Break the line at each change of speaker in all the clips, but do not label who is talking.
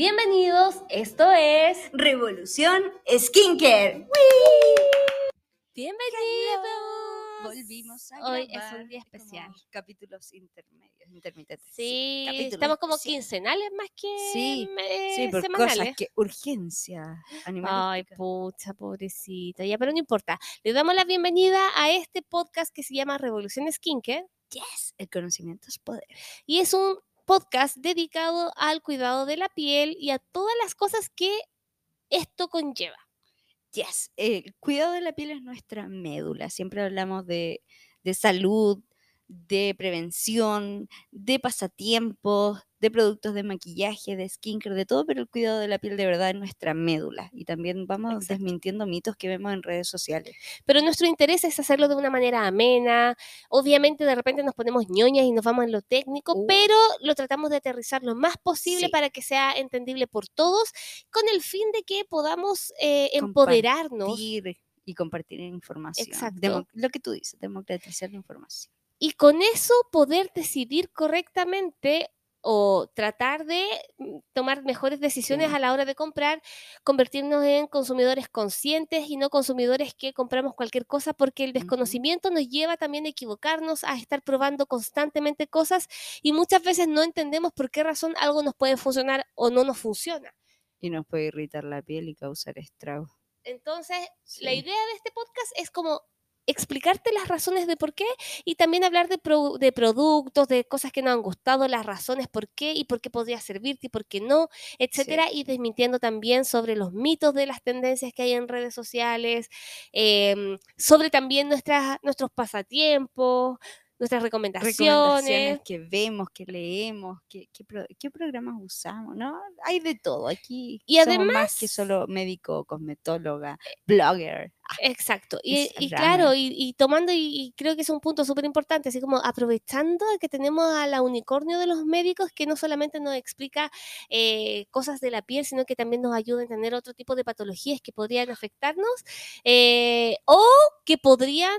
Bienvenidos, esto es
Revolución Skincare.
Bienvenidos.
Volvimos a
Hoy es un día especial.
Capítulos intermedios, intermitentes.
Sí,
capítulos
estamos como quincenales más que
Sí,
eh,
Sí, por
semanales.
cosas que urgencia
Ay, pucha, pobrecita. Ya, pero no importa. Le damos la bienvenida a este podcast que se llama Revolución Skincare
Yes, el conocimiento es poder.
y es un podcast dedicado al cuidado de la piel y a todas las cosas que esto conlleva.
Yes, el cuidado de la piel es nuestra médula. Siempre hablamos de, de salud, de prevención, de pasatiempos, de productos de maquillaje, de skincare, de todo, pero el cuidado de la piel de verdad es nuestra médula. Y también vamos
Exacto.
desmintiendo mitos que vemos en redes sociales.
Pero nuestro interés es hacerlo de una manera amena. Obviamente de repente nos ponemos ñoñas y nos vamos en lo técnico,
Uh.
pero lo tratamos de aterrizar lo más posible
Sí.
para que sea entendible por todos, con el fin de que podamos eh, empoderarnos
Compartir y compartir información.
Exacto.
Demo- lo que tú dices, democratizar la información.
y con eso poder decidir correctamente o tratar de mm, tomar mejores decisiones a la hora de comprar, convertirnos en consumidores conscientes y no consumidores que compramos cualquier cosa, porque el desconocimiento nos lleva también a equivocarnos, a estar probando constantemente cosas y muchas veces no entendemos por qué razón algo nos puede funcionar o no nos funciona.
Y nos puede irritar la piel y causar estragos.
Entonces, la idea de este podcast es como explicarte las razones de por qué y también hablar de, pro- de productos, de cosas que nos han gustado, las razones por qué y por qué podría servirte y por qué no, etcétera, y desmintiendo también sobre los mitos de las tendencias que hay en redes sociales, em, sobre también nuestras, nuestros pasatiempos, nuestras recomendaciones.
recomendaciones que vemos, que leemos, qué, pro- qué programas usamos, ¿no? Hay de todo aquí.
Y
somos más
además-
que solo médico, cosmetóloga, blogger.
Exacto. Y, claro, y, y tomando, y, y creo que es un punto súper importante, así como aprovechando que tenemos a la unicornio de los médicos que no solamente nos explica eh, cosas de la piel, sino que también nos ayuda a entender otro tipo de patologías que podrían afectarnos eh, o que podrían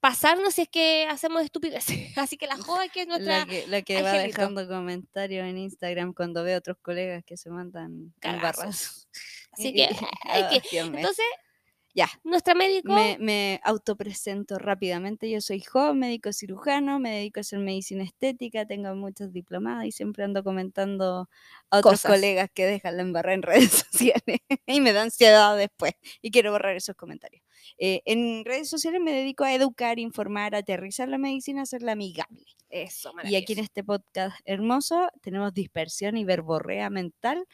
pasarnos si es que hacemos estupideces. Así que la joda que es nuestra...
La que, la que va dejando comentarios en Instagram cuando ve a otros colegas que se mandan
Cagazos.
barras.
Así que hay que... Entonces,
Ya.
nuestra médico...
Me, me autopresento rápidamente. Yo soy joven médico cirujano, me dedico a hacer medicina estética, tengo muchos diplomados y siempre ando comentando a otros
Cosas.
colegas que dejan la embarrada en redes sociales y me da ansiedad después y quiero borrar esos comentarios. Eh, en redes sociales me dedico a educar, informar, aterrizar la medicina, hacerla amigable.
Eso,
Y aquí en este podcast hermoso tenemos dispersión y verborrea mental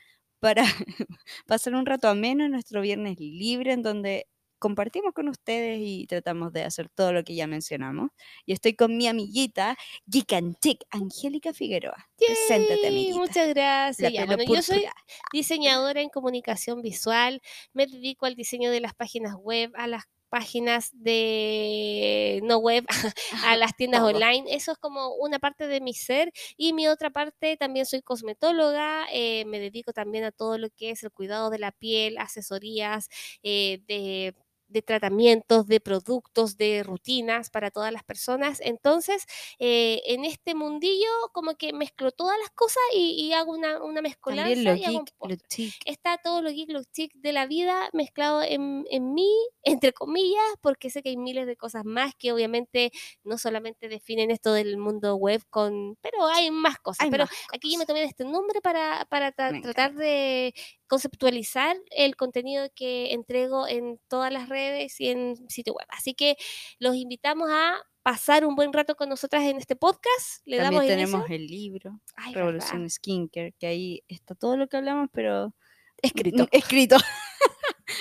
para pasar un rato ameno en nuestro viernes libre en donde compartimos con ustedes y tratamos de hacer todo lo que ya mencionamos. Y estoy con mi amiguita Geek and Angélica Figueroa. Preséntate,
Yay,
amiguita.
Muchas gracias. Ya, bueno, yo soy diseñadora en comunicación visual, me dedico al diseño de las páginas web, a las páginas de no web, a las tiendas online. Eso es como una parte de mi ser y mi otra parte también soy cosmetóloga, eh, me dedico también a todo lo que es el cuidado de la piel, asesorías eh, de de tratamientos, de productos, de rutinas para todas las personas. Entonces, eh, en este mundillo como que mezclo todas las cosas y, y hago una, una mezcolanza
También lo
y hago un
geek, lo
postre.
chic.
Está todo lo geek, lo chic de la vida mezclado en, en mí, entre comillas, porque sé que hay miles de cosas más que obviamente no solamente definen esto del mundo web con, pero hay más cosas.
Hay
pero
más
aquí yo me tomé de este nombre para, para tra- tratar de conceptualizar el contenido que entrego en todas las redes y en sitio web. Así que los invitamos a pasar un buen rato con nosotras en este podcast. Le
También
damos
tenemos
inicio.
el libro,
Ay,
Revolución
¿verdad?
Skincare, que ahí está todo lo que hablamos, pero
Escrito.
Escrito.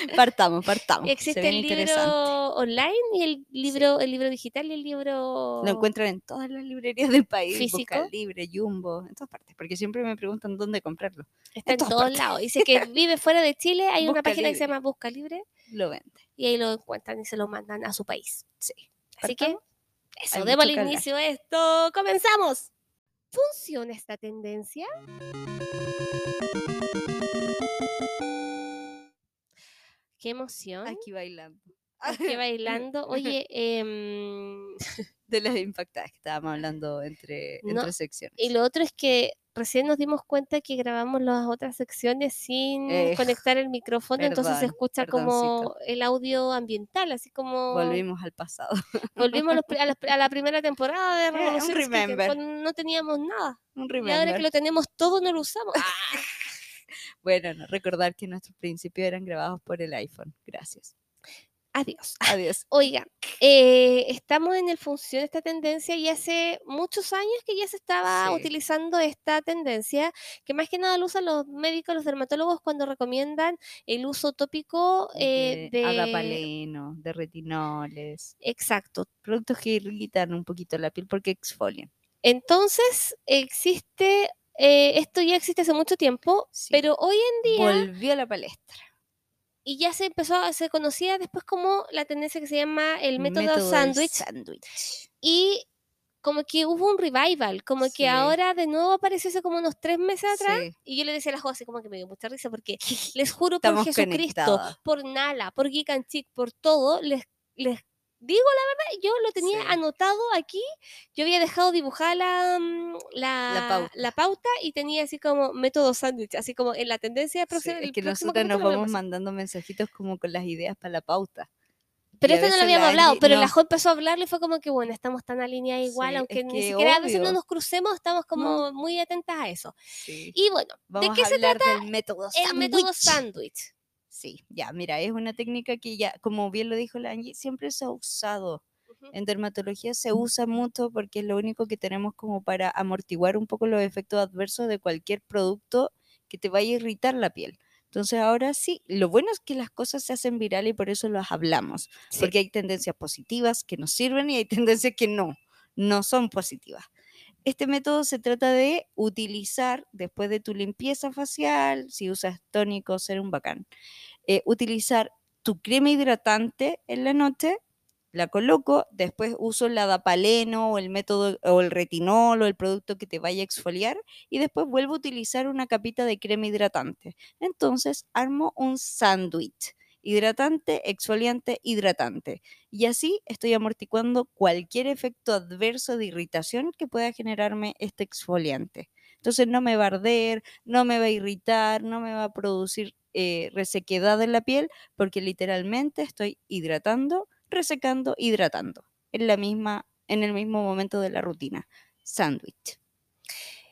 partamos, partamos.
Existe el libro online y el libro, el libro digital y el libro
Lo encuentran en todas las librerías del país.
¿Físico?
Busca Libre, Jumbo, en todas partes. Porque siempre me preguntan dónde comprarlo.
está en todos lados. Dice que vive fuera de Chile, hay una página que se llama Busca Libre
Lo vende.
y ahí lo encuentran y se lo mandan a su país.
Sí.
Así que eso, démosle inicio a esto. ¡Comenzamos! ¿Funciona esta tendencia? Qué emoción.
Aquí bailando.
Aquí bailando. Oye, em,
de las impactadas que estábamos hablando entre,
No,
entre secciones.
Y lo otro es que recién nos dimos cuenta que grabamos las otras secciones sin
Eh,
conectar el micrófono, entonces se escucha como el audio ambiental, así como
Volvimos al pasado.
volvimos a, la, a la primera temporada de
Eh, un
Revolución Sneaker,
remember.
no teníamos nada.
Un
Y ahora que
remember.
lo tenemos todo, no lo usamos.
Bueno, no, recordar que nuestros principios eran grabados por el iPhone. Gracias.
Adiós.
Adiós.
Oiga, eh, estamos en el función de esta tendencia y hace muchos años que ya se estaba
Sí.
utilizando esta tendencia, que más que nada lo usan los médicos, los dermatólogos cuando recomiendan el uso tópico eh,
de
de...
de retinoles,
Exacto.
productos que irritan un poquito la piel porque exfolian.
Entonces, existe, eh, esto ya existe hace mucho tiempo,
Sí.
pero hoy en día,
Volvió a la palestra.
y ya se empezó, a- se conocía después como la tendencia que se llama el método,
del
sándwich, y como que hubo un revival, como
Sí.
que ahora de nuevo apareció hace como unos tres meses atrás,
Sí.
y yo le decía a la José así como que me dio mucha risa, porque les juro por
Estamos
Jesucristo,
conectadas.
por Nala, por Geek and Chick, por todo, les, les digo la verdad, yo lo tenía
Sí.
anotado aquí, yo había dejado dibujada la, mm, la,
pauta.
la pauta y tenía así como método sándwich, así como en la tendencia de
Sí, es que nosotros nos vamos mandando mensajitos como con las ideas para la pauta.
Pero esto no lo habíamos
la
hablado, pero
no.
la Jo empezó a hablarlo y fue como que, bueno, estamos tan alineadas igual,
Sí,
aunque
es
ni siquiera a veces no nos crucemos, estamos como muy atentas a eso.
Sí.
Y bueno,
Vamos
qué
a
se
del método
el método
sándwich. Sí, ya, mira, es una técnica que ya, como bien lo dijo la Angie, siempre se ha usado. En dermatología se usa mucho porque es lo único que tenemos como para amortiguar un poco los efectos adversos de cualquier producto que te vaya a irritar la piel. Entonces ahora sí, lo bueno es que las cosas se hacen virales y por eso las hablamos,
Sí.
porque hay tendencias positivas que nos sirven y hay tendencias que no, no son positivas. Este método se trata de utilizar después de tu limpieza facial, si usas tónico, ser un bacán, eh, utilizar tu crema hidratante en la noche, la coloco, después uso el adapaleno o el método o el retinol o el producto que te vaya a exfoliar y después vuelvo a utilizar una capita de crema hidratante. Entonces armo un sándwich. Hidratante, exfoliante, hidratante. Y así estoy amortiguando cualquier efecto adverso de irritación que pueda generarme este exfoliante. Entonces no me va a arder, no me va a irritar, no me va a producir eh, resequedad en la piel, porque literalmente estoy hidratando, resecando, hidratando. En, la misma, en el mismo momento de la rutina. Sándwich.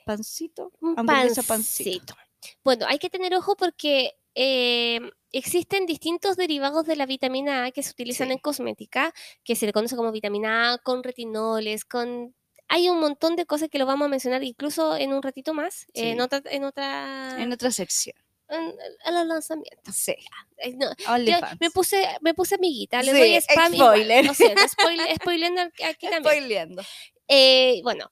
Pancito, hamburguesa pancito.
pancito. Bueno, hay que tener ojo porque eh, existen distintos derivados de la vitamina A que se utilizan
Sí.
en cosmética, que se le conoce como vitamina A, con retinoles, con... Hay un montón de cosas que lo vamos a mencionar incluso en un ratito más, en otra... En otra
En otra sección.
en- en los lanzamientos.
Sí.
Ay, no, yo
OnlyFans.
me puse, me puse amiguita, le
Sí,
doy spam igual.
spoiler.
Lo siento, spoil- spoileando aquí también.
Spoileando.
Eh, bueno,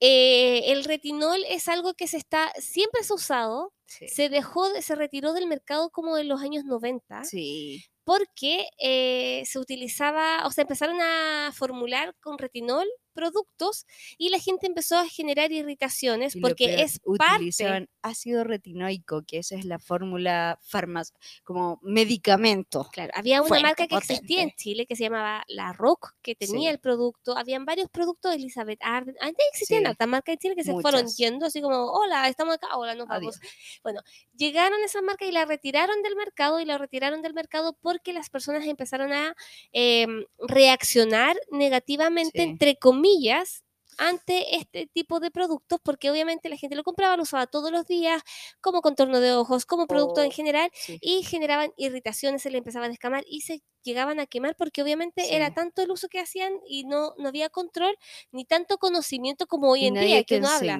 eh, el retinol es algo que se está, siempre se ha usado,
Sí.
se dejó, de- se retiró del mercado como en los años 90,
Sí.
Porque eh, se utilizaba, o sea, empezaron a formular con retinol productos y la gente empezó a generar irritaciones
Y
porque
peor,
es parte,
utilizaban ácido retinoico, que esa es la fórmula farmac como medicamento.
claro, había una marca que existía en. Chile que se llamaba La Rock, que tenía
Sí.
el producto, habían varios productos de Elizabeth Arden, antes existían
Sí.
hartas marcas en Chile que se fueron yendo así como, hola, estamos acá, hola, nos vamos.
Adiós.
Bueno, llegaron esas marcas y la retiraron del mercado y la retiraron del mercado porque las personas empezaron a em, reaccionar negativamente,
Sí.
entre comillas, ante este tipo de productos, porque obviamente la gente lo compraba, lo usaba todos los días, como contorno de ojos, como producto en
Oh,
general,
Sí.
y generaban irritaciones, se le empezaba a descamar y se llegaban a quemar porque obviamente era tanto el uso que hacían y no, no había control ni tanto conocimiento como hoy
Y
en
nadie
día que uno habla.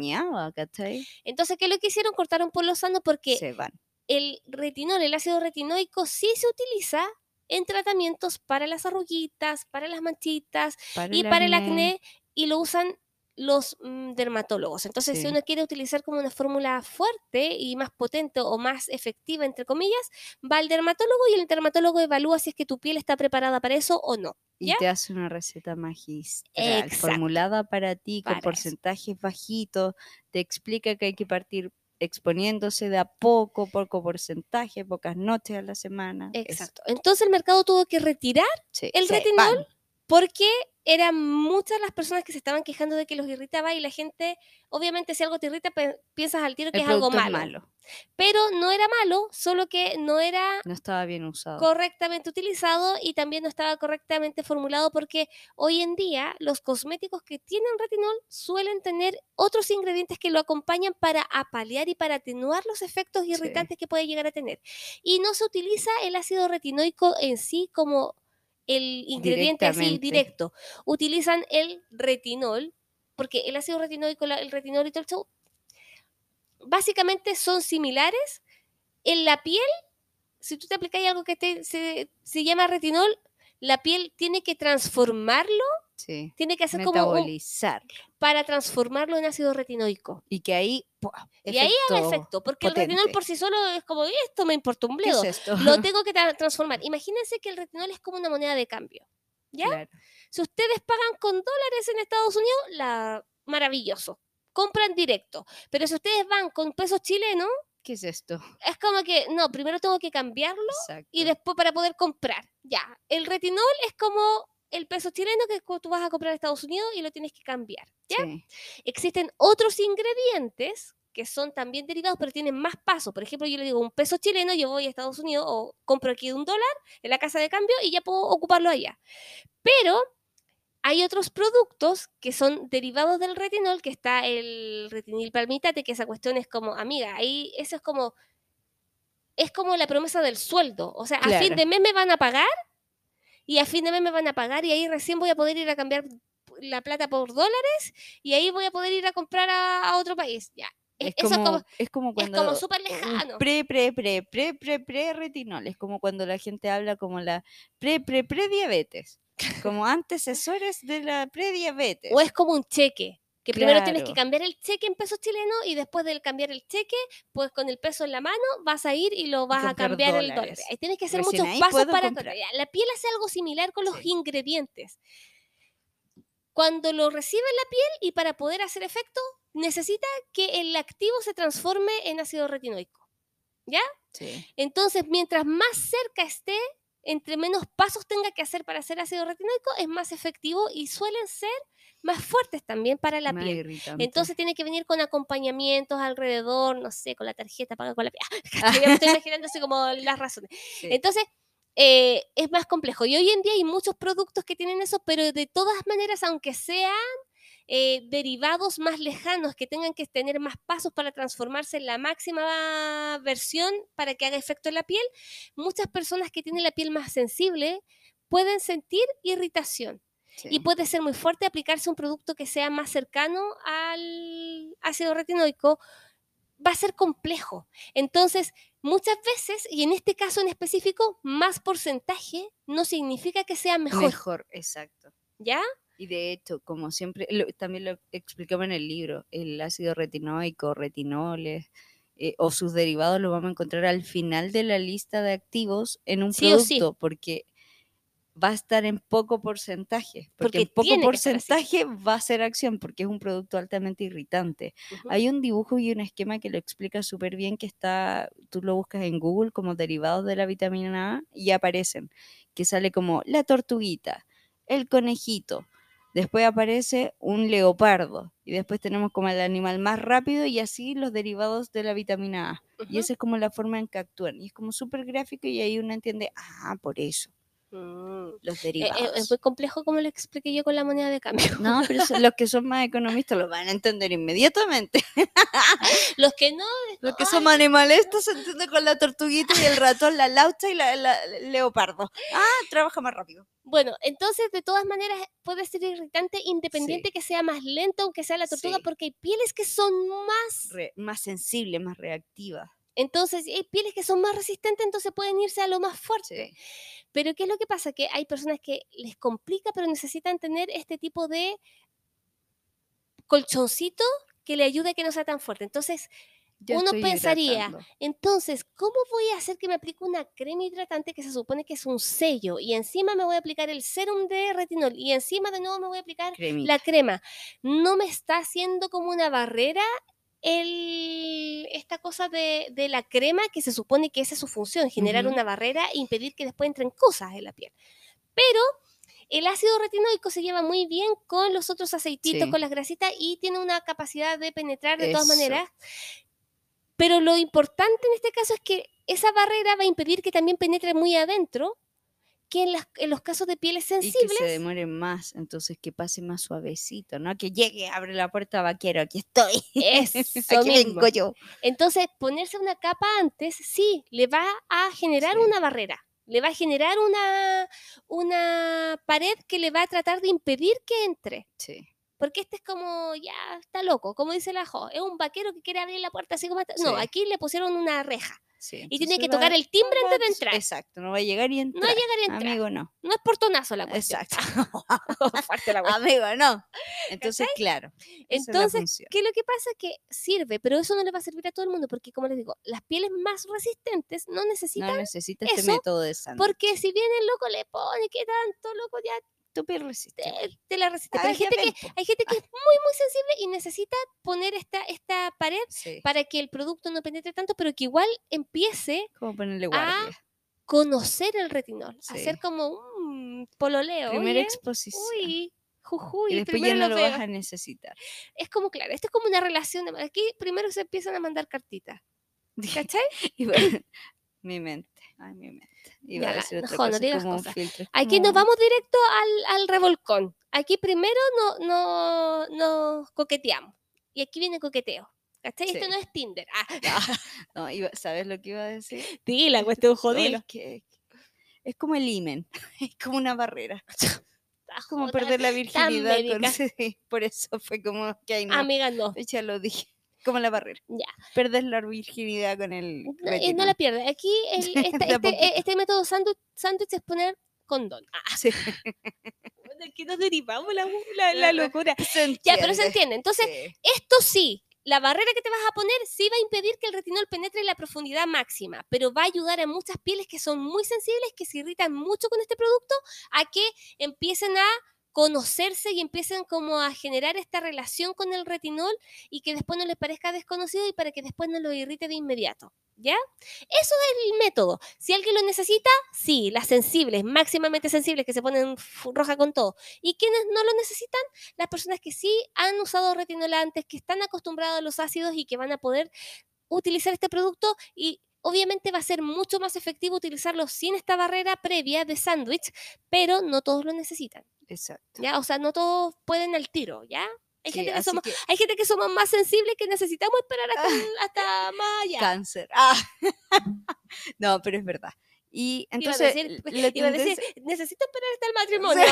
Entonces, ¿qué es lo que hicieron? Cortaron por lo sano porque
Se van.
El retinol, el ácido retinoico, sí se utiliza en tratamientos para las arruguitas, para las manchitas y para el acné y lo usan los mm, dermatólogos. Entonces, si uno quiere utilizar como una fórmula fuerte y más potente o más efectiva, entre comillas, va al dermatólogo y el dermatólogo evalúa si es que tu piel está preparada para eso o no.
Y te hace una receta magistral,
Exacto.
formulada para ti, con
Para
porcentajes bajitos. Te explica que hay que partir exponiéndose de a poco, poco porcentaje, pocas noches a la semana. eso.
Exacto. Entonces el mercado tuvo que retirar
Sí,
el retinol
van.
Porque eran muchas las personas que se estaban quejando de que los irritaba y la gente, obviamente si algo te irrita, piensas al tiro que
El
es algo
producto
malo. Pero no era malo, solo que no era
No estaba bien usado.
correctamente utilizado y también no estaba correctamente formulado porque hoy en día los cosméticos que tienen retinol suelen tener otros ingredientes que lo acompañan para apalear y para atenuar los efectos
Sí.
irritantes que puede llegar a tener. Y no se utiliza el ácido retinoico en sí como el ingrediente así directo. Utilizan el retinol porque el ácido retinoico, el retinol y todo el show, básicamente son similares en la piel si tú te aplicas algo que te- se, se llama retinol, la piel tiene que transformarlo,
Sí.
tiene que hacer como un-
Metabolizar.
para transformarlo en ácido retinoico.
Y que ahí.
y ahí haga
efecto
porque el retinol por sí solo es como, esto me importa un
¿Qué
bledo.
es?
Lo tengo que tra- transformar. Imagínense que el retinol es como una moneda de cambio. ¿ya?
Claro.
Si ustedes pagan con dólares en Estados Unidos, la... maravilloso. Compran directo. Pero si ustedes van con pesos chilenos,
¿Qué es esto?
es como que, no, primero tengo que cambiarlo
Exacto.
y después para poder comprar. Ya, el retinol es como el peso chileno que tú vas a comprar a Estados Unidos y lo tienes que cambiar. ¿ya?
Sí.
Existen otros ingredientes que son también derivados, pero tienen más pasos. Por ejemplo, yo le digo un peso chileno, yo voy a Estados Unidos o compro aquí un dólar en la casa de cambio y ya puedo ocuparlo allá. Pero hay otros productos que son derivados del retinol, que está el retinil palmitate, que esa cuestión es como, amiga, ahí eso es como, es como la promesa del sueldo. O sea, a fin de mes me van a pagar y a fin de mes me van a pagar y ahí recién voy a poder ir a cambiar la plata por dólares y ahí voy a poder ir a comprar a, a otro país. Ya.
Es
Eso
como,
es como,
es como
es
cuando.
como súper lejano.
Pre, pre, pre, pre, pre, pre retinol. Es como cuando la gente habla como la pre, pre, pre diabetes. Como antecesores de la prediabetes.
O es como un cheque. Que primero tienes que cambiar el cheque en pesos chilenos y después de cambiar el cheque, pues con el peso en la mano vas a ir y lo vas a cambiar el dólar.
dólares.
Ahí tienes que hacer
Recién
muchos pasos para...
comprar.
ya, La piel hace algo similar con los
Sí.
ingredientes. Cuando lo recibe la piel y para poder hacer efecto, necesita que el activo se transforme en ácido retinoico.
Sí.
Entonces, mientras más cerca esté, entre menos pasos tenga que hacer para hacer ácido retinoico, es más efectivo y suelen ser más fuertes también para la
más
piel.
irritante.
Entonces tiene que venir con acompañamientos alrededor, no sé, con la tarjeta, paga con la... ¿cachai? Ya me estoy imaginando así como las razones.
Sí.
Entonces, eh, es más complejo. Y hoy en día hay muchos productos que tienen eso, pero de todas maneras, aunque sean eh, derivados más lejanos, que tengan que tener más pasos para transformarse en la máxima versión para que haga efecto en la piel, muchas personas que tienen la piel más sensible pueden sentir irritación.
Sí.
Y puede ser muy fuerte aplicarse un producto que sea más cercano al ácido retinoico, va a ser complejo. Entonces, muchas veces, y en este caso en específico, más porcentaje no significa que sea mejor,
Mejor, exacto.
¿ya?
Y de hecho, como siempre, lo- también lo explicamos en el libro, el ácido retinoico, retinoles eh, o sus derivados los vamos a encontrar al final de la lista de activos en un
Sí o sí.
producto, porque va a estar en poco porcentaje, porque,
Porque
en poco porcentaje va a ser acción, porque es un producto altamente irritante. Hay un dibujo y un esquema que lo explica súper bien, que está, tú lo buscas en Google como derivados de la vitamina A y aparecen, que sale como la tortuguita, el conejito, después aparece un leopardo y después tenemos como el animal más rápido y así los derivados de la vitamina A. Y esa es como la forma en que actúan. Y es como súper gráfico y ahí uno entiende, ah, por eso,
Mm.
los
Eh,
derivados.
eh, Es muy complejo como lo expliqué yo con la moneda de cambio.
No, pero eso- los que son más economistas lo van a entender inmediatamente.
Los que no,
Los que somos animalistas se entiende con la tortuguita y el ratón, la laucha y la, la- el leopardo. Ah, trabaja más rápido.
Bueno, entonces de todas maneras puede ser irritante independiente que sea más lento, aunque sea la tortuga,
Sí.
porque hay pieles que son más,
Re- más sensible, más reactiva.
entonces hay pieles que son más resistentes, entonces pueden irse a lo más fuerte.
Sí.
Pero ¿qué es lo que pasa? Que hay personas que les complica, pero necesitan tener este tipo de colchoncito que le ayude a que no sea tan fuerte. Entonces, Uno pensaría,
hidratando.
entonces, ¿cómo voy a hacer que me aplique una crema hidratante que se supone que es un sello? Y encima me voy a aplicar el serum de retinol y encima de nuevo me voy a aplicar
Cremita.
la crema. ¿No me está haciendo como una barrera el, esta cosa de, de la crema que se supone que esa es su función, generar una barrera e impedir que después entren cosas en la piel? Pero el ácido retinoico se lleva muy bien con los otros aceititos,
Sí.
con las grasitas y tiene una capacidad de penetrar de todas maneras. Pero lo importante en este caso es que esa barrera va a impedir que también penetre muy adentro, que en, las- en los casos de pieles
Y que
sensibles
se demore más, entonces que pase más suavecito, ¿no? Que llegue, abre la puerta, vaquero, aquí estoy.
Eso
aquí
mismo.
vengo yo.
Entonces, ponerse una capa antes, sí, le va a generar
Sí.
una barrera, le va a generar una, una pared que le va a tratar de impedir que entre.
Sí.
Porque este es como, ya está loco, como dice la Jo, es un vaquero que quiere abrir la puerta así como... está- No,
Sí.
aquí le pusieron una reja
sí.
y tiene que
va-
tocar el timbre
va-
antes de entrar.
Exacto, no va a llegar y
No
entrar.
llegar a entrar.
Amigo, no.
No es portonazo la cuestión.
Exacto.
Fuerte la cuestión.
Amigo, no. Entonces, claro. es
Entonces,
función.
¿qué es lo que pasa? Que sirve, pero eso no le va a servir a todo el mundo, porque como les digo, las pieles más resistentes no necesitan,
no necesita este método de sándwich.
porque si bien el loco le pone que tanto, loco, ya te, te la resiste. Pero hay gente, que, hay gente que es muy, muy sensible y necesita poner esta, esta pared
Sí.
para que el producto no penetre tanto, pero que igual empiece
¿Cómo ponerle
a conocer el retinol,
Sí.
hacer como un pololeo.
Primera
oye,
exposición.
Uy, jujuy,
y después ya
primero
no
lo
vas a necesitar.
Es como, claro, esto es como una relación. de- Aquí primero se empiezan a mandar cartitas. ¿Cachai?
Y va- mi mente. Ay, mi mente. Iba
Ya,
a decir otra
no, no
cosa,
digas
como un
cosas.
filtro,
Aquí nos vamos directo al, al revolcón. Aquí primero no, no, nos coqueteamos. Y aquí viene coqueteo. ¿Cachai? Esto
Sí.
no es Tinder. Ah,
No, iba- ¿sabes lo que iba a decir?
sí, la cuestión
No,
jodida.
es, es como el imen, es como una barrera. Es como perder la virginidad con sí, Por eso fue como que ahí no.
Amiga, no.
Ya lo dije. Como la barrera.
Ya.
Perder la virginidad con el.
No, eh, no la pierde. Aquí el-
De
esta-
a
este, este método sándwich sándwich es poner condón. Ah,
Sí.
bueno, aquí nos derivamos la, la- la locura. Ya, pero se
entiende.
entiende. Entonces,
Sí.
Esto sí, la barrera que te vas a poner sí va a impedir que el retinol penetre en la profundidad máxima, pero va a ayudar a muchas pieles que son muy sensibles, que se irritan mucho con este producto, a que empiecen a conocerse y empiecen como a generar esta relación con el retinol y que después no les parezca desconocido y para que después no lo irrite de inmediato. ¿Ya? Eso es el método. Si alguien lo necesita, sí, las sensibles, máximamente sensibles, que se ponen roja con todo. Y quienes no lo necesitan, las personas que sí han usado retinol antes, que están acostumbrados a los ácidos y que van a poder utilizar este producto y obviamente va a ser mucho más efectivo utilizarlo sin esta barrera previa de sándwich, pero no todos lo necesitan,
Exacto.
¿ya? O sea, no todos pueden al tiro, ¿ya? Hay,
Sí,
gente, que somos,
que
hay gente que somos más sensibles que necesitamos esperar hasta, el- hasta más allá.
cáncer. Ah. no, pero es verdad. Y
Iba a
entonces.
decir,
la
iba a decir, necesito esperar hasta el matrimonio.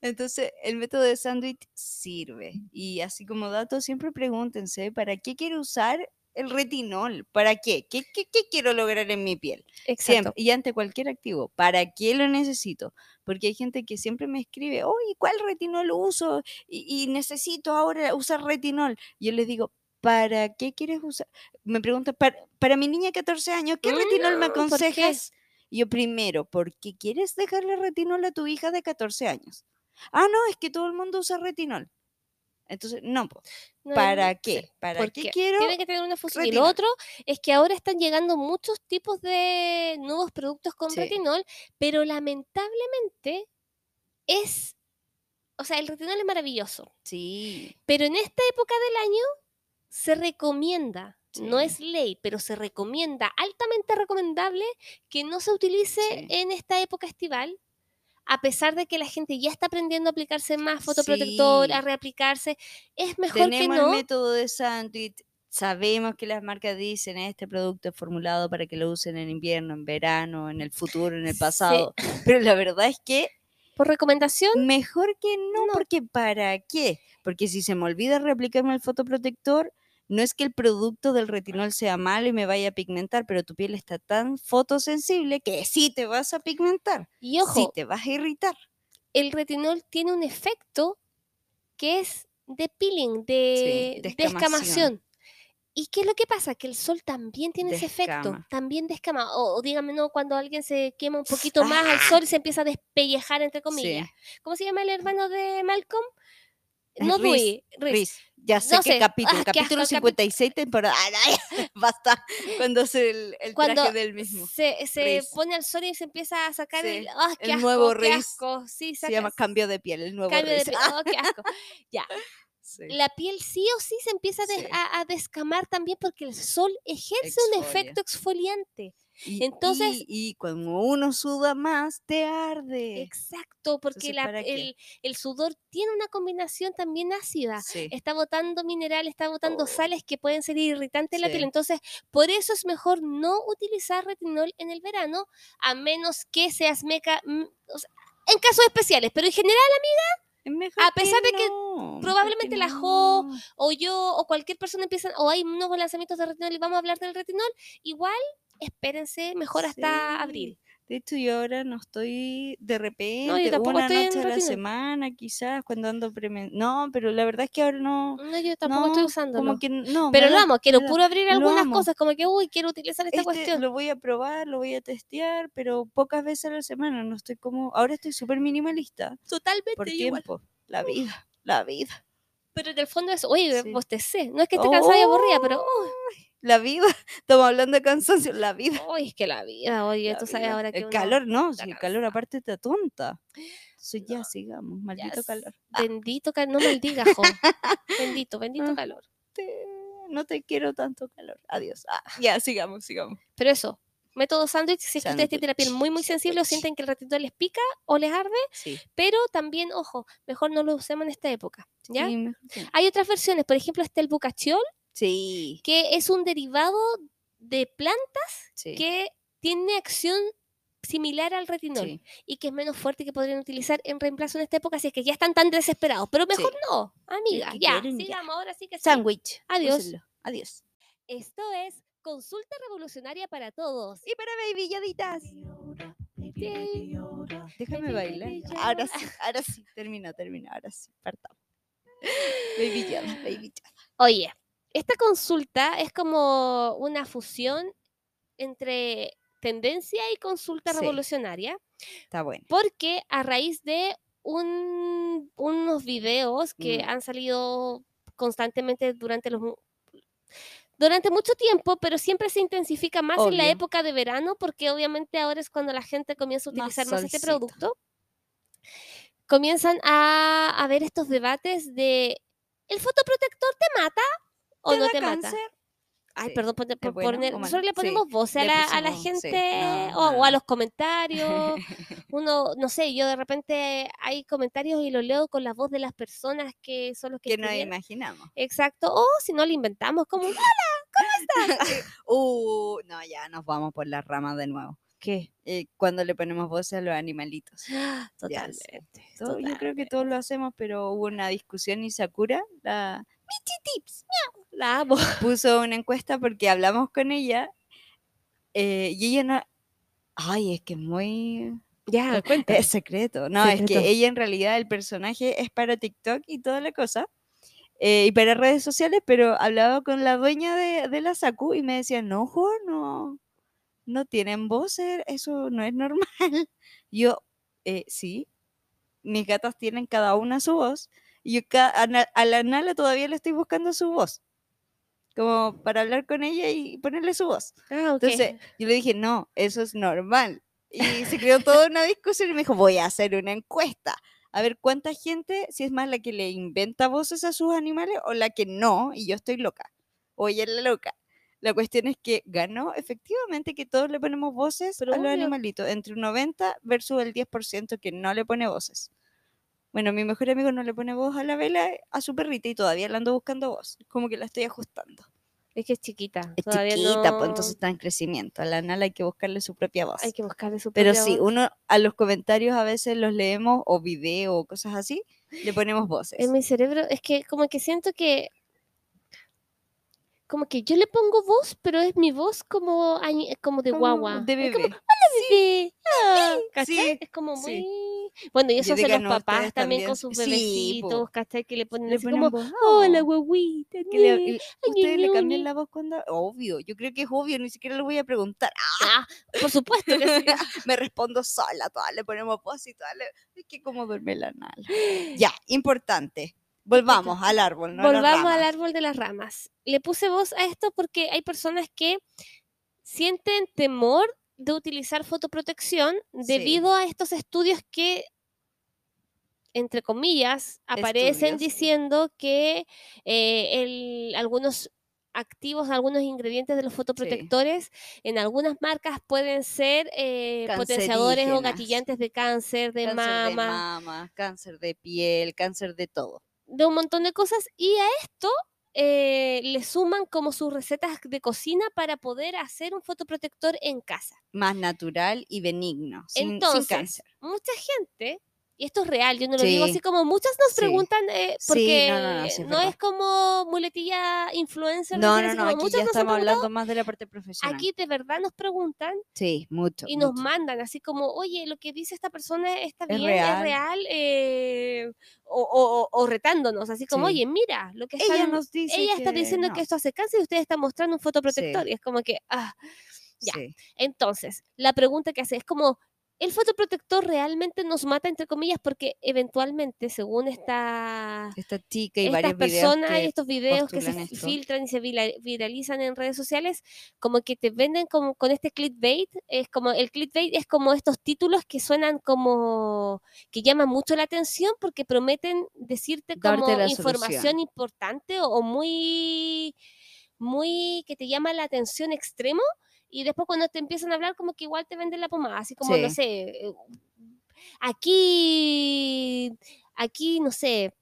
Entonces, el método de sándwich sirve. Y así como dato, siempre pregúntense, ¿para qué quiero usar el retinol? ¿Para qué? ¿Qué, qué, qué quiero lograr en mi piel? Siempre. Y ante cualquier activo, ¿para qué lo necesito? Porque hay gente que siempre me escribe, oye, ¿cuál retinol uso? Y, y necesito ahora usar retinol. Yo les digo, ¿para qué quieres usar? Me preguntan, para, para mi niña de 14 años, ¿qué retinol me aconsejas? Yo primero, ¿por qué quieres dejarle retinol a tu hija de 14 años? Ah, no, es que todo el mundo usa retinol. Entonces, no, po,
No,
¿para qué? ¿Para qué quiero?
Tiene que tener una función. Y lo otro es que ahora están llegando muchos tipos de nuevos productos con
Sí.
retinol, pero lamentablemente es, o sea, el retinol es maravilloso,
Sí,
pero en esta época del año se recomienda, no es ley, pero se recomienda, altamente recomendable que no se utilice
Sí.
en esta época estival. A pesar de que la gente ya está aprendiendo a aplicarse más fotoprotector, a reaplicarse, es mejor
tenemos
que no.
el método de sándwich. Sabemos que las marcas dicen este producto es formulado para que lo usen en invierno, en verano, en el futuro, en el
Sí.
pasado. Pero la verdad es que
Por recomendación,
mejor que no,
No.
porque ¿para qué? Porque si se me olvida reaplicarme el fotoprotector, no es que el producto del retinol sea malo y me vaya a pigmentar, pero tu piel está tan fotosensible que sí te vas a pigmentar,
y
sí
ojo,
te vas a irritar.
el retinol tiene un efecto que es de peeling, de, escamación. ¿Y qué es lo que pasa? Que el sol también tiene ese efecto, también descama. O, o dígame, no, cuando alguien se quema un poquito más al sol y se empieza a despellejar, entre comillas. ¿Cómo se llama el hermano de Malcolm?
Es
no
Riz,
Riz.
Riz. Ya sé
No
qué
sé.
capítulo.
Ah, qué
capítulo
asco capi-
56, temporada. Basta. Cuando hace el, el
Cuando
traje del mismo.
se, se pone al sol y se empieza a sacar
Sí,
el, ¡ah, qué
el
asco,
nuevo
qué asco! Sí,
Se llama cambio de piel, el nuevo
cambio de
Riz.
piel,
Ah,
¡oh, qué asco! Ya,
sí.
la piel sí o sí se empieza a, des-
Sí.
a- a descamar también porque el sol ejerce un efecto exfoliante.
Y,
entonces-
y, y cuando uno suda más, te arde.
Exacto, porque el, el sudor tiene una combinación también ácida.
Sí.
Está botando minerales, está botando
Oh.
sales que pueden ser irritantes en la piel. Entonces, por eso es mejor no utilizar retinol en el verano, a menos que seas meca. mm, o sea, en casos especiales, pero en general,
Es mejor
a pesar de que
no,
probablemente
que
la Jo o yo o cualquier persona empiezan, o hay nuevos lanzamientos de retinol y vamos a hablar del retinol, igual espérense mejor hasta
Sí.
abril.
De hecho, yo ahora no estoy de repente,
tampoco
una
estoy
noche a la semana, quizás, cuando ando premen... No, pero la verdad es que ahora no.
No, yo tampoco estoy
no,
usándolo.
Como que no.
Pero lo amo, quiero puro abrir algunas
amo.
cosas, como que, uy, quiero utilizar esta
Este
cuestión.
lo voy a probar, lo voy a testear, pero pocas veces a la semana. No estoy como. Ahora estoy súper minimalista.
Totalmente
Por
yo igual.
tiempo. La vida. La vida.
Pero en el fondo es, oye,
Sí.
bostecé. No es que esté cansada y aburrida, pero, uy,
La vida. Estamos hablando de cansancio. La vida.
uy, es que la vida, oye,
la
tú sabes ahora que
El
uno-
calor, no.
está
Si el calor aparte te atonta. Entonces ya sigamos. Maldito calor.
Bendito calor, no maldigas, jo. Bendito, bendito
Ah.
calor.
Te- No te quiero tanto calor. Adiós. Ah, ya, sigamos, sigamos.
Pero eso, método sándwich, si es que ustedes tienen la piel muy, muy sensible o sienten que el retinol les pica o les arde,
Sí.
pero también, ojo, mejor no lo usemos en esta época, ¿ya?
Sí.
Hay otras versiones, por ejemplo, está el bucachiol,
Sí.
que es un derivado de plantas
sí,
que tiene acción similar al retinol
sí.
y que es menos fuerte que podrían utilizar en reemplazo en esta época si es que ya están tan desesperados. Pero mejor
Sí.
no, amiga. Ya,
quieren, ya.
sigamos ahora sí que.
Sándwich.
Adiós.
úsenlo. Adiós.
Esto es Consulta Revolucionaria para Todos.
Y para baby. Déjame bailar. Ahora sí, ahora sí. Termina, termina. Ahora sí. Partamos. Baby Yoda, baby Yoda.
Oye, esta consulta es como una fusión entre tendencia y consulta
Sí.
revolucionaria,
Está bueno.
porque a raíz de un- unos videos que
Mm.
han salido constantemente durante los durante mucho tiempo, pero siempre se intensifica más en la época de verano, porque obviamente ahora es cuando la gente comienza a utilizar más este producto. Comienzan a, a ver estos debates de ¿el fotoprotector te mata o
¿Te
no te mata?
cáncer?
Ay,
Sí.
perdón por, por
¿Es bueno
poner-
o malo?
nosotros le
Sí,
ponemos voz a la, a la
pusimos, sí.
gente
No,
o, o a
no.
los comentarios. Uno, no sé, yo de repente hay comentarios y los leo con la voz de las personas que son los que
que
escribieron.
imaginamos.
Exacto. O si no lo inventamos, como
Uh, no, ya nos vamos por las ramas de nuevo.
¿qué?
Eh, cuando le ponemos voces a los animalitos.
Totalmente.
Todo- yo creo que
totalmente.
todos lo hacemos, pero hubo una discusión y Sakura, la Michi Tips,
La amo.
puso una encuesta porque hablamos con ella eh, y ella no... Ay, es que es muy...
Ya, cuenta.
Es secreto. No, es que ella en realidad el personaje es para TikTok y toda la cosa. eh, y para redes sociales, pero hablaba con la dueña de, de la Saku y me decía, no, Jo, no, no tienen voces, eso no es normal. Yo, "Eh, sí, mis gatas tienen cada una su voz. Y yo a la Nala todavía le estoy buscando su voz. Como para hablar con ella y ponerle su voz.
Ah.
Entonces yo le dije, no, eso es normal. Y se creó toda una discusión y me dijo, voy a hacer una encuesta. A ver cuánta gente, si es más la que le inventa voces a sus animales o la que no, y yo estoy loca. O ella es la loca. La cuestión es que ganó efectivamente que todos le ponemos voces
Pero
a los animalitos, entre un 90 versus el 10% que no le pone voces. Bueno, mi mejor amigo no le pone voz a la vela, a su perrita, y todavía la ando buscando voz. Como que la estoy ajustando.
Es que es chiquita.
Es
todavía
chiquita,
no...
pues entonces está en crecimiento. A la Nala hay que buscarle su propia voz.
Hay que buscarle su
Pero
propia
sí,
voz.
uno a los comentarios a veces los leemos o video o cosas así, le ponemos voces.
En mi cerebro es que como que siento que como que yo le pongo voz, pero es mi voz como como de guagua.
De
como,
bebé.
Ah, Es como muy bueno, y eso hacen los
no,
papás también con sus
Sí,
bebecitos, ¿cachai? Que le ponen
Le
así
ponen
como,
voz.
hola
Oh,
guaguita,
que le-
ñe".
y-
Ay,
¿Ustedes le cambian la voz cuando...? Obvio, yo creo que es obvio, ni siquiera lo voy a preguntar.
Ah, por supuesto que sí.
Me respondo sola, todas le ponemos voz y todas le... Es que como duerme la Nala. Ya, importante. Volvamos al árbol, ¿no?
Volvamos al árbol de las ramas. Le puse voz a esto porque hay personas que sienten temor de utilizar fotoprotección
Sí.
debido a estos estudios que, entre comillas, aparecen
Estudios.
diciendo que eh, el- algunos activos, algunos ingredientes de los fotoprotectores en algunas marcas pueden ser eh, potenciadores o gatillantes de cáncer, de
cáncer de
mama,
mama, cáncer de piel, cáncer de todo.
de un montón de cosas y a esto eh, le suman como sus recetas de cocina para poder hacer un fotoprotector en casa.
Más natural y benigno, sin, sin
Entonces,
cáncer.
mucha gente, y esto es real, yo no lo digo
Sí.
así como muchas nos preguntan, eh, porque
no, no, no, sí, es
como muletilla influencer.
No, no, no, aquí ya estamos hablando más de la parte profesional.
Aquí de verdad nos preguntan
sí, mucho.
y nos mandan así como, oye, lo que dice esta persona está
Es
bien, es
real.
real, eh, o, o- o- o retándonos, así como,
Sí.
oye, mira, lo que
Ella
están,
nos dice
ella está diciendo
no.
que esto hace cáncer y ustedes están mostrando un fotoprotector.
Sí.
Y es como que, ah, ya. Entonces, la pregunta que hace es como, ¿el fotoprotector realmente nos mata, entre comillas? Porque eventualmente, según esta,
Esta chica y
estas personas y estos videos que se
esto.
filtran y se viralizan en redes sociales, como que te venden como con este clickbait, es como el clickbait es como estos títulos que suenan como que llaman mucho la atención porque prometen decirte como información
solución.
importante o, o muy muy que te llama la atención extremo y después cuando te empiezan a hablar como que igual te venden la pomada, así como no sé, eh, aquí aquí no sé,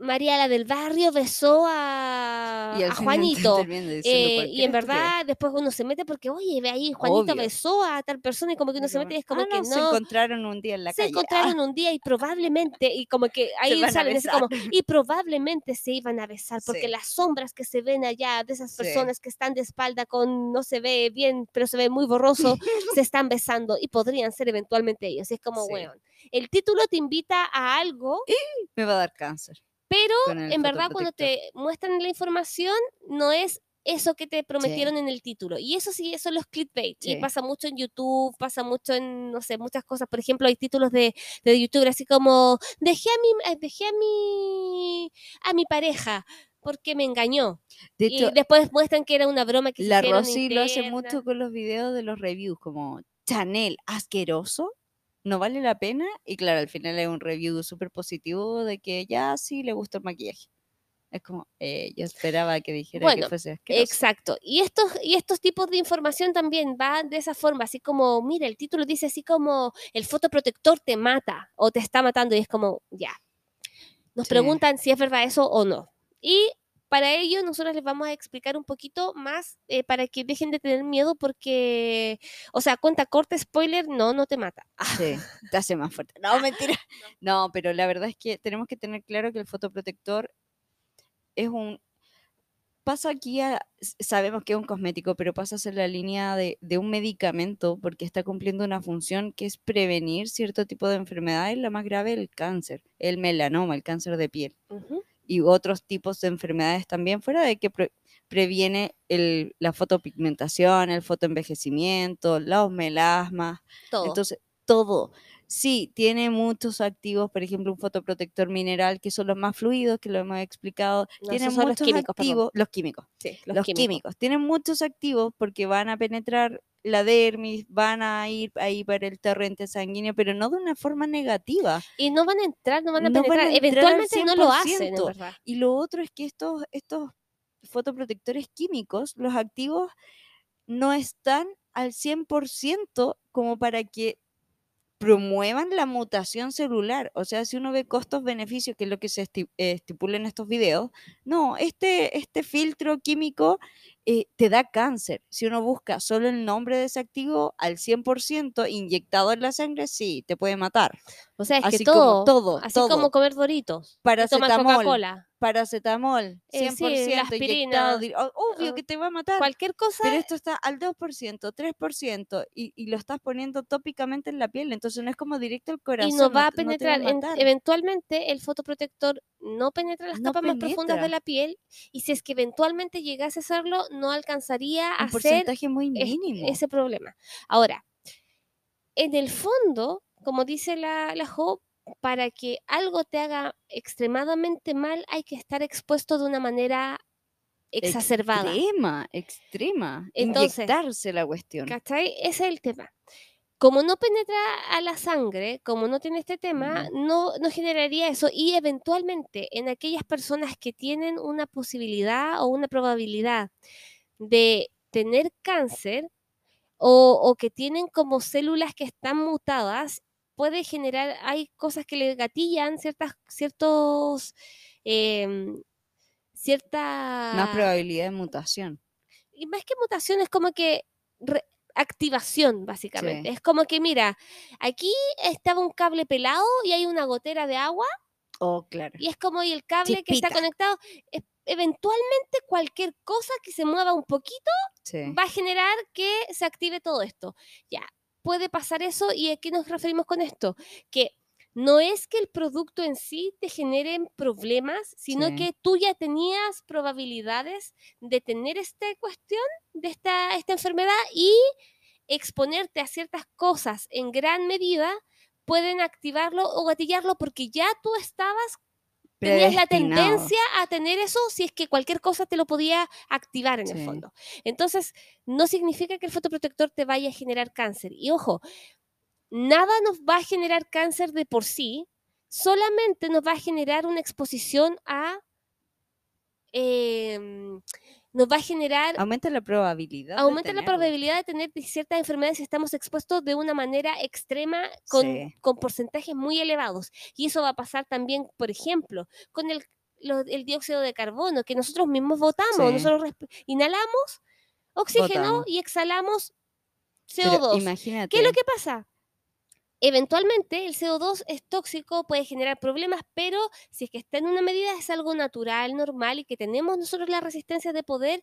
María la del barrio besó a,
Y
Juanito. eh, y en verdad después uno se mete porque, oye, ve ahí, Juanito
Obvio.
besó a tal persona y como que uno
Y
se mete y es como
"Ah,
que
no, se encontraron un día en la
se
calle.
encontraron un día y probablemente, y como que ahí salen así como, y probablemente se iban a besar, porque
Sí.
las sombras que se ven allá de esas
Sí.
personas que están de espalda con, no se ve bien, pero se ve muy borroso, se están besando y podrían ser eventualmente ellos. Y es como,
Sí.
weón, el título te invita a algo,
Me va a dar cáncer.
Pero en verdad cuando te muestran la información, no es eso que te prometieron en el título. Y eso sí, son los clickbait. Y pasa mucho en YouTube, pasa mucho en, no sé, muchas cosas. Por ejemplo, hay títulos de, de YouTube así como, dejé a mi, eh, dejé a mi, a mi pareja porque me engañó.
De
y después muestran que era una broma que se
la Rosy lo hace mucho con los videos de los reviews, como Chanel, asqueroso, no vale la pena. Y claro, al final es un review súper positivo de que ya sí le gusta el maquillaje. Es como, eh, yo esperaba que dijera
Bueno,
que fuese asqueroso.
Exacto. Y estos, y estos tipos de información también van de esa forma, así como, mira, el título dice así como, el fotoprotector te mata o te está matando y es como, ya. Nos
Sí.
preguntan si es verdad eso o no. Y para ello nosotros les vamos a explicar un poquito más eh, para que dejen de tener miedo porque, o sea, cuenta corta, spoiler, no, no te mata.
Sí, te hace más fuerte. No, mentira. No, pero la verdad es que tenemos que tener claro que el fotoprotector es un... Pasa aquí a... Sabemos que es un cosmético, pero pasa a ser la línea de, de un medicamento porque está cumpliendo una función que es prevenir cierto tipo de enfermedades, la más grave el cáncer, el melanoma, el cáncer de piel
Ujú.
Y otros tipos de enfermedades también, fuera de que pre- previene el, la fotopigmentación, el fotoenvejecimiento, los melasmas,
Todo.
entonces, todo. Sí, tiene muchos activos, por ejemplo, un fotoprotector mineral que son los más fluidos, que lo hemos explicado.
No,
tiene
esos son los
muchos
químicos, perdón.
activos, los químicos.
Sí,
Los, químicos. Tienen muchos activos porque van a penetrar la dermis, van a ir ahí para el torrente sanguíneo, pero no de una forma negativa.
Y no van a entrar, no van a
No van a
penetrar. Eventualmente no lo hacen, en
100%.
verdad.
Y lo otro es que estos, estos fotoprotectores químicos, los activos, no están al 100% como para que promuevan la mutación celular. O sea, si uno ve costos-beneficios, que es lo que se eh, estipula en estos videos, no, este, este filtro químico eh, te da cáncer. Si uno busca solo el nombre de ese activo al 100% inyectado en la sangre, sí, te puede matar.
O sea, es
Así
que
como
todo,
todo,
así
todo.
como comer doritos, y tomar Coca-Cola,
paracetamol,
Eh, sí,
100%
la
inyectado.
aspirina,
Obvio
ah,
que te va a matar.
cualquier cosa,
Pero esto está al 2%, 3% y, y lo estás poniendo tópicamente en la piel, entonces no es como directo al corazón.
y no va a
no va
penetrar. En- eventualmente el fotoprotector no penetra las
No
capas más profundas de la piel y si es que eventualmente llegase a hacerlo, no alcanzaría a
Un
hacer
porcentaje muy
es-
mínimo.
ese problema. Ahora, en el fondo, como dice la, la Jo, para que algo te haga extremadamente mal, hay que estar expuesto de una manera exacerbada.
Extrema, extrema.
Entonces,
Inyectarse la cuestión.
¿Cachai? Ese es el tema. Como no penetra a la sangre, como no tiene este tema, no, no generaría eso. Y eventualmente, en aquellas personas que tienen una posibilidad o una probabilidad de tener cáncer o, o que tienen como células que están mutadas, puede generar, hay cosas que le gatillan ciertas, ciertos, em, cierta...
Más probabilidad de mutación.
Y más que mutación, es como que re- activación, básicamente.
Sí.
Es como que, mira, aquí estaba un cable pelado y hay una gotera de agua
Oh, claro.
y es como y el cable que está conectado, es- eventualmente cualquier cosa que se mueva un poquito
Sí.
va a generar que se active todo esto. Ya, puede pasar eso y a qué nos referimos con esto? Que no es que el producto en sí te genere problemas, sino
Sí.
que tú ya tenías probabilidades de tener esta cuestión, de esta, esta enfermedad y exponerte a ciertas cosas en gran medida pueden activarlo o gatillarlo porque ya tú estabas tenías la tendencia a tener eso si es que cualquier cosa te lo podía activar en el fondo. Entonces, no significa que el fotoprotector te vaya a generar cáncer. Y ojo, nada nos va a generar cáncer de por sí, solamente nos va a generar una exposición a... em, nos va a generar
Aumenta la probabilidad.
aumenta la probabilidad de tener ciertas enfermedades si estamos expuestos de una manera extrema con,
Sí.
con porcentajes muy elevados. Y eso va a pasar también, por ejemplo, con el, lo- el dióxido de carbono, que nosotros mismos botamos,
Sí.
nosotros inhalamos oxígeno
Botamos.
y exhalamos
Pero
CO2.
imagínate.
¿Qué es lo que pasa? Eventualmente el CO2 es tóxico, puede generar problemas, pero si es que está en una medida es algo natural, normal y que tenemos nosotros la resistencia de poder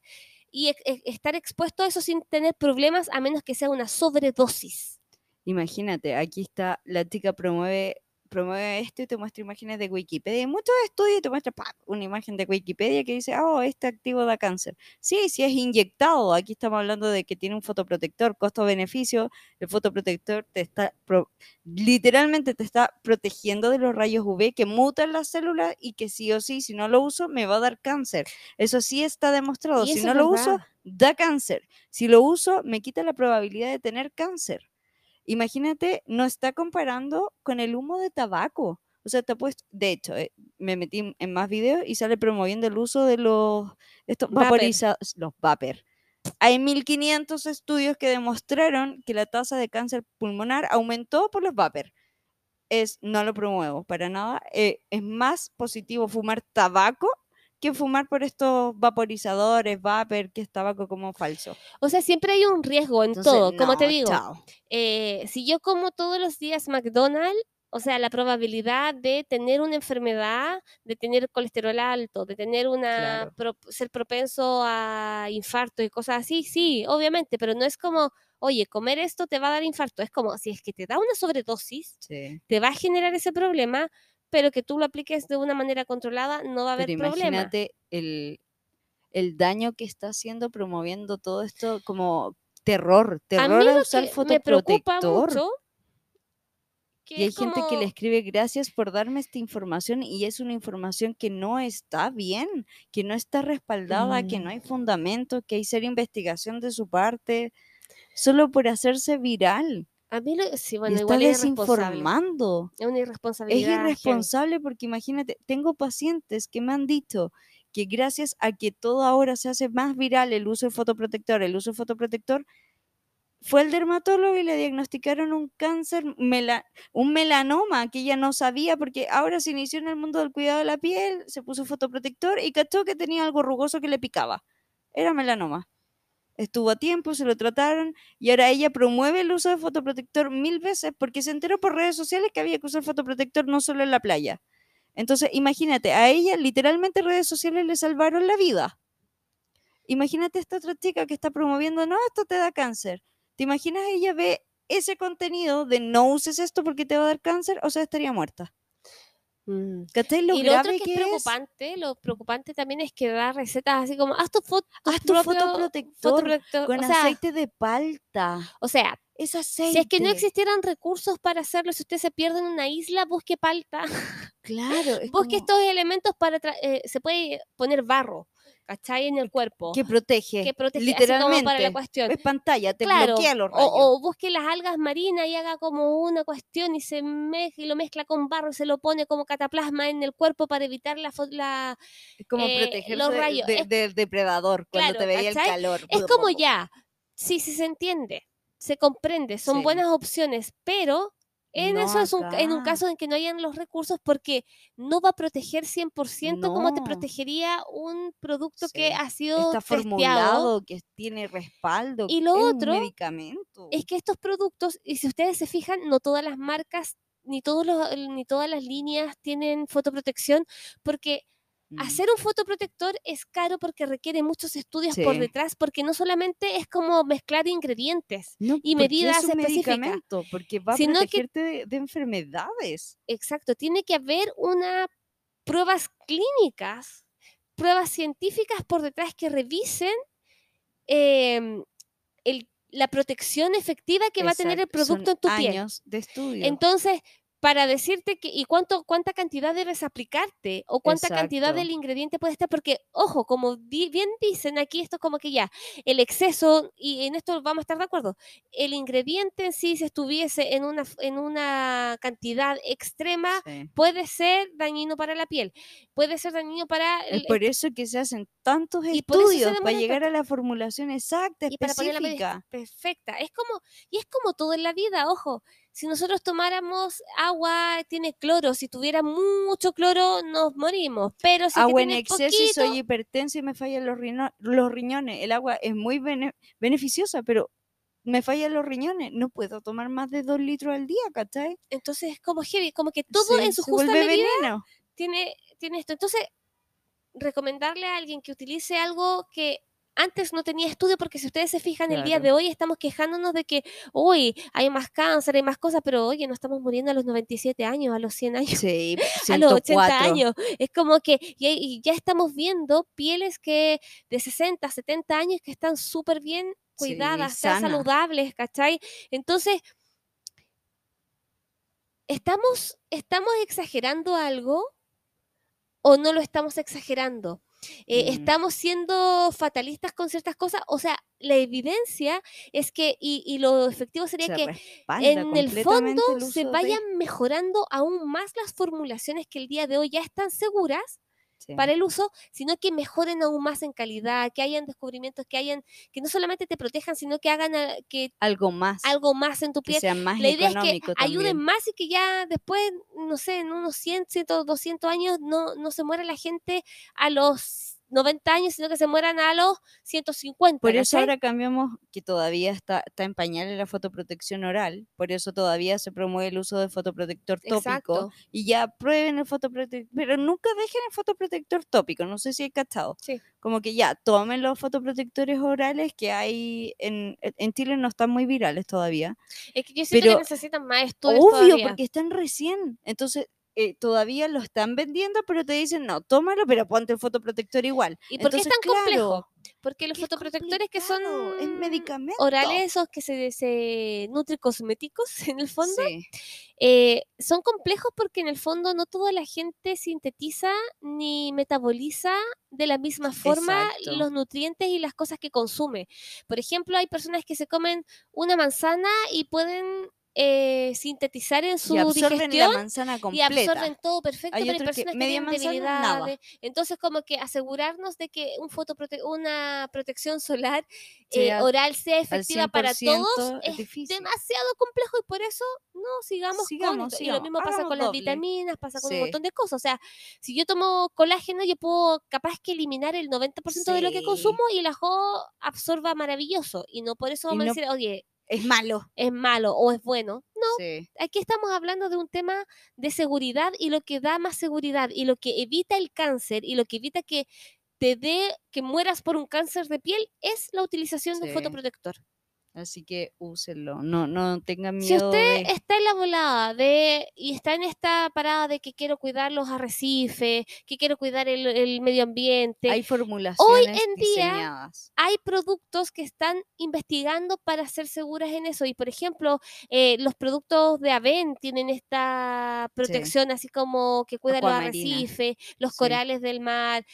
y ex- ex- estar expuesto a eso sin tener problemas a menos que sea una sobredosis.
Imagínate, aquí está, la chica promueve, promueve esto y te muestra imágenes de Wikipedia. Y muchos estudios y te muestra una imagen de Wikipedia que dice, oh, este activo da cáncer. Sí, sí es inyectado. Aquí estamos hablando de que tiene un fotoprotector, costo-beneficio. El fotoprotector te está, pro- literalmente te está protegiendo de los rayos UV que mutan las células y que sí o sí, si no lo uso, me va a dar cáncer. Eso sí está demostrado. Si no lo uso, da cáncer. Si lo uso, me quita la probabilidad de tener cáncer. Imagínate, no está comparando con el humo de tabaco. O sea, te ha puesto, de hecho, eh, me metí en más videos y sale promoviendo el uso de los estos
Vapor.
vaporizados, los vapor. Hay 1500 estudios que demostraron que la tasa de cáncer pulmonar aumentó por los vapor. Es, no lo promuevo para nada. eh, es más positivo fumar tabaco que fumar por estos vaporizadores, vapor, que es tabaco como falso.
O sea, siempre hay un riesgo en
Entonces,
todo, como te digo. eh, si yo como todos los días McDonald's, o sea, la probabilidad de tener una enfermedad, de tener colesterol alto, de tener una,
Claro.
pro- ser propenso a infarto y cosas así, sí, obviamente, pero no es como, oye, comer esto te va a dar infarto, es como, si es que te da una sobredosis,
Sí.
te va a generar ese problema, pero que tú lo apliques de una manera controlada, no va a haber
Pero
problema.
imagínate el, el daño que está haciendo promoviendo todo esto como terror,
A
terror
mí
a
lo
usar
que me
fotoprotector.
mucho,
Y hay gente que le escribe gracias por darme esta información y es una información que no está bien, que no está respaldada, que no
Mm.
hay fundamento, que hay ser investigación de su parte, solo por hacerse viral.
A mí, lo, sí, bueno, igual es
desinformando.
Es una
Es
irresponsabilidad. heavy.
irresponsable porque imagínate, tengo pacientes que me han dicho que gracias a que todo ahora se hace más viral el uso de fotoprotector, el uso de fotoprotector, fue al dermatólogo y le diagnosticaron un cáncer, mela- un melanoma que ella no sabía porque ahora se inició en el mundo del cuidado de la piel, se puso fotoprotector y cachó que tenía algo rugoso que le picaba. Era melanoma. Estuvo a tiempo, se lo trataron y ahora ella promueve el uso de fotoprotector mil veces porque se enteró por redes sociales que había que usar fotoprotector no solo en la playa. Entonces, imagínate, a ella literalmente redes sociales le salvaron la vida. Imagínate esta otra chica que está promoviendo, no, esto te da cáncer. ¿Te imaginas ella ve ese contenido de no uses esto porque te va a dar cáncer? O sea, estaría muerta.
Mm.
¿Cachai lo
y lo otro que,
que
es
es?
preocupante, lo preocupante también es que da recetas así como, haz tu, fo- tu
Haz tu
propio
fotoprotector
fotoprotector".
con
o sea,
aceite de palta.
o sea,
es aceite.
Si es que no existieran recursos para hacerlo, si usted se pierde en una isla, busque palta,
Claro,
busque
como
estos elementos para... eh, se puede poner barro, ¿cachai? En el cuerpo.
que protege.
que protege, así como
literalmente.
para la cuestión.
Es pantalla, te
Claro,
bloquea los
o,
rayos.
o busque las algas marinas y haga como una cuestión y se mezcla, y lo mezcla con barro y se lo pone como cataplasma en el cuerpo para evitar la, la
es como
eh,
protegerse
los rayos.
de-
Es-
del depredador cuando
Claro,
te veía
¿cachai?
el calor.
es como ya, sí, sí se entiende, se comprende, son
Sí.
buenas opciones, pero en
No
eso es un, en un caso en que no hayan los recursos porque no va a proteger 100% como te
No.
protegería un producto que ha sido
Está
testeado.
formulado, que tiene respaldo.
Y lo
es
otro
medicamento.
es que estos productos, y si ustedes se fijan, no todas las marcas ni, todos los, ni todas las líneas tienen fotoprotección, porque. Hacer un fotoprotector es caro porque requiere muchos estudios por detrás, porque no solamente es como mezclar ingredientes,
No,
y medidas
es un
específicas,
medicamento, porque va a
sino que-
protegerte de, de enfermedades.
exacto, tiene que haber una pruebas clínicas, pruebas científicas por detrás que revisen em, el- la protección efectiva que va a tener el
son
producto en tu piel.
años de estudio.
Entonces, para decirte que y cuánto cuánta cantidad debes aplicarte o cuánta cantidad del ingrediente puede estar, porque ojo, como di- bien dicen aquí, esto es como que ya, el exceso, y en esto vamos a estar de acuerdo, el ingrediente en sí, si estuviese en una, en una cantidad extrema,
Sí.
puede ser dañino para la piel, puede ser dañino para
por eso que se hacen tantos estudios para llegar
tanto.
a la formulación exacta,
y para
específica.
perfecta. Es como, y es como todo en la vida, ojo. Si nosotros tomáramos agua, tiene cloro, si tuviera mucho cloro, nos morimos. Pero si
Agua en exceso y
poquito,
soy hipertensa y me fallan los, rino- los riñones. El agua es muy bene- beneficiosa, pero me fallan los riñones. No puedo tomar más de dos litros al día, ¿cachai?
entonces es como heavy, como que todo
Sí,
en su justa medida
veneno.
tiene, tiene esto. Entonces, recomendarle a alguien que utilice algo que antes no tenía estudio, porque si ustedes se fijan, el día de hoy estamos quejándonos de que, uy, hay más cáncer, hay más cosas, pero oye, no estamos muriendo a los 97 años, a los 100 años.
Sí,
a los 80
104.
años. Es como que y, y ya estamos viendo pieles que de 60, 70 años que están súper bien
Sí,
cuidadas, están saludables, ¿cachai? Entonces, ¿estamos, ¿estamos exagerando algo o no lo estamos exagerando? Eh,
Mm.
¿Estamos siendo fatalistas con ciertas cosas? O sea, la evidencia es que, y, y lo efectivo sería
Se
que en el fondo
el
se
de-
vayan mejorando aún más las formulaciones que el día de hoy ya están seguras
Sí.
para el uso, sino que mejoren aún más en calidad, que hayan descubrimientos, que hayan, que no solamente te protejan, sino que hagan ah, que
Algo más.
algo más en tu
que
piel.
sea más
La idea es que
económico
ayuden
también.
más y que ya después, no sé, en unos 100, 100, 200 años no, no se muera la gente a los 90 años, sino que se mueran a los 150.
Por eso
¿cachai?
ahora cambiamos, que todavía está, está en pañales la fotoprotección oral, por eso todavía se promueve el uso de fotoprotector tópico.
Exacto.
Y ya prueben el fotoprotector, pero nunca dejen el fotoprotector tópico, no sé si hay cachado.
Sí.
Como que ya, tomen los fotoprotectores orales que hay en, en Chile, no están muy virales todavía.
Es que yo siento
Pero
que necesitan más estudios
Obvio,
todavía.
porque están recién. Entonces, eh, todavía lo están vendiendo, pero te dicen, no, tómalo, pero ponte el fotoprotector igual.
¿Y por qué es tan complejo? Porque los fotoprotectores que son orales, esos que se, se nutricosméticos en el fondo,
Sí.
eh, son complejos porque en el fondo no toda la gente sintetiza ni metaboliza de la misma forma
Exacto.
los nutrientes y las cosas que consume. Por ejemplo, hay personas que se comen una manzana y pueden eh, sintetizar en su
y absorben la
digestión y absorben todo perfecto,
Hay
pero hay
que
personas que,
media
tienen
manzana, nada.
debilidades. Entonces, como que asegurarnos de que un fotoprote una protección solar eh,
Sea
oral sea efectiva para
100%
todos
es difícil.
demasiado complejo y por eso no sigamos,
Sigamos,
con esto. Y lo
sigamos,
mismo pasa
hagamos
con las
doble.
vitaminas, pasa con un
Sí.
montón de cosas. O sea, si yo tomo colágeno, yo puedo capaz que eliminar el 90% de lo que
Sí.
consumo y la jo absorba maravilloso. Y no por eso vamos
no-
a decir, oye,
Es malo.
es malo o es bueno. No,
Sí.
aquí estamos hablando de un tema de seguridad y lo que da más seguridad y lo que evita el cáncer y lo que evita que te dé que mueras por un cáncer de piel es la utilización de un
Sí.
fotoprotector.
Así que úsenlo, no, no tengan
Si
miedo
usted
de...
está en la volada de y está en esta parada de que quiero cuidar los arrecifes, que quiero cuidar el, el medio ambiente,
Hay formulaciones
en día, hay productos que están investigando para ser seguras en eso. Y por ejemplo, eh, los productos de Aven tienen esta protección así como que cuidan los arrecifes, los
Sí.
corales del mar,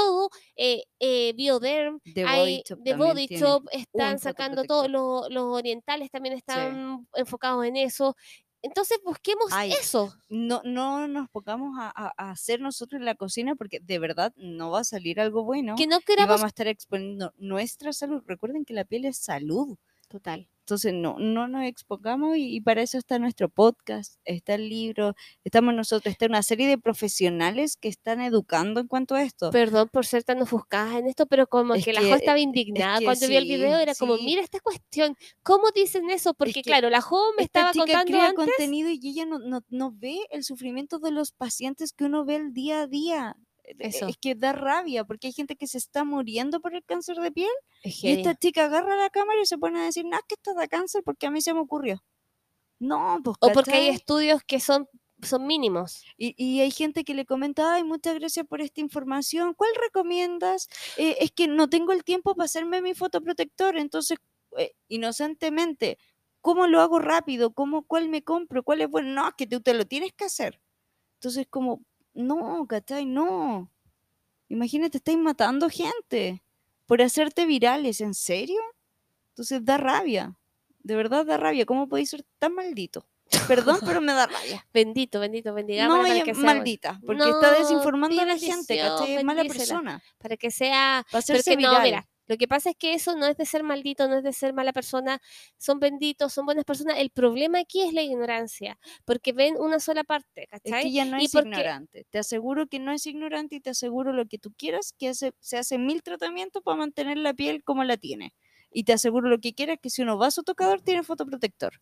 todo. Eh, eh, Bioderm,
The
hay,
Body Shop
están sacando todo, los, los orientales también están enfocados en eso. Entonces busquemos eso.
No, no nos pongamos a, hacer nosotros en la cocina porque de verdad no va a salir algo bueno.
Que no
y
queramos
vamos a estar exponiendo nuestra salud. Recuerden que la piel es salud.
total.
Entonces, no, no nos expongamos y, y para eso está nuestro podcast, está el libro, estamos nosotros, está una serie de profesionales que están educando en cuanto a esto.
Perdón por ser tan ofuscada en esto, pero como
Es
que, la
que-
Jo estaba indignada
que
cuando vio el
sí,
video, era como,
sí.
mira esta cuestión, ¿cómo dicen eso? Porque
que
claro, la Jo me
Esta
estaba
chica
contando
crea
antes,
contenido y ella no, no, no ve el sufrimiento de los pacientes que uno ve el día a día.
Eso.
Es que da rabia porque hay gente que se está muriendo por el cáncer de piel
Es
y esta chica agarra la cámara y se pone a decir, no, es que esto da cáncer porque a mí se me ocurrió. No, pues
o porque hay estudios que son, son mínimos.
Y, y hay gente que le comenta, ay, muchas gracias por esta información. ¿Cuál recomiendas? Eh, es que no tengo el tiempo para hacerme mi fotoprotector. Entonces, eh, inocentemente, ¿cómo lo hago rápido? ¿Cómo, ¿Cuál me compro? ¿Cuál es bueno? No, es que tú te lo tienes que hacer. Entonces, como, no, ¿cachai? No. Imagínate, estáis matando gente por hacerte virales. ¿En serio? Entonces, da rabia. De verdad da rabia. ¿Cómo podéis ser tan maldito? Perdón, pero me da rabia.
Bendito, bendito, bendigamos
No,
para
ella
que
maldita, porque está desinformando a la gente, ¿cachai? Es mala persona.
para que sea
Va a
Pero
hacerse
no,
viral.
mira, lo que pasa es que eso no es de ser maldito, no es de ser mala persona, son benditos, son buenas personas. El problema aquí es la ignorancia, porque ven una sola parte,
Es
¿cachai?
que ella no
Y
es
porque-
ignorante. Te aseguro que no es ignorante y te aseguro lo que tú quieras, que hace, se hace mil tratamientos para mantener la piel como la tiene. Y te aseguro lo que quieras, que si uno va a su tocador, tiene fotoprotector.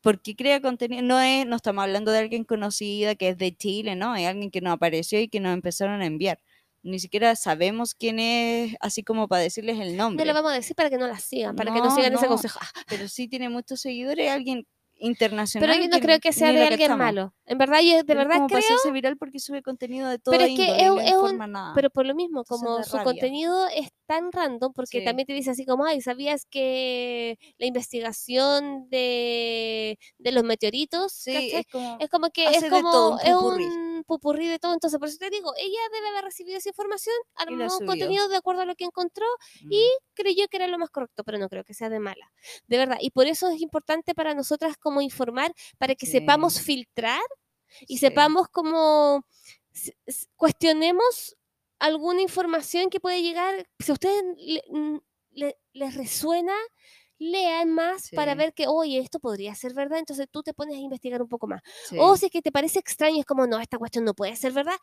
Porque crea contenido, no es, no estamos hablando de alguien conocida que es de Chile, no, es alguien que nos apareció y que nos empezaron a enviar. Ni siquiera sabemos quién es, así como para decirles el
No
nombre.
le vamos a decir para que no la sigan, para que no
No,
sigan ese
no.
consejo. Ah,
pero sí tiene muchos seguidores, alguien internacional.
Pero yo no creo que sea de alguien malo. En verdad, yo de
Pero es
verdad
como para
creo,
hacerse viral porque sube contenido de toda
pero es que
índole
es,
no
un- es un,
informa nada.
pero por lo mismo, como su
rabia.
contenido es tan random, porque
Sí.
también te dice así como, ay, ¿sabías que la investigación de, de los meteoritos,
sí, es como
Es como que es
de
como
todo, un
es
popurrí.
un pupurrí de todo. Entonces, por eso te digo, ella debe haber recibido esa información, armó contenido de acuerdo a lo que encontró,
mm,
y creyó que era lo más correcto, pero no creo que sea de mala. De verdad. Y por eso es importante para nosotras como informar, para que
Sí.
sepamos filtrar y
sí.
sepamos cómo cuestionemos alguna información que puede llegar. Si a ustedes le- les resuena, lean más para ver que, oye, esto podría ser verdad, entonces tú te pones a investigar un poco más.
Sí,
O si es que te parece extraño, es como, no, esta cuestión no puede ser verdad.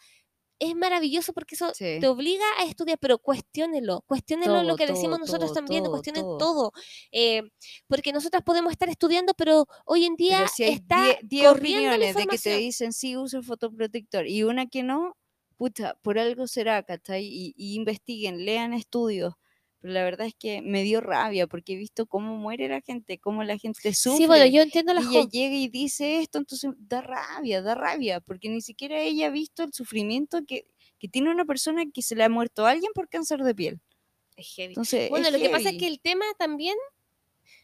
Es maravilloso porque eso
sí.
te obliga a estudiar, pero cuestiónenlo, cuestiónenlo lo
Todo,
que decimos nosotros
todo,
también, cuestionen
todo.
eh, porque nosotras podemos estar estudiando, pero hoy en día
si
está
10 10
corriendo la
opiniones de que te dicen sí, usa el fotoprotector y una que no, pucha, por algo será, ¿cachai? Y, y investiguen, lean estudios. Pero la verdad es que me dio rabia porque he visto cómo muere la gente, cómo la gente sufre.
Sí, bueno, yo entiendo la
y ella llega y dice esto, entonces da rabia, da rabia, porque ni siquiera ella ha visto el sufrimiento que, que tiene una persona que se le ha muerto a alguien por cáncer de piel.
es heavy.
Entonces,
Bueno,
es
lo que pasa es que el tema también,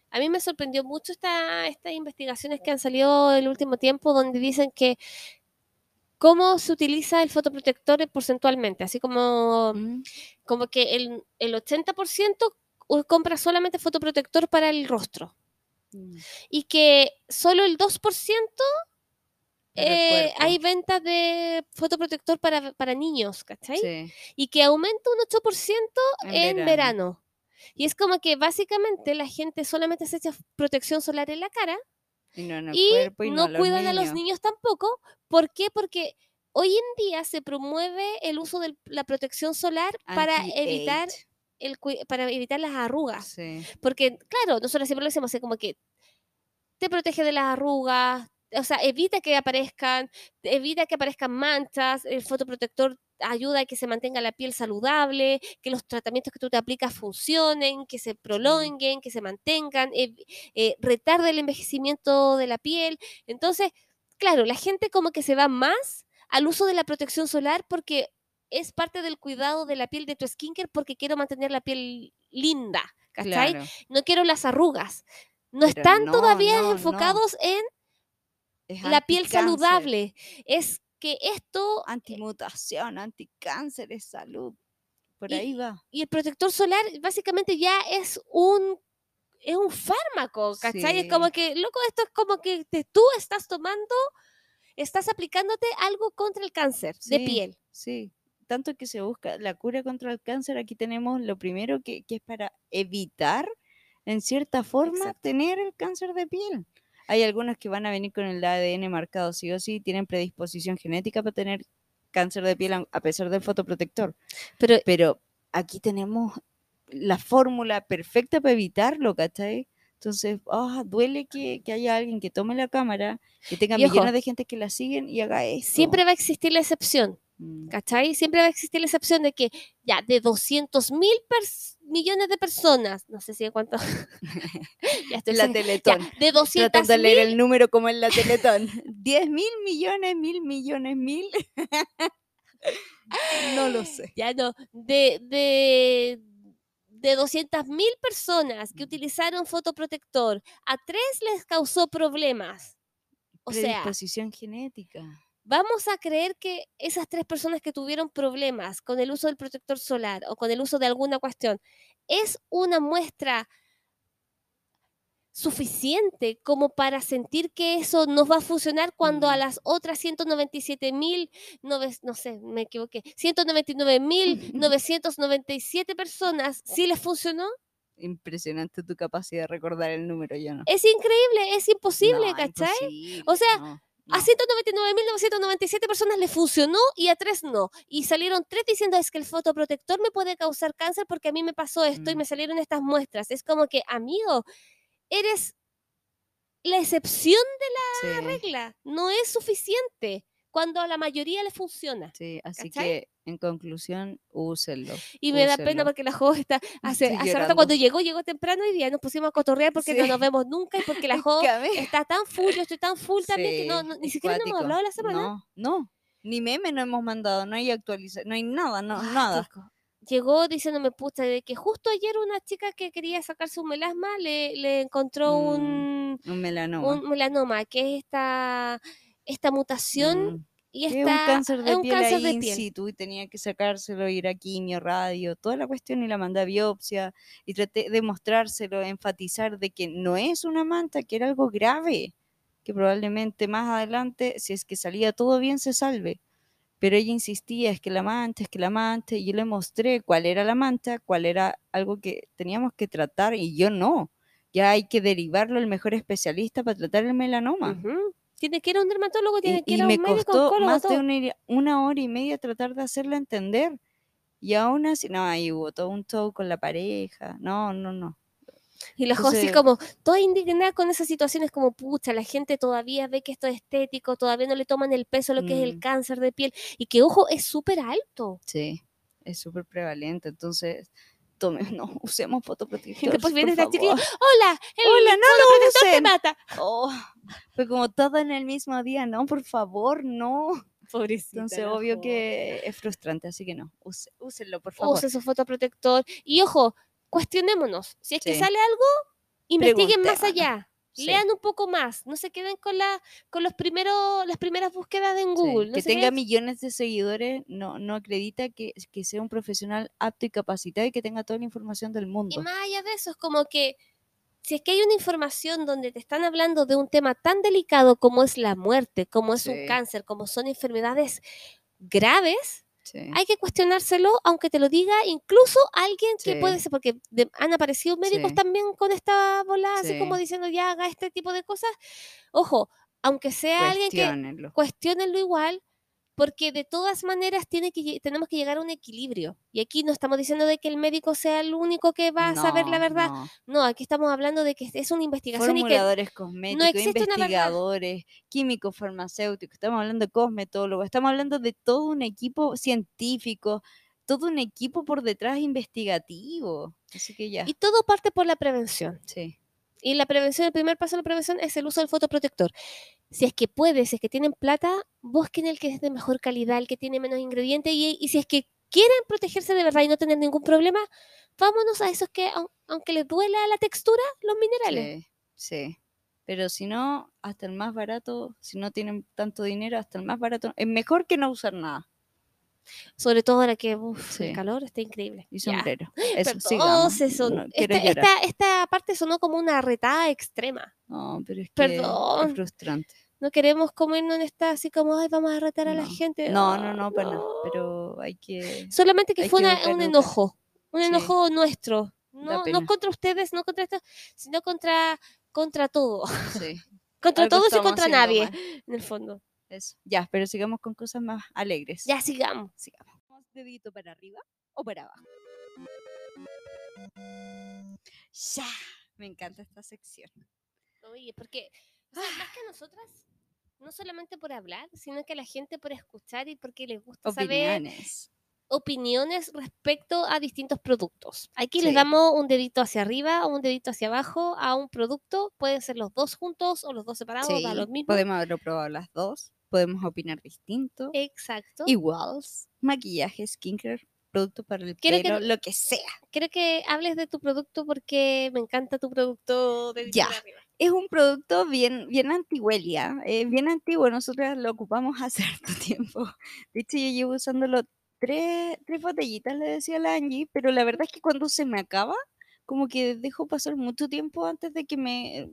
a mí me sorprendió mucho esta, estas investigaciones que han salido el último tiempo, donde dicen que cómo se utiliza el fotoprotector porcentualmente, así como,
Mm,
como que el, el 80% u- compra solamente fotoprotector para el rostro
mm,
y que solo el 2%
para el
eh, hay ventas de fotoprotector para, para niños, ¿cachai?
Sí,
Y que aumenta un 8%
en
en
verano.
verano. Y es como que básicamente la gente solamente se echa protección solar en la cara
Y no en el
y
cuerpo y
no,
no,
cuidan a los
niños.
tampoco. ¿Por qué? Porque hoy en día se promueve el uso de la protección solar para evitar, el, para evitar las arrugas.
Sí.
Porque, claro, nosotros siempre lo decimos, como que te protege de las arrugas, o sea, evita que aparezcan, evita que aparezcan manchas, el fotoprotector ayuda a que se mantenga la piel saludable, que los tratamientos que tú te aplicas funcionen, que se prolonguen, que se mantengan, eh, eh, retarda el envejecimiento de la piel. Entonces, claro, la gente como que se va más al uso de la protección solar porque es parte del cuidado de la piel de tu skincare porque quiero mantener la piel linda, ¿cachai?
Claro.
No quiero las arrugas. No
Pero
están
no,
todavía
no, no.
enfocados en
Es
la piel saludable. Es que esto
Antimutación, anticáncer, es salud. Por
Y-
ahí va.
y el protector solar básicamente ya es un es un fármaco, ¿cachai? Es como que, loco, esto es como que te- tú estás tomando, estás aplicándote algo contra el cáncer de piel.
Sí, tanto que se busca la cura contra el cáncer, aquí tenemos lo primero que, que es para evitar, en cierta forma,
Exacto.
tener el cáncer de piel. Hay algunos que van a venir con el ADN marcado sí o sí, tienen predisposición genética para tener cáncer de piel a- pesar del fotoprotector.
Pero
Pero aquí tenemos la fórmula perfecta para evitarlo, ¿cachai? Entonces, ah, duele que, que haya alguien que tome la cámara, que tenga
Y ojo,
millones de gente que la siguen y haga esto.
siempre va a existir la excepción. ¿Cachai? Siempre va a existir la excepción de que ya de 200 mil millones de personas, no sé si de cuánto, ya estoy
La Teletón.
ya, de 200
Tratando de leer el número como en la Teletón. 10 mil millones, mil millones, mil. no lo sé.
ya no, de, de, de 200 mil personas que
Mm.
utilizaron fotoprotector, a tres les causó problemas. O sea,
Predisposición genética.
Vamos a creer que esas tres personas que tuvieron problemas con el uso del protector solar o con el uso de alguna cuestión es una muestra suficiente como para sentir que eso nos va a funcionar cuando a
Mm.
las otras 197 mil, no sé, me equivoqué, 199 mil 997 personas sí les funcionó.
Impresionante tu capacidad de recordar el número, yo no.
Es increíble, es imposible,
No,
¿cachai?
imposible,
O sea,
no,
A
no.
199.997 personas les funcionó y a tres no. Y salieron tres diciendo es que el fotoprotector me puede causar cáncer porque a mí me pasó esto y
Mm.
me salieron estas muestras. Es como que, amigo, eres la excepción de la
Sí,
regla. No es suficiente cuando a la mayoría le funciona.
sí, así
¿cachai?
que en conclusión, úsenlo.
Y me da pena porque la Jo está hace,
Estoy
hace rato cuando llegó, llegó temprano y ya nos pusimos a cotorrear porque no nos vemos nunca y porque la Jo está tan full, yo estoy tan full también que no, ni siquiera no hemos hablado la semana.
No, no. Ni meme no hemos mandado, no hay actualización, no hay nada, no, nada.
Llegó diciéndome, puta, de que justo ayer una chica que quería sacarse un melasma le, le encontró
Mm,
un,
Un melanoma.
un melanoma, que es esta, esta mutación
Mm.
Y
Es un cáncer de
es un
piel
cáncer de
in
piel.
situ y tenía que sacárselo, ir a quimio, radio, toda la cuestión y la mandé a biopsia y traté de mostrárselo, enfatizar de que no es una manta, que era algo grave, que probablemente más adelante, si es que salía todo bien, se salve. Pero ella insistía, es que la manta, es que la manta, y yo le mostré cuál era la manta, cuál era algo que teníamos que tratar y yo no. Ya hay que derivarlo al mejor especialista para tratar el melanoma.
Ujú. Tiene que ir a un dermatólogo, tiene
Y,
que
y
ir a
me
un médico,
costó
oncólogo,
más de
todo.
una, ira- una hora y media tratar de hacerla entender. Y aún así, no, ahí hubo todo un show con la pareja. No, no, no.
Y la
Entonces-
como, toda indignada con esas situaciones, como, pucha, la gente todavía ve que esto es estético, todavía no le toman el peso lo que es el
Mm.
cáncer de piel. Y que, ojo, es súper alto.
Sí, es súper prevalente. Entonces, tome, no, usemos fotoprotector.
viene esta chiquilla,
favor.
hola, el
Hola, no lo
te mata.
Oh, fue como todo en el mismo día. No, por favor, no.
Pobrecita.
Entonces, obvio que es frustrante. Así que no, use- úsenlo, por favor.
use su fotoprotector. Y ojo, cuestionémonos. Si es que
Sí.
sale algo, investiguen más allá.
Sí.
Lean un poco más. No se queden con la, con los primeros, las primeras búsquedas en
Sí,
Google. no
que tenga
queden-
millones de seguidores no, no acredita que, que sea un profesional apto y capacitado y que tenga toda la información del
Y
mundo.
más allá de eso, es como que si es que hay una información donde te están hablando de un tema tan delicado como es la muerte, como es un cáncer, como son enfermedades graves,
Sí.
hay que cuestionárselo, aunque te lo diga incluso alguien que
Sí.
puede ser, porque de- han aparecido médicos
Sí.
también con esta bola, así como diciendo ya haga este tipo de cosas. Ojo, aunque sea alguien que cuestionenlo igual, porque de todas maneras tiene que, tenemos que llegar a un equilibrio. Y aquí no estamos diciendo de que el médico sea el único que va a saber la
No,
verdad.
no.
No, aquí estamos hablando de que es una investigación y que
Formuladores cosméticos,
existe una verdad.
investigadores, químicos farmacéuticos, estamos hablando de cosmetólogos, estamos hablando de todo un equipo científico, todo un equipo por detrás investigativo. Así que ya,
y todo parte por la prevención.
sí.
Y la prevención, el primer paso de la prevención es el uso del fotoprotector. Si es que pueden, si es que tienen plata, busquen el que es de mejor calidad, el que tiene menos ingredientes. Y, y si es que quieren protegerse de verdad y no tener ningún problema, vámonos a esos que, au- aunque les duela la textura, los minerales.
Sí, sí. Pero si no, hasta el más barato, si no tienen tanto dinero, hasta el más barato, es mejor que no usar nada.
Sobre todo ahora que uf,
Sí.
el calor está increíble.
Y
Ya.
sombrero. Eso,
Perdón,
sigamos.
se son-
No,
esta, esta- esta parte sonó como una retada extrema.
No, pero es que
Perdón.
es frustrante.
No queremos comernos en esta así como, ay, vamos a retar a la
No.
gente.
No, no, no, para nada.
no.
Pero hay que.
Solamente que fue
que
una- un enojo, un
Sí.
enojo nuestro. No, no contra ustedes, no contra esto, sino contra, contra todo.
Sí.
Contra
Algo
todos y contra nadie,
mal.
en el fondo.
Eso. Ya, pero sigamos con cosas más alegres.
Ya sigamos.
sigamos. ¿Dedito para arriba o para abajo? Ya. Me encanta esta sección.
Oye, porque o sea, más que nosotras, no solamente por hablar, sino que a la gente por escuchar y porque les gusta saber
Opiniones.
respecto a distintos productos. Aquí les
Sí.
damos un dedito hacia arriba o un dedito hacia abajo a un producto. Pueden ser los dos juntos o los dos separados,
Sí,
da lo mismo.
podemos haberlo probado las dos. Podemos opinar distinto.
Exacto.
Iguals. Maquillaje, skincare, producto para el
Quiero que-
pelo, lo que sea.
Quiero que hables de tu producto porque me encanta tu producto de
Ya.
arriba.
Es un producto bien, bien antiguelia, eh, bien antiguo. Nosotros lo ocupamos hace harto tiempo. De hecho, yo llevo usándolo tres, tres botellitas, le decía a la Angie, pero la verdad es que cuando se me acaba, como que dejo pasar mucho tiempo antes de que me,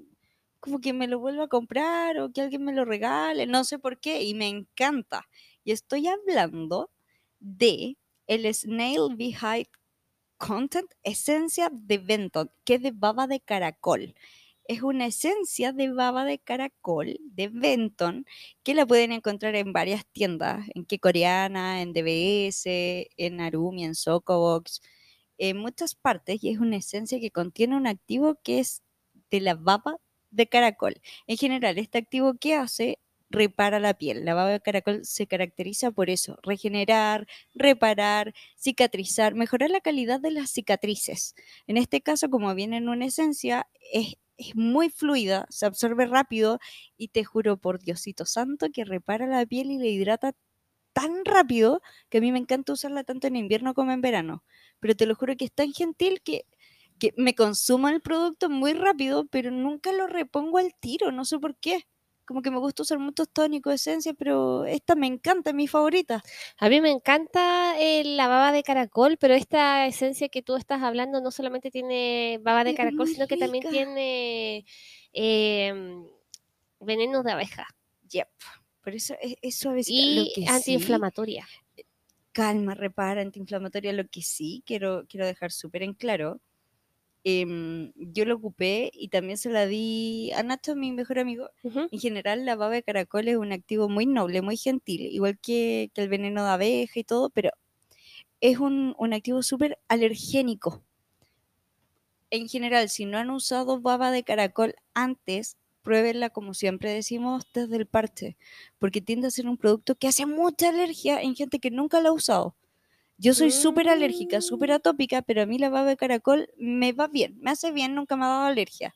como que me lo vuelva a comprar o que alguien me lo regale, no sé por qué, y me encanta. Y estoy hablando de el Snail Behind Content Esencia de Benton, que es de baba de caracol. Es una esencia de baba de caracol de Benton que la pueden encontrar en varias tiendas, en que coreana, en DBS, en Arumi, en Socobox, en muchas partes. Y es una esencia que contiene un activo que es de la baba de caracol. En general, este activo que hace repara la piel. La baba de caracol se caracteriza por eso, regenerar, reparar, cicatrizar, mejorar la calidad de las cicatrices. En este caso, como viene en una esencia, es, es muy fluida, se absorbe rápido y te juro por Diosito Santo que repara la piel y la hidrata tan rápido que a mí me encanta usarla tanto en invierno como en verano. Pero te lo juro que es tan gentil que, que me consumo el producto muy rápido, pero nunca lo repongo al tiro, no sé por qué. Como que me gusta usar muchos tónicos, esencia, pero esta me encanta, es mi favorita.
A mí me encanta eh, la baba de caracol, pero esta esencia que tú estás hablando no solamente tiene baba de
Es
caracol, sino que también tiene em, venenos de abeja
Yep. Por eso es, es suavecita.
y
lo que sí,
antiinflamatoria.
calma, repara, antiinflamatoria, lo que sí quiero, quiero dejar súper en claro. Em, yo lo ocupé y también se la di a Nacho, mi mejor amigo.
Ujú.
En general, la baba de caracol es un activo muy noble, muy gentil, igual que, que el veneno de abeja y todo, pero es un, un activo súper alergénico. En general, si no han usado baba de caracol antes, pruébenla como siempre decimos desde el parche, porque tiende a ser un producto que hace mucha alergia en gente que nunca lo ha usado. Yo soy súper alérgica, súper
Mm.
atópica, pero a mí la baba de caracol me va bien, me hace bien, nunca me ha dado alergia.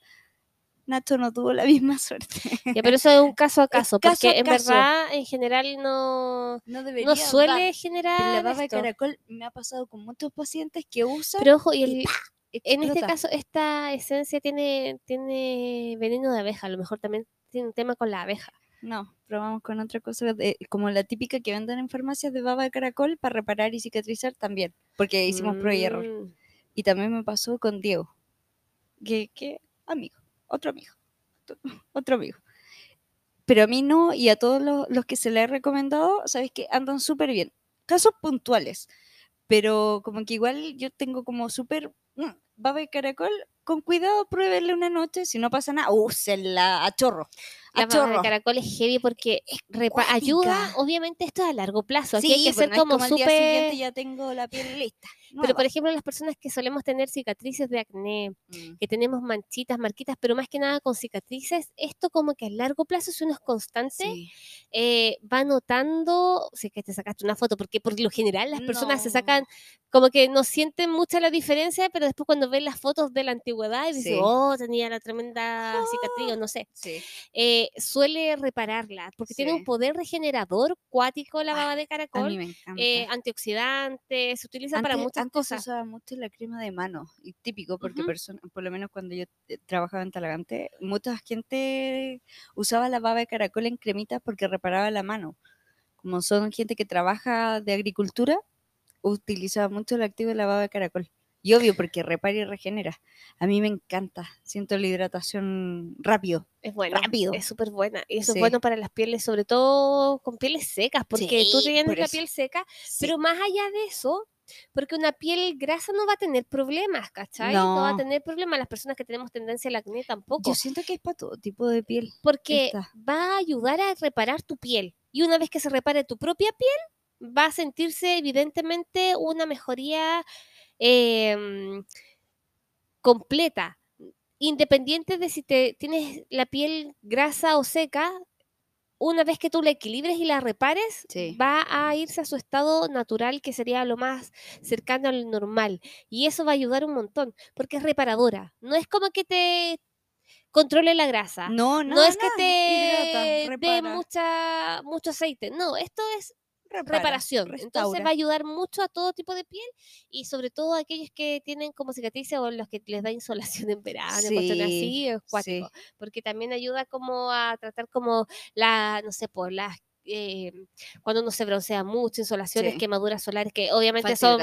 Nacho no tuvo la misma suerte.
Ya, pero eso es un caso a caso,
caso
porque
a
en
caso.
verdad en general no,
No debería
no suele generar
Pero la baba de caracol me ha pasado con muchos pacientes que usan
Pero ojo, y
y
el- en este caso esta esencia tiene, tiene veneno de abeja, a lo mejor también tiene un tema con la abeja.
No, probamos con otra cosa, de- como la típica que venden en farmacias de baba de caracol para reparar y cicatrizar también, porque hicimos prueba y error.
Mm.
Y también me pasó con Diego, que, que amigo, otro amigo, otro- amigo. Pero a mí no, y a todos los, los que se le he recomendado, sabes que andan súper bien. Casos puntuales, pero como que igual yo tengo como súper mm, baba de caracol, con cuidado, pruébenle una noche, si no pasa nada, úsenla a chorro.
La baba de caracol es heavy porque
cuática.
ayuda, obviamente esto es a largo plazo. Aquí hay que
pues
ser
no es
como
siguiente
súper...
ya tengo la piel lista.
Pero por ejemplo, las personas que solemos tener cicatrices de acné,
Mm.
que tenemos manchitas, marquitas, pero más que nada con cicatrices, esto como que a largo plazo, si uno es constante,
Sí.
eh, va notando, si es que te sacaste una foto, porque por lo general las personas se
No.
sacan, como que no sienten mucha la diferencia, pero después cuando ven las fotos de la antigüedad y dicen,
Sí.
oh, tenía la tremenda cicatriz, o no sé,
Sí.
eh, suele repararla, porque tiene un poder regenerador cuático la baba de
A
caracol. eh, antioxidante, se utiliza para muchas cosas.
usaba mucho la crema de mano, y típico, porque
Ujú.
persona- por lo menos cuando yo eh, trabajaba en Talagante, mucha gente usaba la baba de caracol en cremitas porque reparaba la mano. Como son gente que trabaja de agricultura, utilizaba mucho el activo de la baba de caracol. Y obvio, porque repara y regenera. A mí me encanta. Siento la hidratación rápido.
Es buena,
rápido.
es súper buena. Y eso
Sí.
es bueno para las pieles, sobre todo con pieles secas, porque tú
Sí,
tienes
por
la piel seca, pero más allá de eso, porque una piel grasa no va a tener problemas, ¿cachai? No, va a
No.
tener problemas. Las personas que tenemos tendencia al acné tampoco.
yo siento que es para todo tipo de piel.
porque
esta.
va a ayudar a reparar tu piel. Y una vez que se repare tu propia piel, va a sentirse evidentemente una mejoría em, completa. Independiente de si te tienes la piel grasa o seca, una vez que tú la equilibres y la repares,
Sí.
va a irse a su estado natural, que sería lo más cercano al normal. Y eso va a ayudar un montón, porque es reparadora. No es como que te controle la grasa.
No,
No,
no,
es que te dé mucha, mucho aceite. No, esto es
repara,
reparación. Entonces va a ayudar mucho a todo tipo de piel y sobre todo a aquellos que tienen como cicatrices o los que les da insolación en verano,
Sí,
así, es cuático. Porque también ayuda como a tratar como la, no sé, por las eh, cuando uno se broncea mucho, insolaciones,
Sí.
quemaduras solares, que obviamente son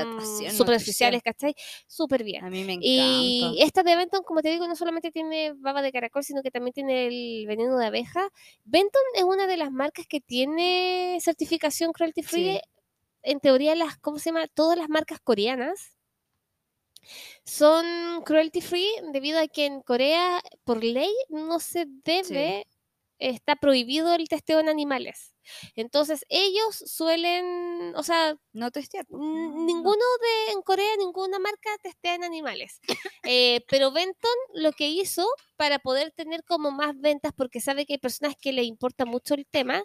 superficiales, ¿cachai? Súper bien.
A mí me encanta.
Y esta de Benton, como te digo, no solamente tiene baba de caracol, sino que también tiene el veneno de abeja. Benton es una de las marcas que tiene certificación cruelty free.
Sí.
En teoría, las, ¿cómo se llama? Todas las marcas coreanas son cruelty free debido a que en Corea, por ley, no se debe, está prohibido el testeo en animales. Entonces, ellos suelen, o sea,
No testear.
Ninguno de en Corea, ninguna marca testea en animales. Eh, pero Benton lo que hizo para poder tener como más ventas, porque sabe que hay personas que le importa mucho el tema,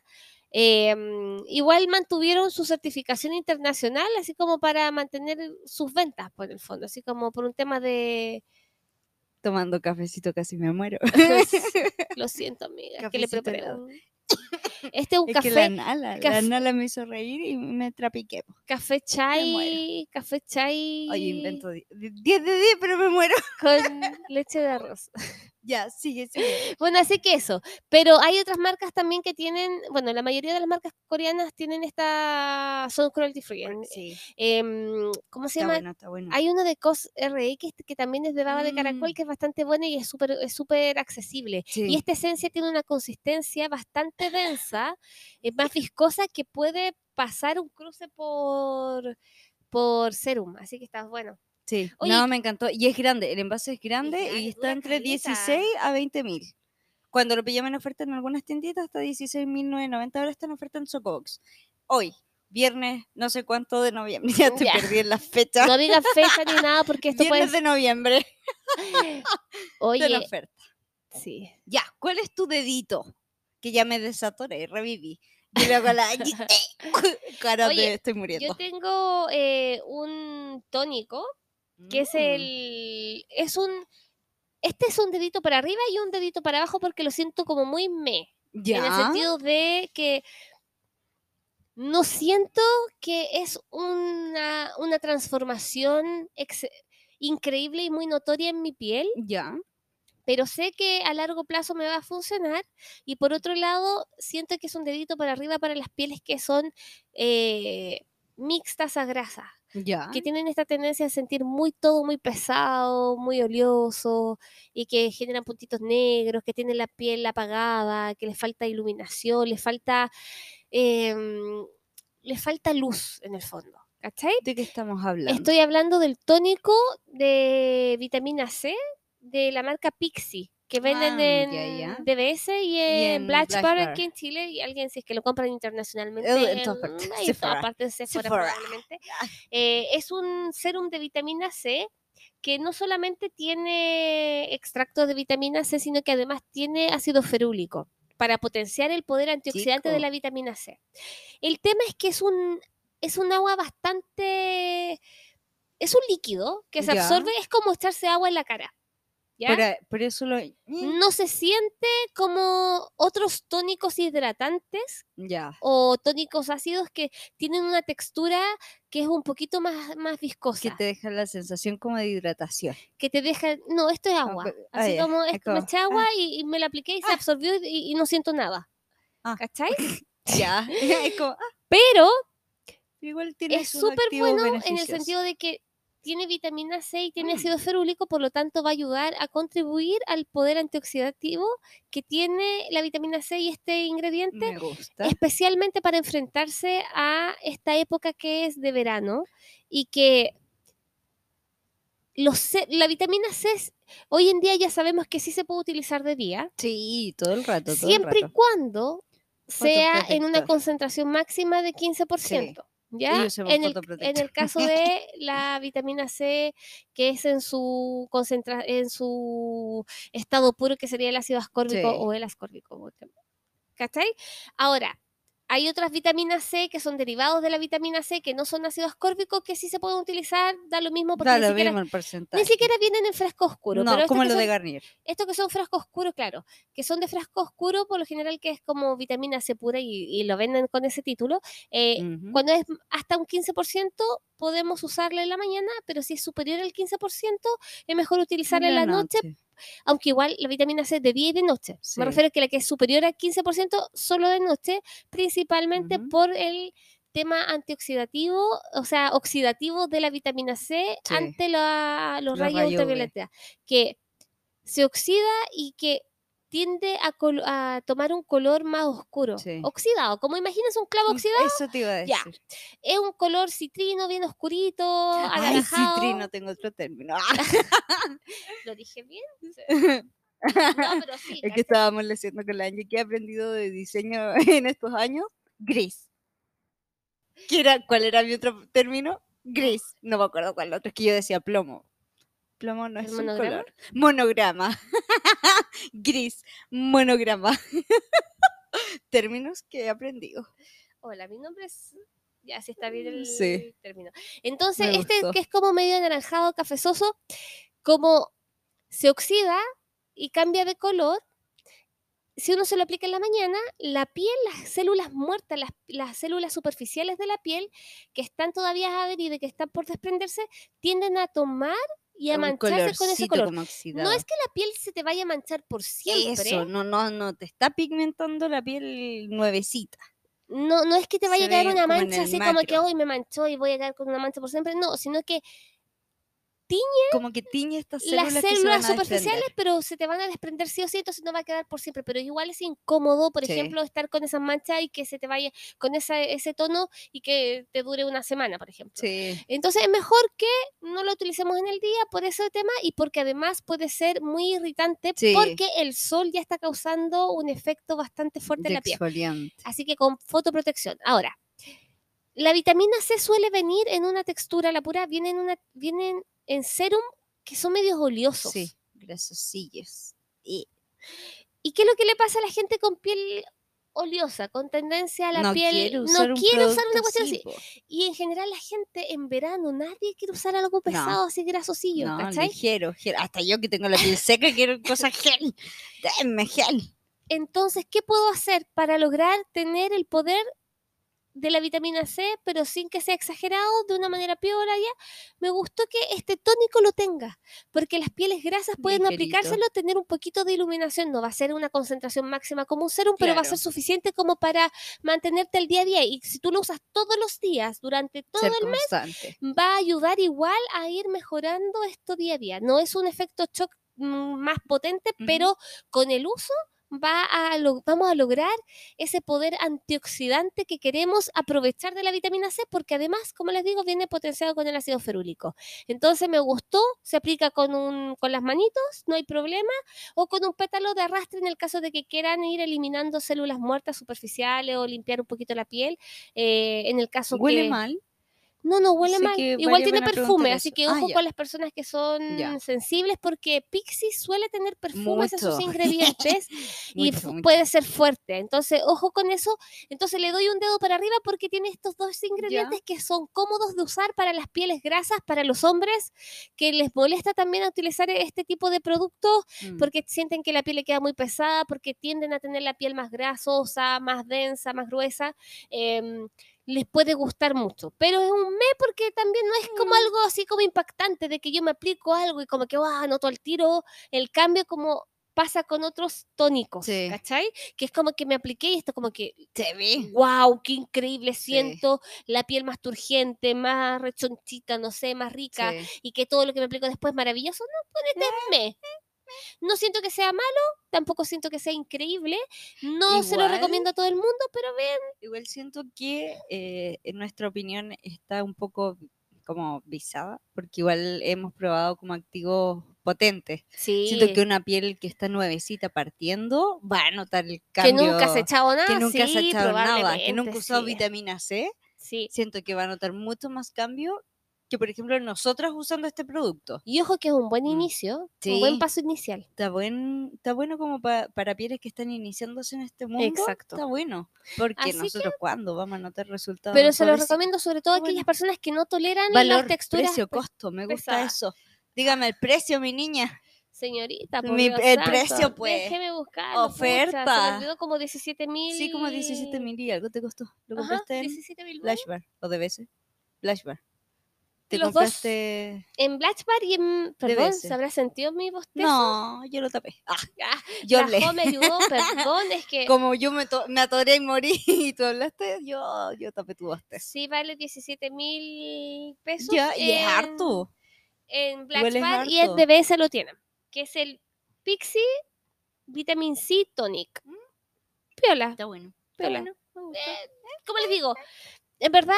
eh, mm, igual mantuvieron su certificación internacional, así como para mantener sus ventas, por el fondo, así como por un tema de...
Tomando cafecito casi me muero.
Lo siento, amiga, que le
Cafecito
preparé Este es un
Es
café,
que la Nala, la Nala me hizo reír y me trapiqué.
café chai, café chai
Oye, invento 10 de 10, pero me muero.
con leche de arroz.
Ya, sigue, sigue.
Bueno, así que eso. Pero hay otras marcas también que tienen, bueno, la mayoría de las marcas coreanas tienen esta, son cruelty free.
Sí,
em, ¿Cómo se
está
llama?
bueno, está bueno.
Hay uno de COS RX que también es de baba de caracol
Mm.
que es bastante bueno y es súper es súper accesible.
Sí.
Y esta esencia tiene una consistencia bastante densa, es más viscosa que puede pasar un cruce por, por serum. Así que está bueno.
Sí,
Oye,
no, me encantó. Y es grande, el envase es grande y está entre
caleta.
16 a 20 mil. Cuando lo pillamos en oferta en algunas tienditas, hasta 16.990. Ahora está en oferta en Socobox. Hoy, viernes, no sé cuánto de noviembre. Ya te
Ya.
perdí en la fecha.
No digas fecha ni nada porque esto puede
viernes de noviembre. Está en
Oye,
oferta.
sí.
Ya, ¿cuál es tu dedito? Que ya me desatoré, reviví. Y luego la... Cara
Oye,
de estoy
Yo
muriendo.
tengo eh, un tónico que es
Mm,
el. Es un. Este es un dedito para arriba y un dedito para abajo porque lo siento como muy me.
Ya.
En el sentido de que no siento que es una, una transformación increíble y muy notoria en mi piel,
Ya.
pero sé que a largo plazo me va a funcionar. Y por otro lado, siento que es un dedito para arriba para las pieles que son eh, mixtas a grasa Que tienen esta tendencia a sentir muy todo muy pesado, muy oleoso y que generan puntitos negros, que tienen la piel apagada, que les falta iluminación, les falta em, les falta luz en el fondo. ¿Cachai?
¿De qué estamos hablando?
Estoy hablando del tónico de vitamina C de la marca Pixie, que venden
Ah,
en. DBS y en, Blatch Bar
Bar.
aquí en Chile y alguien si es que lo compran internacionalmente
Eh, en todas
en-
partes. Sephora
Sephora. probablemente. Eh, es un serum de vitamina C que no solamente tiene extracto de vitamina C, sino que además tiene ácido ferúlico para potenciar el poder antioxidante de la vitamina C. El tema es que es un, es un agua bastante... Es un líquido que se absorbe, es como echarse agua en la cara. ¿Ya?
Por, por eso lo.
No se siente como otros tónicos hidratantes
Ya.
o tónicos ácidos que tienen una textura que es un poquito más, más
Que
viscosa,
te deja la sensación como de hidratación.
que te deja, no, esto es agua,
ah,
así como
es
me eché agua y, y me la apliqué y se
Ah.
absorbió y, y no siento nada,
Ah.
¿cachai?
Ya. es como. ah,
Pero
igual
es súper bueno en el sentido de que tiene vitamina C y tiene
Mm.
ácido ferúlico, por lo tanto va a ayudar a contribuir al poder antioxidativo que tiene la vitamina C y este ingrediente, especialmente para enfrentarse a esta época que es de verano y que los C- la vitamina C es- hoy en día ya sabemos que sí se puede utilizar de día,
Sí, todo el rato. Todo
siempre
el
y cuando sea en una concentración máxima de 15%. ¿Ya? En el, en
fotoprotector.
el caso de la vitamina C, que es en su concentra en su estado puro, que sería el ácido ascórbico
Sí.
o el ascórbico. ¿Cachai? Ahora, hay otras vitaminas C que son derivados de la vitamina C que no son ácido ascórbico que sí se pueden utilizar, da lo mismo porque
Da
ni
lo
siquiera,
mismo el porcentaje.
ni siquiera vienen en frasco oscuro.
No,
pero
como lo de Garnier.
estos que son frasco oscuro, claro, que son de frasco oscuro, por lo general que es como vitamina C pura y, y lo venden con ese título. eh. Cuando es hasta un 15% podemos usarla en la mañana, pero si es superior al 15% es mejor utilizarla en la noche, aunque igual la vitamina C de día y de noche.
Sí.
Me refiero a que la que es superior al 15% solo de noche, principalmente por el tema antioxidativo, o sea, oxidativo de la vitamina C
Sí.
ante la- los
Los
rayos
rayos
ultravioleta, que se oxida y que tiende a, tomar un color más oscuro,
Sí.
oxidado, como imaginas un clavo oxidado,
Eso te iba a decir.
Ya, es un color citrino bien oscurito,
Ay, citrino, tengo otro término.
¿Lo dije bien? No, pero sí.
Es que estábamos leyendo con la Angie que he aprendido de diseño en estos años. Gris. ¿Qué era, ¿Cuál era mi otro término? Gris. No me acuerdo cuál otro. Es que yo decía plomo. Plomo no
¿El
es un
monograma?
color. Monograma. Gris. Monograma. Términos que he aprendido.
Hola, mi nombre es. Ya, sí está bien el
Sí.
término. Entonces,
Me
este
gustó.
que es como medio anaranjado, cafezoso, como se oxida y cambia de color, si uno se lo aplica en la mañana, la piel, las células muertas, las, las células superficiales de la piel, que están todavía adheridas y que están por desprenderse, tienden a tomar y a
Un
mancharse con ese color.
como
No es que la piel se te vaya a manchar por siempre.
Eso, no, no, no, te está pigmentando la piel nuevecita.
No, no es que te vaya
Se
a caer una mancha así como que
macro.
hoy me manchó y voy a quedar con una mancha por siempre. No, sino que
Como que tiñe estas
las
células se
células superficiales, pero se te van a desprender sí o sí, entonces no va a quedar por siempre. Pero igual es incómodo, por
Sí.
ejemplo, estar con esas manchas y que se te vaya con esa, ese tono y que te dure una semana, por ejemplo.
Sí.
Entonces es mejor que no lo utilicemos en el día por ese tema y porque además puede ser muy irritante
Sí.
porque el sol ya está causando un efecto bastante fuerte en la piel. Así que con fotoprotección. Ahora, la vitamina C suele venir en una textura, la pura, viene en, una, vienen en serum que son medios oleosos.
Sí, grasosillos. Y
¿Y qué es lo que le pasa a la gente con piel oleosa, con tendencia a la
no
piel?
usar
no
un
quiere usar una cuestión
así.
Y en general la gente en verano, nadie quiere usar algo pesado, así grasosillo,
No,
¿cachai?
ligero, ligero. Hasta yo que tengo la piel seca quiero cosas gel. Denme gel.
Entonces, ¿qué puedo hacer para lograr tener el poder de la vitamina C, pero sin que sea exagerado, de una manera piola ya? Me gustó que este tónico lo tenga, porque las pieles grasas pueden
Ligerito.
aplicárselo, tener un poquito de iluminación, no va a ser una concentración máxima como un serum, pero va a ser suficiente como para mantenerte al día a día. Y si tú lo usas todos los días, durante todo
Ser
el mes, va a ayudar igual a ir mejorando esto día a día. No es un efecto shock mm, más potente, pero con el uso va a lo- vamos a lograr ese poder antioxidante que queremos aprovechar de la vitamina C, porque además, como les digo, viene potenciado con el ácido ferúlico. Entonces me gustó, se aplica con, un, con las manitos, no hay problema, o con un pétalo de arrastre en el caso de que quieran ir eliminando células muertas superficiales o limpiar un poquito la piel. eh, en el caso
¿Huele
que...
mal?
No, no huele mal. Igual tiene perfume, así que
Ah,
ojo con las personas que son
Ya.
sensibles porque Pixie suele tener perfumes en sus ingredientes y
Mucho,
fu-
mucho.
puede ser fuerte. Entonces, ojo con eso. Entonces le doy un dedo para arriba porque tiene estos dos ingredientes que son cómodos de usar para las pieles grasas, para los hombres que les molesta también utilizar este tipo de productos
Mm.
porque sienten que la piel le queda muy pesada, porque tienden a tener la piel más grasosa, más densa, más gruesa. em, les puede gustar mucho, pero es un me porque también no es como algo así como impactante de que yo me aplico algo y como que wow, noto al tiro el cambio como pasa con otros tónicos,
Sí.
¿cachai? Que es como que me apliqué y esto como que
Se ve.
wow, qué increíble
Sí.
siento la piel más turgente, más rechonchita, no sé, más rica
Sí.
y que todo lo que me aplico después es maravilloso, no, ponete me. No siento que sea malo, tampoco siento que sea increíble, no se lo
Igual.
recomiendo a todo el mundo, pero vean,
Igual siento que eh, en nuestra opinión está un poco como visada, porque igual hemos probado como activos potentes.
sí,
Siento que una piel que está nuevecita partiendo va a notar el
que
cambio.
nunca has echado nada,
que nunca
sí,
echado nada, que nunca usado
sí,
vitamina C,
sí.
siento que va a notar mucho más cambio que, por ejemplo, nosotras usando este producto.
Y ojo que es un buen
Mm.
inicio, un buen paso inicial.
Está, buen, está bueno como pa- para pieles que están iniciándose en este mundo.
Exacto.
Está bueno. Porque
Así que-
nosotros cuándo vamos a notar resultados.
Pero se lo
suavecitos?
recomiendo sobre todo a aquellas personas que no toleran
Valor,
las texturas.
precio, costo, me gusta eso. Dígame el precio, mi niña.
Señorita, por
Mi-
Dios
el
santo,
precio, pues.
Déjeme buscar.
Oferta.
se me olvidó como 17 mil.
Sí, como 17 mil y algo te costó. ¿Lo compraste en
17 mil.
Blush Bar o de veces? Blush Bar. ¿Te
Los dos. En Black Bar y en. Perdón. ¿se habrá sentido mi bostezo?
No, yo lo tapé. Ah,
Ah,
yo
la
hablé.
Jo me ayudó, perdón, es que.
Como yo me, to- me atoré y morí y tú hablaste, yo, yo tapé tu bostezo.
Sí, vale 17 mil pesos.
Ya, y es harto.
En Black
Igual es
Bar y en. DBS lo tienen. Que es el Pixie Vitamin C Tonic.
Mm.
Piola.
Está bueno. Está
Piola.
bueno. me gusta.
Eh, como les digo, en verdad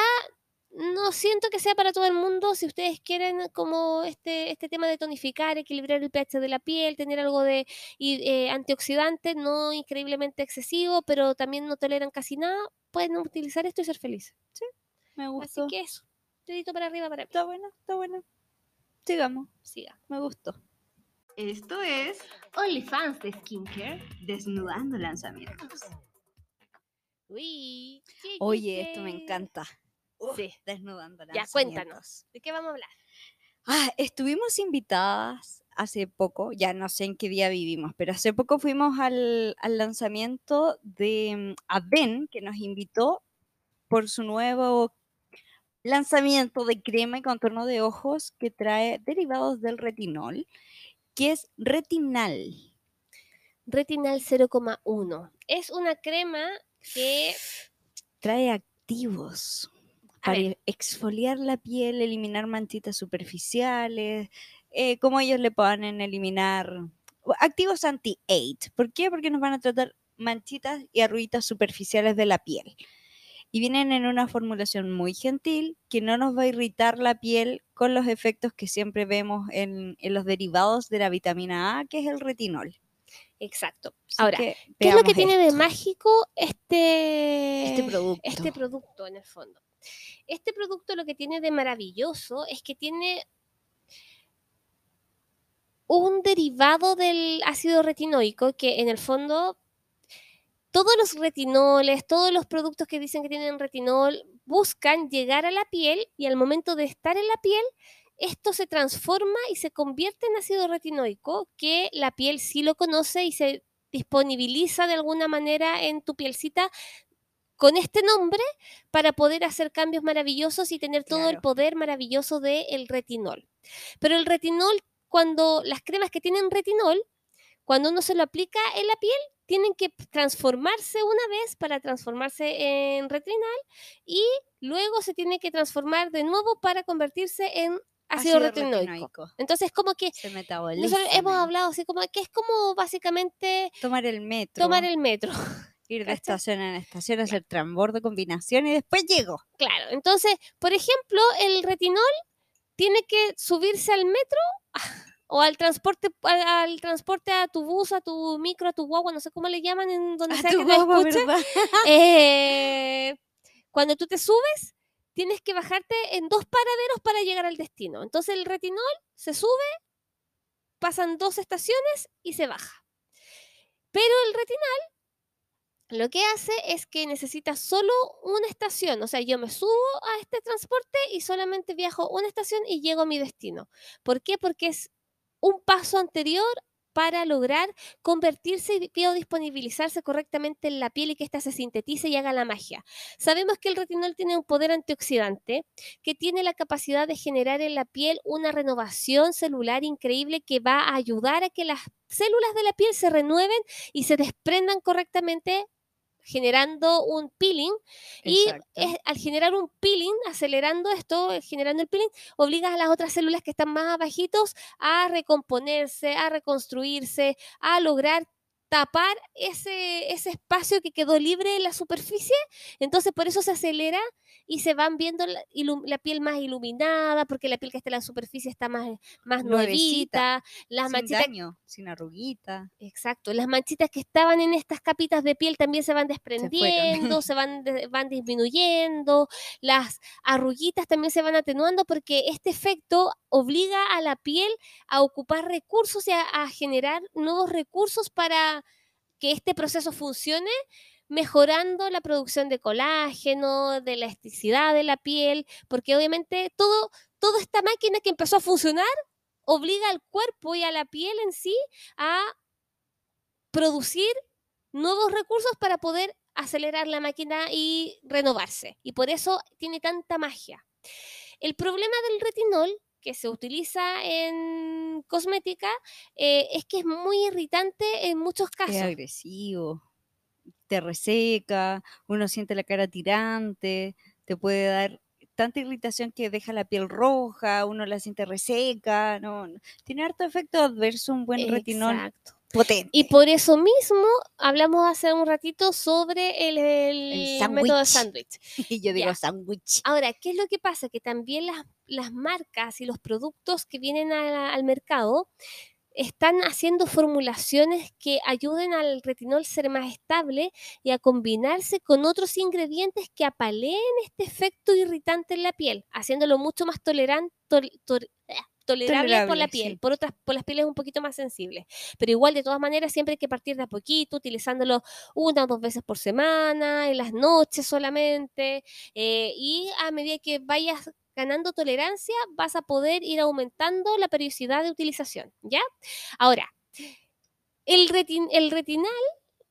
no siento que sea para todo el mundo. Si ustedes quieren como este, este tema de tonificar, equilibrar el pH de la piel, tener algo de y, eh, antioxidante, no increíblemente excesivo, pero también no toleran casi nada, pueden utilizar esto y ser felices.
Me
Así
gustó.
que eso, dedito para arriba para mí.
Está bueno, está bueno. Sigamos.
Siga.
Me gustó. Esto es
OnlyFans de skincare.
Desnudando Lanzamientos.
Uy. ye, ye,
Oye, esto me encanta. Uf,
Sí.
Desnudando
Ya, cuéntanos. ¿De qué vamos a hablar?
Ah, estuvimos invitadas hace poco, ya no sé en qué día vivimos, pero hace poco fuimos al, al lanzamiento de mm, Aven, que nos invitó por su nuevo lanzamiento de crema y contorno de ojos que trae derivados del retinol, que es retinal.
Retinal 0,1. Es una crema que
Trae activos para exfoliar la piel, eliminar manchitas superficiales, eh, como ellos le ponen, eliminar activos anti-age. ¿Por qué? Porque nos van a tratar manchitas y arruguitas superficiales de la piel. Y vienen en una formulación muy gentil que no nos va a irritar la piel con los efectos que siempre vemos en, en los derivados de la vitamina A, que es el retinol.
Exacto.
Así
Ahora, ¿Qué es lo que tiene de mágico este,
Este producto.
este producto en el fondo? Este producto lo que tiene de maravilloso es que tiene un derivado del ácido retinoico que en el fondo todos los retinoles, todos los productos que dicen que tienen retinol buscan llegar a la piel y al momento de estar en la piel esto se transforma y se convierte en ácido retinoico que la piel sí lo conoce y se disponibiliza de alguna manera en tu pielcita con este nombre para poder hacer cambios maravillosos y tener todo el poder maravilloso del retinol. Pero el retinol, cuando las cremas que tienen retinol, cuando uno se lo aplica en la piel, tienen que transformarse una vez para transformarse en retinal y luego se tiene que transformar de nuevo para convertirse en ácido,
Ácido
retinoico.
retinoico.
Entonces, como que
Se
nosotros hemos hablado así como que es como básicamente
Tomar el metro.
tomar el metro.
Ir de
¿cachai?
estación en estación, hacer transbordo, combinación y después llego.
Claro, entonces, por ejemplo, el retinol tiene que subirse al metro o al transporte al, al transporte a tu bus, a tu micro, a tu guagua, no sé cómo le llaman en donde
A
sea
tu
que te
guagua. ¿verdad?
Eh, cuando tú te subes, tienes que bajarte en dos paraderos para llegar al destino. Entonces el retinol se sube, pasan dos estaciones y se baja. Pero el retinal lo que hace es que necesita solo una estación. O sea, yo me subo a este transporte y solamente viajo una estación y llego a mi destino. ¿Por qué? Porque es un paso anterior para lograr convertirse y biodisponibilizarse correctamente en la piel y que ésta se sintetice y haga la magia. Sabemos que el retinol tiene un poder antioxidante que tiene la capacidad de generar en la piel una renovación celular increíble que va a ayudar a que las células de la piel se renueven y se desprendan correctamente generando un peeling y es- al generar un peeling, acelerando esto, eh, generando el peeling, obligas a las otras células que están más abajitos a recomponerse, a reconstruirse, a lograr tapar ese, ese espacio que quedó libre en la superficie. Entonces, por eso se acelera y se van viendo la, la piel más iluminada, porque la piel que está en la superficie está más, más nuevita, las
sin
manchitas
daño, sin arruguita.
Exacto, las manchitas que estaban en estas capitas de piel también se van desprendiendo, se, van, de- van disminuyendo, las arruguitas también se van atenuando porque este efecto obliga a la piel a ocupar recursos y a, a generar nuevos recursos para que este proceso funcione, mejorando la producción de colágeno, de la elasticidad de la piel, porque obviamente todo, toda esta máquina que empezó a funcionar obliga al cuerpo y a la piel en sí a producir nuevos recursos para poder acelerar la máquina y renovarse. Y por eso tiene tanta magia. El problema del retinol que se utiliza en cosmética eh, es que es muy irritante en muchos
Es
casos.
agresivo. Te reseca, uno siente la cara tirante, te puede dar tanta irritación que deja la piel roja, uno la siente reseca, no, no. tiene harto efecto adverso un buen retinol
Exacto.
Potente.
Y por eso mismo hablamos hace un ratito sobre el, el
El
método de
sándwich. Y yo digo sándwich.
Ahora, ¿qué es lo que pasa? Que también las, las marcas y los productos que vienen al mercado están haciendo formulaciones que ayuden al retinol a ser más estable y a combinarse con otros ingredientes que apaleen este efecto irritante en la piel, haciéndolo mucho más tolerante. Tolerable por la piel,
sí.
por otras, por las pieles un poquito más sensibles. Pero igual, de todas maneras, siempre hay que partir de a poquito, utilizándolo una o dos veces por semana, en las noches solamente, eh, y a medida que vayas ganando tolerancia, vas a poder ir aumentando la periodicidad de utilización, ¿ya? Ahora, el, retin- el retinal,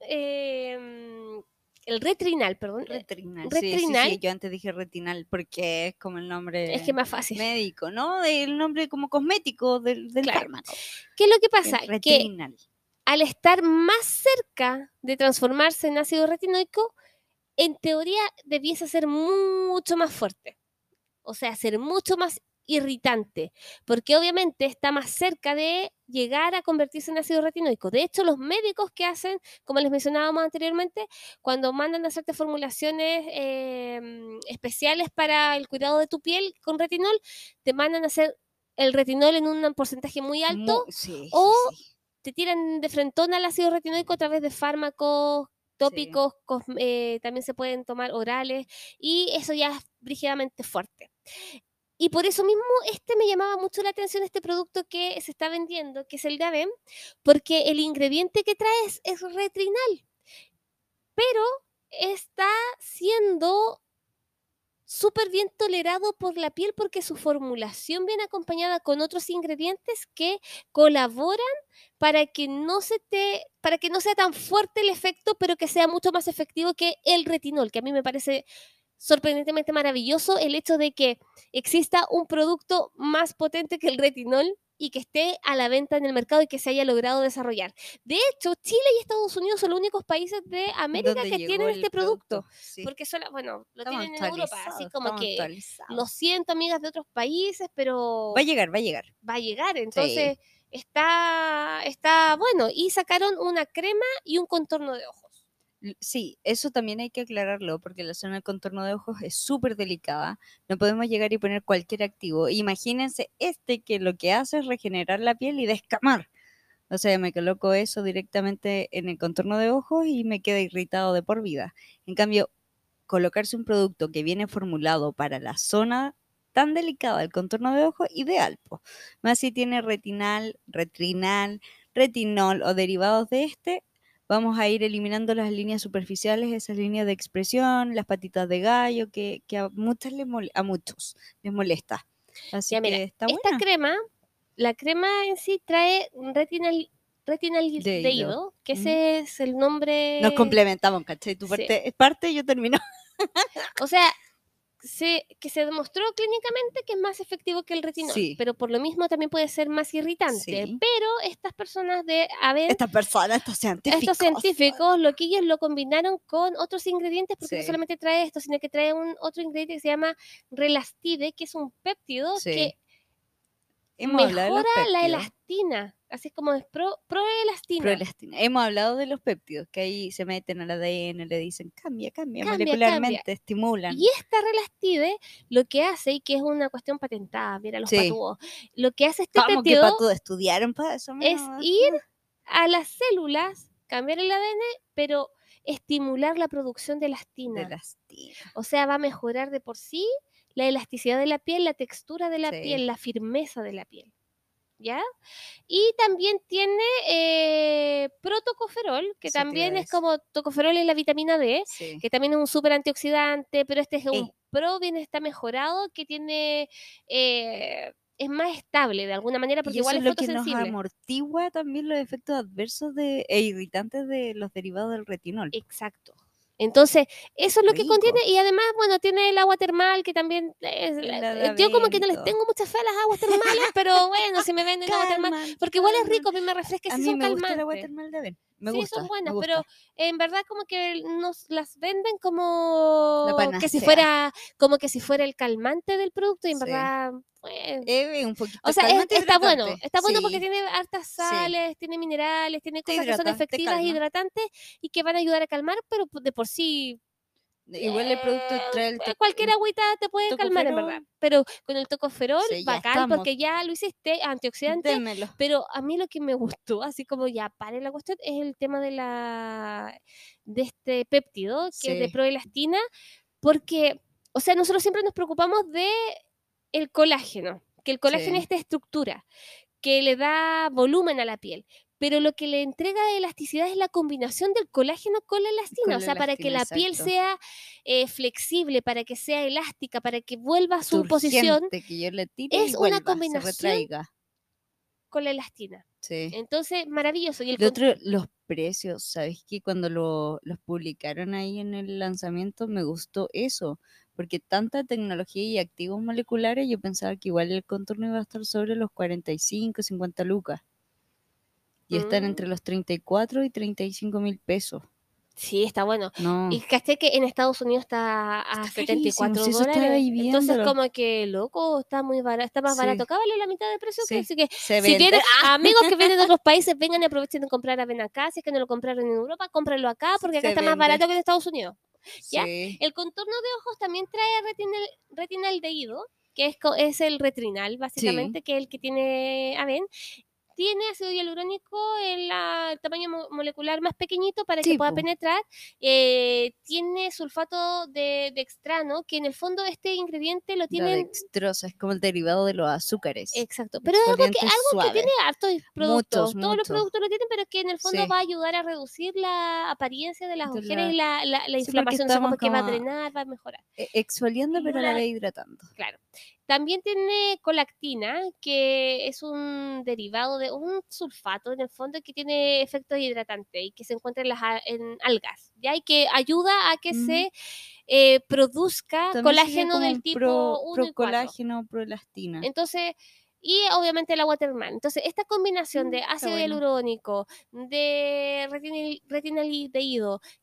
eh, el retrinal, perdón, eh,
Retrinal. Sí, sí, sí,
retrinal.
yo antes dije retinal porque es como el nombre
es que más fácil.
médico, ¿no? El nombre como cosmético del, del
Claro.
fármaco.
¿Qué es lo que
El
pasa? Que
retrinal.
al estar más cerca de transformarse en ácido retinoico, en teoría debiese ser mucho más fuerte. O sea, ser mucho más irritante, porque obviamente está más cerca de llegar a convertirse en ácido retinoico. De hecho, los médicos que hacen, como les mencionábamos anteriormente, cuando mandan a hacerte formulaciones eh, especiales para el cuidado de tu piel con retinol, te mandan a hacer el retinol en un porcentaje muy alto
sí,
o
sí.
te tiran de frentón al ácido retinoico a través de fármacos tópicos, cos- eh, también se pueden tomar orales y eso ya es brígidamente fuerte. Y por eso mismo este me llamaba mucho la atención, este producto que se está vendiendo, que es el Gavem, porque el ingrediente que trae es, es retrinal, pero está siendo súper bien tolerado por la piel porque su formulación viene acompañada con otros ingredientes que colaboran para que no se te para que no sea tan fuerte el efecto, pero que sea mucho más efectivo que el retinol, que a mí me parece sorprendentemente maravilloso el hecho de que exista un producto más potente que el retinol y que esté a la venta en el mercado y que se haya logrado desarrollar. De hecho, Chile y Estados Unidos son los únicos países de América
Donde
que tienen este producto.
sí.
Porque solo, bueno, lo
Estamos
tienen en Europa, así como que lo siento, amigas de otros países, pero
Va a llegar, va a llegar.
va a llegar. Entonces, está, está bueno. Y sacaron una crema y un contorno de ojos.
Sí, eso también hay que aclararlo porque la zona del contorno de ojos es súper delicada. No podemos llegar y poner cualquier activo. Imagínense este que lo que hace es regenerar la piel y descamar. O sea, me coloco eso directamente en el contorno de ojos y me queda irritado de por vida. En cambio, colocarse un producto que viene formulado para la zona tan delicada del contorno de ojos, ideal. po. Más si tiene retinal, retrinal, retinol o derivados de este, vamos a ir eliminando las líneas superficiales, esas líneas de expresión, las patitas de gallo, que, que a, muchas les a muchos les molesta. Así
Ya, mira,
que está
Esta
buena.
crema, la crema en sí trae retinal, retinal
deído,
que ese es el nombre.
Nos complementamos, ¿cachai? Tu
sí.
parte, parte yo termino.
O sea, se, que se demostró clínicamente que es más efectivo que el retinol,
Sí.
pero por lo mismo también puede ser más irritante.
Sí.
Pero estas personas de Aven,
Estas personas, estos científicos.
estos científicos, lo que ellos lo combinaron con otros ingredientes, porque no solamente trae esto, sino que trae un otro ingrediente que se llama relastide, que es un péptido que
Hemos hablado de los
mejora la elastina. Así es como es pro, proelastina.
Proelastina. Hemos hablado de los péptidos, que ahí se meten al ADN, le dicen cambia, cambia,
Cambia,
molecularmente, estimulan.
Y esta relastide lo que hace, y que es una cuestión patentada, mira los
Sí.
patúos, lo que hace este
Vamos, que
péptido
para todo estudiaron para eso.
es ir a las células, cambiar el ADN, pero estimular la producción de elastina.
de elastina.
O sea, va a mejorar de por sí la elasticidad de la piel, la textura de la
Sí.
piel, la firmeza de la piel. ¿Ya? Y también tiene eh, protocoferol, que también es como tocoferol es la vitamina D,
Sí.
que también es un súper antioxidante, pero este es un
Ey.
pro bien está mejorado, que tiene eh, es más estable de alguna manera porque
y eso
igual
es
es
lo que nos amortigua también los efectos adversos de, e irritantes de los derivados del retinol.
Exacto. Entonces, eso es lo que contiene y además, bueno, tiene el agua termal que también es,
La
eh, yo como que no les tengo mucha fe a las aguas termales, pero bueno, si me venden agua termal, porque igual es rico, a mí me refresca,
mí
son
gusta el agua
calmantes.
termal de Aven. Me
sí,
gusta.
son
me
buenas,
gusta.
pero en verdad como que nos las venden como que si fuera como que si fuera el calmante del producto y en
Sí.
verdad pues,
Eh, un poquito
o sea, es- está bueno, está bueno porque tiene hartas sales, tiene minerales, tiene cosas que son efectivas,
calma.
hidratantes y que van a ayudar a calmar, pero de por sí
Igual el producto
eh,
trae el toc-
cualquier agüita te puede calmar en verdad. Pero con el tocoferol,
Sí,
bacán,
estamos.
porque ya lo hiciste, antioxidante.
Démelo.
Pero a mí lo que me gustó, así como ya pare la cuestión, es el tema de la de este péptido, que es de proelastina, porque, o sea, nosotros siempre nos preocupamos de el colágeno, que el colágeno
Sí.
es esta estructura que le da volumen a la piel. Pero lo que le entrega elasticidad es la combinación del colágeno con la elastina.
Con
o sea, para que la piel sea eh, flexible, para que sea elástica, para que vuelva a su posición
que yo le tire
es
y
una
vuelva,
combinación con la elastina.
Sí.
Entonces, maravilloso. Y el
otro, los precios, ¿sabes qué? Cuando lo, los publicaron ahí en el lanzamiento me gustó eso, porque tanta tecnología y activos moleculares, yo pensaba que igual el contorno iba a estar sobre los 45, 50 lucas. Y están
Mm.
entre los 34 y 35 mil pesos.
Sí, está bueno.
No,
Y caché que en Estados Unidos está a
Está
74
carísimo, si eso estaba
dólares. Entonces, como que, loco, está muy barato, está más
Sí.
barato. Acá vale la mitad del precio. que- así que,
se
si
vende.
quieren, amigos que vienen de otros países, vengan y aprovechen de comprar Aven acá. Si es que no lo compraron en Europa, cómprenlo acá, porque acá
Se
está más barato que en Estados Unidos. ¿ya?
Sí.
El contorno de ojos también trae retinal, retinaldehído, que es, es el retrinal, básicamente, que es el que tiene Aven. Tiene ácido hialurónico en la- el tamaño mo- molecular más pequeñito para que pueda penetrar. Eh, tiene sulfato de dextrano, que en el fondo este ingrediente lo
La
tienen...
dextrosa es como el derivado de los azúcares.
Exacto, pero es algo que, algo que tiene hartos productos. Todos los productos lo tienen, pero que en el fondo
Sí.
va a ayudar a reducir la apariencia de las
De
ojeras
la-
y la, la- la
Sí, porque
inflamación. O sea, como
estamos
que va a drenar, va a mejorar.
E- Exfoliando, pero a la vez hidratando.
Claro. También tiene colactina, que es un derivado de un sulfato en el fondo que tiene efectos hidratantes y que se encuentra en las en algas, ¿ya? Y que ayuda a que
Ujú.
se eh, produzca
También
colágeno del tipo
pro,
1 y 4.
colágeno, proelastina.
Entonces, y obviamente el agua termal. Entonces, esta combinación
Mm,
de ácido
bueno.
hialurónico, de retinil-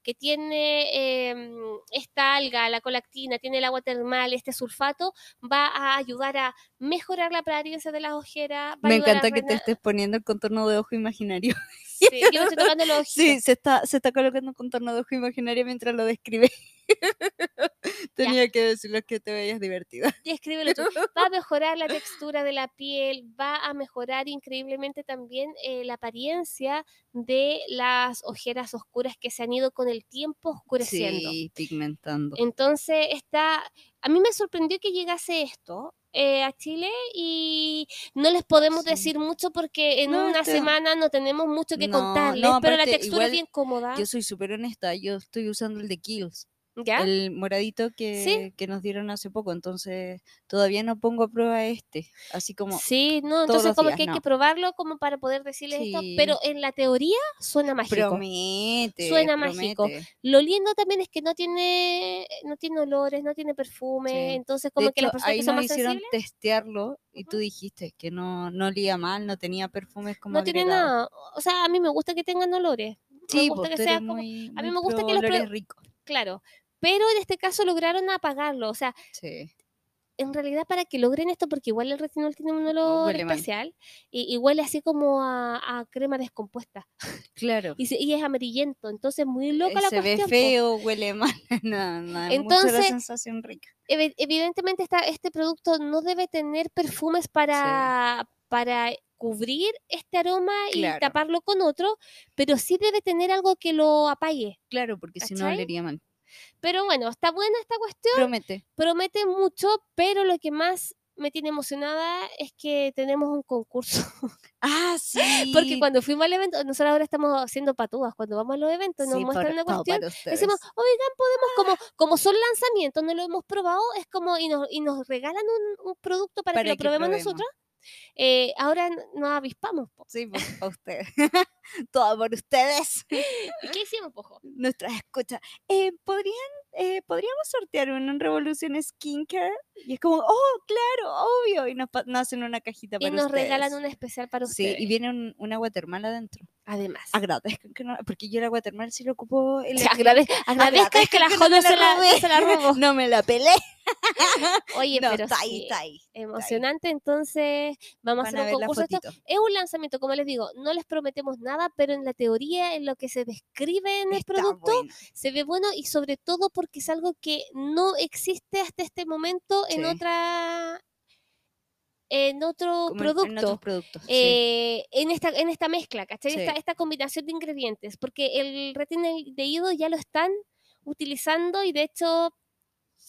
que tiene em, esta alga, la colactina, tiene el agua termal, este sulfato, va a ayudar a mejorar la apariencia de las ojeras.
Me encanta que te estés poniendo el contorno de ojo imaginario.
Sí, yo me estoy tocando los ojitos.
Sí, se está, se está colocando un contorno de ojo imaginario mientras lo describe. Tenía que decirlo que te veías divertida.
Descríbelo tú. Va a mejorar la textura de la piel, va a mejorar increíblemente también eh, la apariencia de las ojeras oscuras que se han ido con el tiempo oscureciendo.
Sí, pigmentando.
Entonces, está, a mí me sorprendió que llegase esto eh, a Chile y no les podemos
Sí.
decir mucho porque en
No,
una
este-
semana no tenemos mucho que
No,
contarles,
no,
pero la textura es bien cómoda.
Yo soy súper honesta, yo estoy usando el de Kills,
¿Ya?
el moradito que, que nos dieron hace poco, entonces todavía no pongo a prueba este, así como
Sí, no, entonces como
días,
que hay que probarlo como para poder decirles esto, pero en la teoría suena mágico.
promete,
Suena mágico. Lo lindo también es que no tiene no tiene olores, no tiene perfume,
Sí.
entonces
De
como que las
hecho,
personas
ahí
que son
nos
más
hicieron
sensibles
testearlo y tú
Ujú.
dijiste que no, no olía mal, no tenía perfumes como
no tiene
agregados.
nada. O sea, a mí me gusta que tengan olores. me
Sí,
gusta
pues
que
tú
sea como
muy,
a mí me gusta que los
ricos.
claro. Pero en este caso lograron apagarlo, o sea,
Sí.
en realidad para que logren esto, porque igual el retinol tiene un olor
huele mal.
especial y, y huele así como a, a crema descompuesta
Claro.
y, se- y es amarillento, entonces muy loca
Eh,
la
se ve feo, huele mal, no, no, mucho la
Entonces,
sensación rica.
Evi- evidentemente este producto no debe tener perfumes para, para cubrir este aroma y taparlo con otro, pero sí debe tener algo que lo apague.
Claro, porque si no olería mal.
Pero bueno, está buena esta cuestión,
Promete.
promete mucho, pero lo que más me tiene emocionada es que tenemos un concurso.
Ah, sí.
Porque cuando fuimos al evento, nosotros ahora estamos haciendo patúas. Cuando vamos a los eventos, nos
Sí,
muestran una cuestión. Decimos, oigan, podemos, como, como son lanzamientos, no lo hemos probado, es como, y nos, y nos regalan un, un producto para,
Para
que lo
que
probemos
probemos.
nosotros. eh, ahora nos avispamos. po.
Sí, para ustedes. Todo por ustedes.
¿Y qué hicimos, pojo?
Nuestras escuchas. Eh, ¿podrían, eh, ¿Podríamos sortear en Revolución Skincare? Y es como, oh, claro, obvio. Y nos, nos hacen una cajita
Y
para
nos regalan una especial para
Sí,
ustedes.
y viene un, un agua termal adentro.
Además.
Agradezcan que no, porque yo el agua termal sí lo ocupo. en
Sí,
la
agrade- agradezca que la
que no
se la,
robé.
se la robó.
No me la pelé.
Oye,
no,
pero
está ahí,
sí,
está ahí.
emocionante. Entonces, vamos
Van
a hacer un
la
concurso. Esto es un lanzamiento, como les digo, no les prometemos nada, pero en la teoría, en lo que se describe en el producto,
bueno.
se ve bueno y sobre todo porque es algo que no existe hasta este momento en otra en otro
Como
producto.
En otros productos. sí.
eh, en esta en esta mezcla, ¿cachai?
Sí.
Esta, esta combinación de ingredientes, porque el retinaldehído ya lo están utilizando y de hecho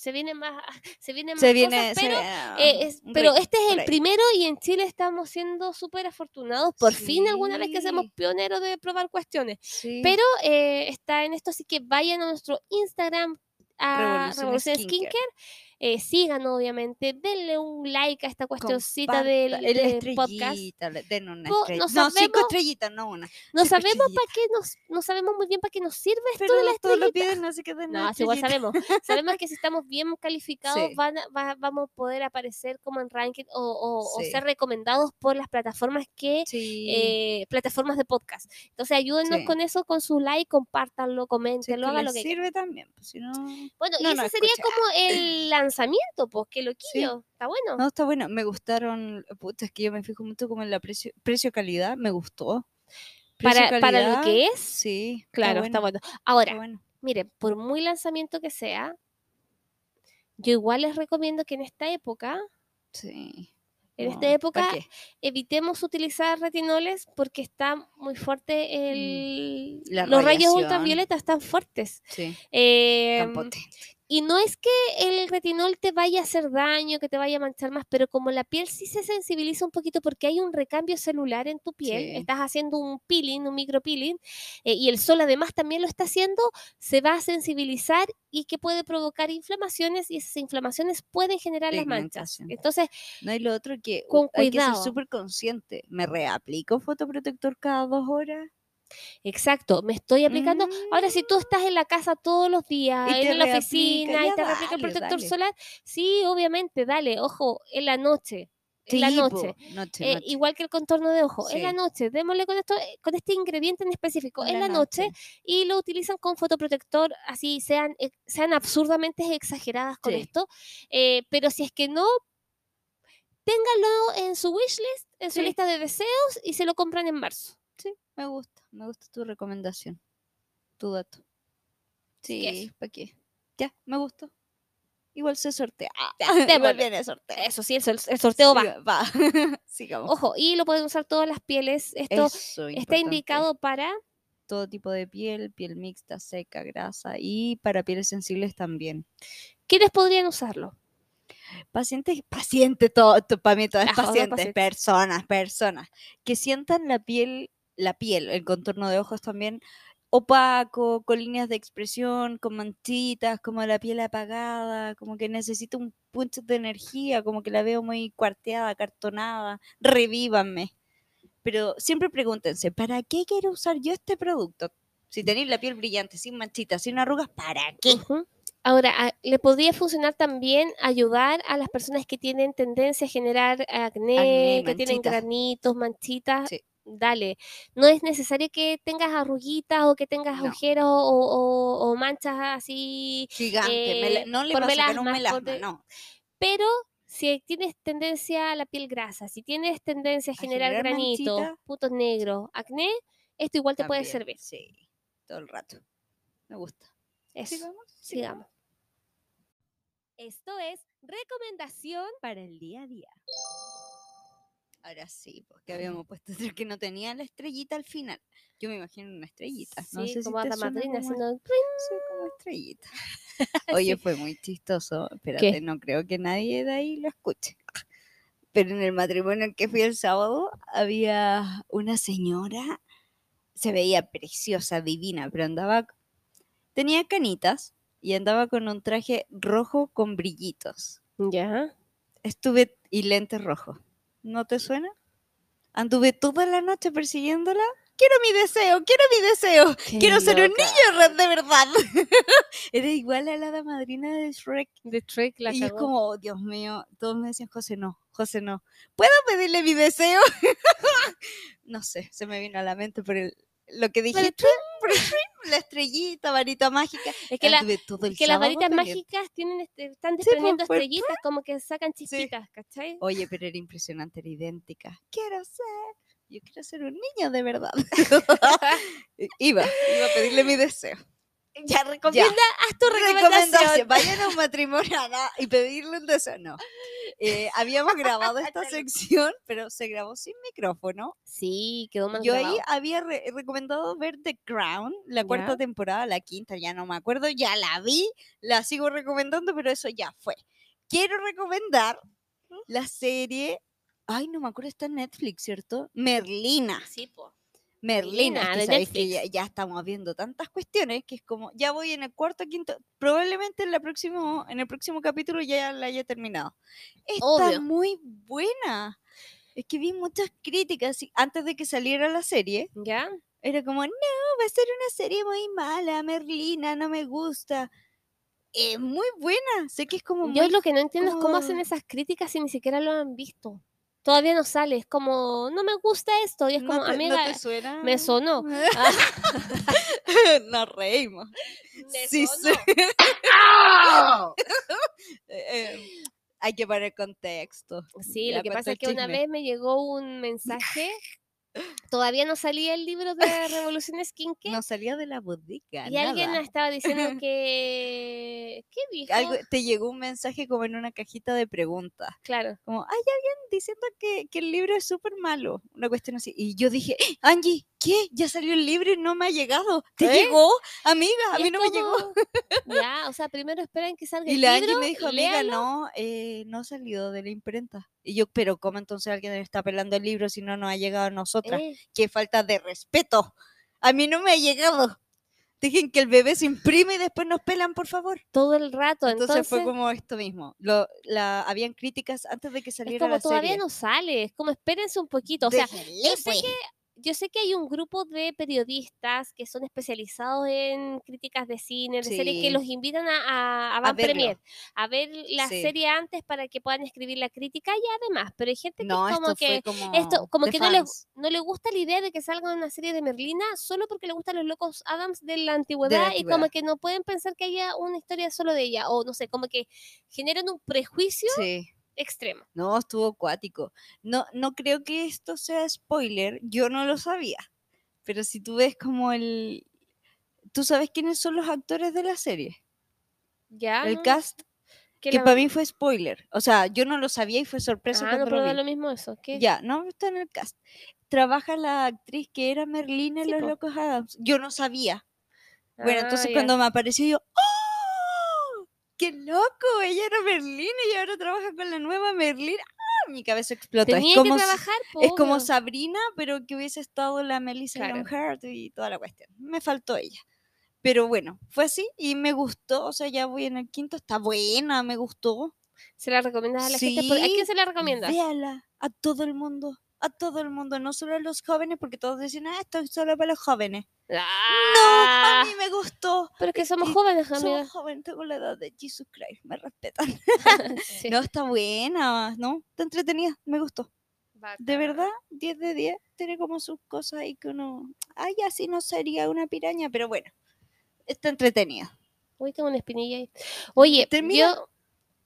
se vienen más se vienen más
Se viene.
cosas,
se
pero eh, es- pero
rico
este es el primero y en Chile estamos siendo súper afortunados. Por fin alguna vez que seamos
Sí.
pioneros de probar cuestiones.
Sí.
Pero eh, está en esto, así que vayan a nuestro Instagram a
Revolución
Revolución
Skincare.
Skincare. Eh, sigan, obviamente, denle un like a esta cuestioncita del,
el
del podcast.
estrellita, den una
no
No, cinco
sabemos-
estrellitas, no una.
No sabemos para qué nos, no sabemos muy bien para qué nos sirve esto
Pero
de la
todos lo
estrellita.
piden, así que den
No, así igual
estrellita.
sabemos. Sabemos que si estamos bien calificados
Sí.
van a- va- vamos a poder aparecer como en ranking o, o- o
Sí.
ser recomendados por las plataformas que
Sí.
eh, plataformas de podcast. Entonces ayúdennos con eso, con su like, compártanlo, coméntenlo, hagan lo que
sirve también. Pues, si no,
Bueno, y ese sería
escucha.
como el lanzamiento, pues, que loquillo. Está bueno.
no, está bueno. Me gustaron. Puta, es que yo me fijo mucho como en la precio- precio-calidad. me gustó.
para, para lo que es,
Sí.
claro, está bueno.
Está
Ahora,
bueno.
miren, por muy lanzamiento que sea, yo igual les recomiendo que en esta época,
Sí.
en
No,
esta
¿pa'
época,
qué?
evitemos utilizar retinoles porque está muy fuerte el...
La
los rayos ultravioletas están fuertes.
Sí. Tan potente.
Y no es que el retinol te vaya a hacer daño, que te vaya a manchar más, pero como la piel sí se sensibiliza un poquito porque hay un recambio celular en tu piel,
Sí.
estás haciendo un peeling, un micropeeling, eh, y el sol además también lo está haciendo, se va a sensibilizar y que puede provocar inflamaciones y esas inflamaciones pueden generar las manchas. Entonces,
No hay lo otro que
Con
hay que ser
cuidado.
súper consciente. ¿Me reaplico fotoprotector cada dos horas?
Exacto, me estoy aplicando. Ahora, si tú estás en la casa todos los días, en la oficina, y te reaplica el protector
dale.
solar, sí, obviamente, dale, ojo, en la noche. en la
Sí, po,
noche.
noche,
Eh,
noche.
igual que el contorno de ojo, en la noche, démosle con esto, eh, con este ingrediente en específico, en
En
la
la
noche,
noche.
y lo utilizan con fotoprotector, así sean, ex- sean absurdamente exageradas con
Sí.
esto, eh, pero si es que no, ténganlo en su wishlist, en su lista de deseos, y se lo compran en marzo.
Me gusta, me gusta tu recomendación, tu dato. Sí. ¿para qué? Ya, me gustó. Igual se sortea.
Ya,
Igual
démosle.
viene sorteo.
Eso sí, el, sol- el sorteo va.
Va. Sigamos.
Ojo, y lo pueden usar todas las pieles. Esto
Eso,
está indicado para
Todo tipo de piel, piel mixta, seca, grasa y para pieles sensibles también.
quienes podrían usarlo.
Pacientes, paciente, todo, para mí todo es
Ajá, todos
pacientes,
pacientes.
personas, personas, que sientan la piel, la piel, el contorno de ojos también opaco, con líneas de expresión, con manchitas, como la piel apagada, como que necesito un punch de energía, como que la veo muy cuarteada, acartonada, revívanme. Pero siempre pregúntense, ¿para qué quiero usar yo este producto? Si tenéis la piel brillante, sin manchitas, sin arrugas, ¿para qué?
Ahora, a- le podría funcionar también ayudar a las personas que tienen tendencia a generar acné,
Acné,
que tienen granitos, manchitas.
Sí.
Dale, no es necesario que tengas arruguitas o que tengas
No.
agujeros o, o- o manchas así,
Gigante,
eh,
no le
por
va a sacar un
por
melasma, no.
pero si tienes tendencia a la piel grasa, si tienes tendencia a
A
generar granitos,
manchitas.
puntos negros, acné, esto igual te puede servir.
Sí, todo el rato. Me gusta.
Eso,
Sigamos,
sigamos. Esto es recomendación
Para el día a día. Ahora sí, porque habíamos puesto otro que no tenía la estrellita al final. Yo me imagino una estrellita. no
Sí,
sé
como
si te suena
madrina haciendo
sí, como estrellita. Oye,
Sí.
fue muy chistoso. Espérate, no creo que nadie de ahí lo escuche. Pero en el matrimonio al que fui el sábado había una señora, se veía preciosa, divina, pero andaba, tenía canitas y andaba con un traje rojo con brillitos.
Ya.
Estuve y lentes rojos. ¿No te suena? Anduve toda la noche persiguiéndola. Quiero mi deseo, quiero mi deseo. Quiero ser un niño de verdad. Era igual a la hada madrina de Shrek.
De Trek la
y es como, oh, Dios mío, todos me decían, José, no, José, no. ¿Puedo pedirle mi deseo? no sé, se me vino a la mente por el, lo que dijiste. la estrellita, varita mágica.
Es que, la- es las varitas mágicas tienen este- están
pues,
desprendiendo estrellitas, como que sacan chispitas, ¿cachai?
Oye, pero era impresionante, era idéntica. Quiero ser, yo quiero ser un niño de verdad. iba, iba a pedirle mi deseo.
Ya, recomienda, haz tu
Recomendación,
recomendación.
vayan a un matrimonio y pedirle un deseo. No. Eh, habíamos grabado esta sección, pero se grabó sin micrófono.
Sí, quedó mal
Yo ahí había re- recomendado ver The Crown, la cuarta
Ya.
temporada, la quinta, ya no me acuerdo, ya la vi, la sigo recomendando, pero eso ya fue. Quiero recomendar la serie, ay, no me acuerdo, está en Netflix, ¿cierto? Merlina.
Sí, po.
Merlina, es
Merlina,
que
de
sabéis que ya, estamos viendo tantas cuestiones que es como, ya voy en el cuarto, quinto, probablemente en, la próximo, en el próximo capítulo ya la haya terminado. Está
Obvio.
muy buena. Es que vi muchas críticas y antes de que saliera la serie.
¿Ya?
Era como, no, va a ser una serie muy mala, Merlina, no me gusta. Es muy buena, sé que es como
Yo
muy...
lo que no entiendo es cómo hacen esas críticas si ni siquiera lo han visto. Todavía no sale, es como, no me gusta esto. Y es
¿No
como,
te, no
amiga,
te suena?
me sonó.
Nos reímos.
me
Sí,
sonó.
sí. Eh, eh, hay que poner contexto.
Sí,
Ya
lo que pasa es que una vez me llegó un mensaje. Todavía no salía el libro de Revolución Skincare.
No salía de la bodega.
y alguien
nada.
estaba diciendo que. ¿Qué dijo?
Algo, te llegó un mensaje como en una cajita de preguntas.
Claro.
Como, hay alguien diciendo que, que el libro es súper malo. Una cuestión así. Y yo dije, "¡Ah, Angie, ¿qué? Ya salió el libro y no me ha llegado. ¿Te
¿Eh?
llegó? Amiga, a
Y
mí
es
no me llegó.
como, Ya, o sea, primero esperan que salga
Y
el
la
libro.
Angie me dijo, amiga,
léalo".
no, eh, no ha salido de la imprenta. Y yo, pero ¿cómo entonces alguien está pelando el libro si no nos ha llegado a nosotras?
Eh,
Qué falta de respeto. A mí no me ha llegado. Dejen que el bebé se imprime y después nos pelan, por favor.
todo el rato.
Entonces,
Entonces,
fue como esto mismo. Lo, la, habían críticas antes de que
es
saliera
como
la
todavía
serie.
no sale. Es como espérense un poquito. O sea,
Déjenle,
yo sé
pues.
que yo sé que hay un grupo de periodistas que son especializados en críticas de cine, de series, que
Sí.
los invitan a, a, a Van. Premier, a ver la
Sí.
serie antes para que puedan escribir la crítica y además, pero hay gente que
No,
es como que
como.
esto como
de
que no le, no le gusta la idea de que salga una serie de Merlina solo porque le gustan los locos Adams de la antigüedad, y como
antigüedad.
que no pueden pensar que haya una historia solo de ella o no sé, como que generan un prejuicio
Sí.
Extremo.
No, estuvo acuático. No, no creo que esto sea spoiler. Yo no lo sabía. Pero si tú ves como el. ¿Tú sabes quiénes son los actores de la serie?
¿Ya?
el cast.
Que
para mí fue spoiler. O sea, yo no lo sabía y fue sorpresa
Ah,
cuando
no, pero
lo vi.
lo mismo eso. ¿qué?
Ya, no está en el cast. Trabaja la actriz que era Merlina en
Sí,
Los
po.
Locos Adams. Yo no sabía. Bueno,
Ah,
entonces
ya.
cuando me apareció yo, ¡oh! ¡Qué loco! Ella era Merlina y ahora trabaja con la nueva Merlina. ¡Ah! Mi cabeza explotó.
Tenía
es como,
que trabajar, po,
es como. Sabrina, pero que hubiese estado la Melissa
Claro.
Hart y toda la cuestión. Me faltó ella. Pero bueno, fue así y me gustó. O sea, ya voy en el quinto. Está buena, me gustó.
¿Se la recomiendas a la gente? ¿Por- ¿A
Sí,
quién se la recomiendas?
Véala a todo el mundo. A todo el mundo, no solo a los jóvenes, porque todos dicen, ah, esto es solo para los jóvenes. No,
Ah,
a mí me gustó.
pero es que somos
y-
jóvenes, amiga.
joven, tengo la edad de Jesus Christ, me respetan.
Sí.
No, está buena, ¿no? Está entretenida, me gustó. De verdad, 10 de 10. Tiene como sus cosas ahí que uno. Ay, así no sería una piraña, pero bueno. Está entretenida.
Uy, tengo una espinilla ahí. Oye,
Termina.
yo...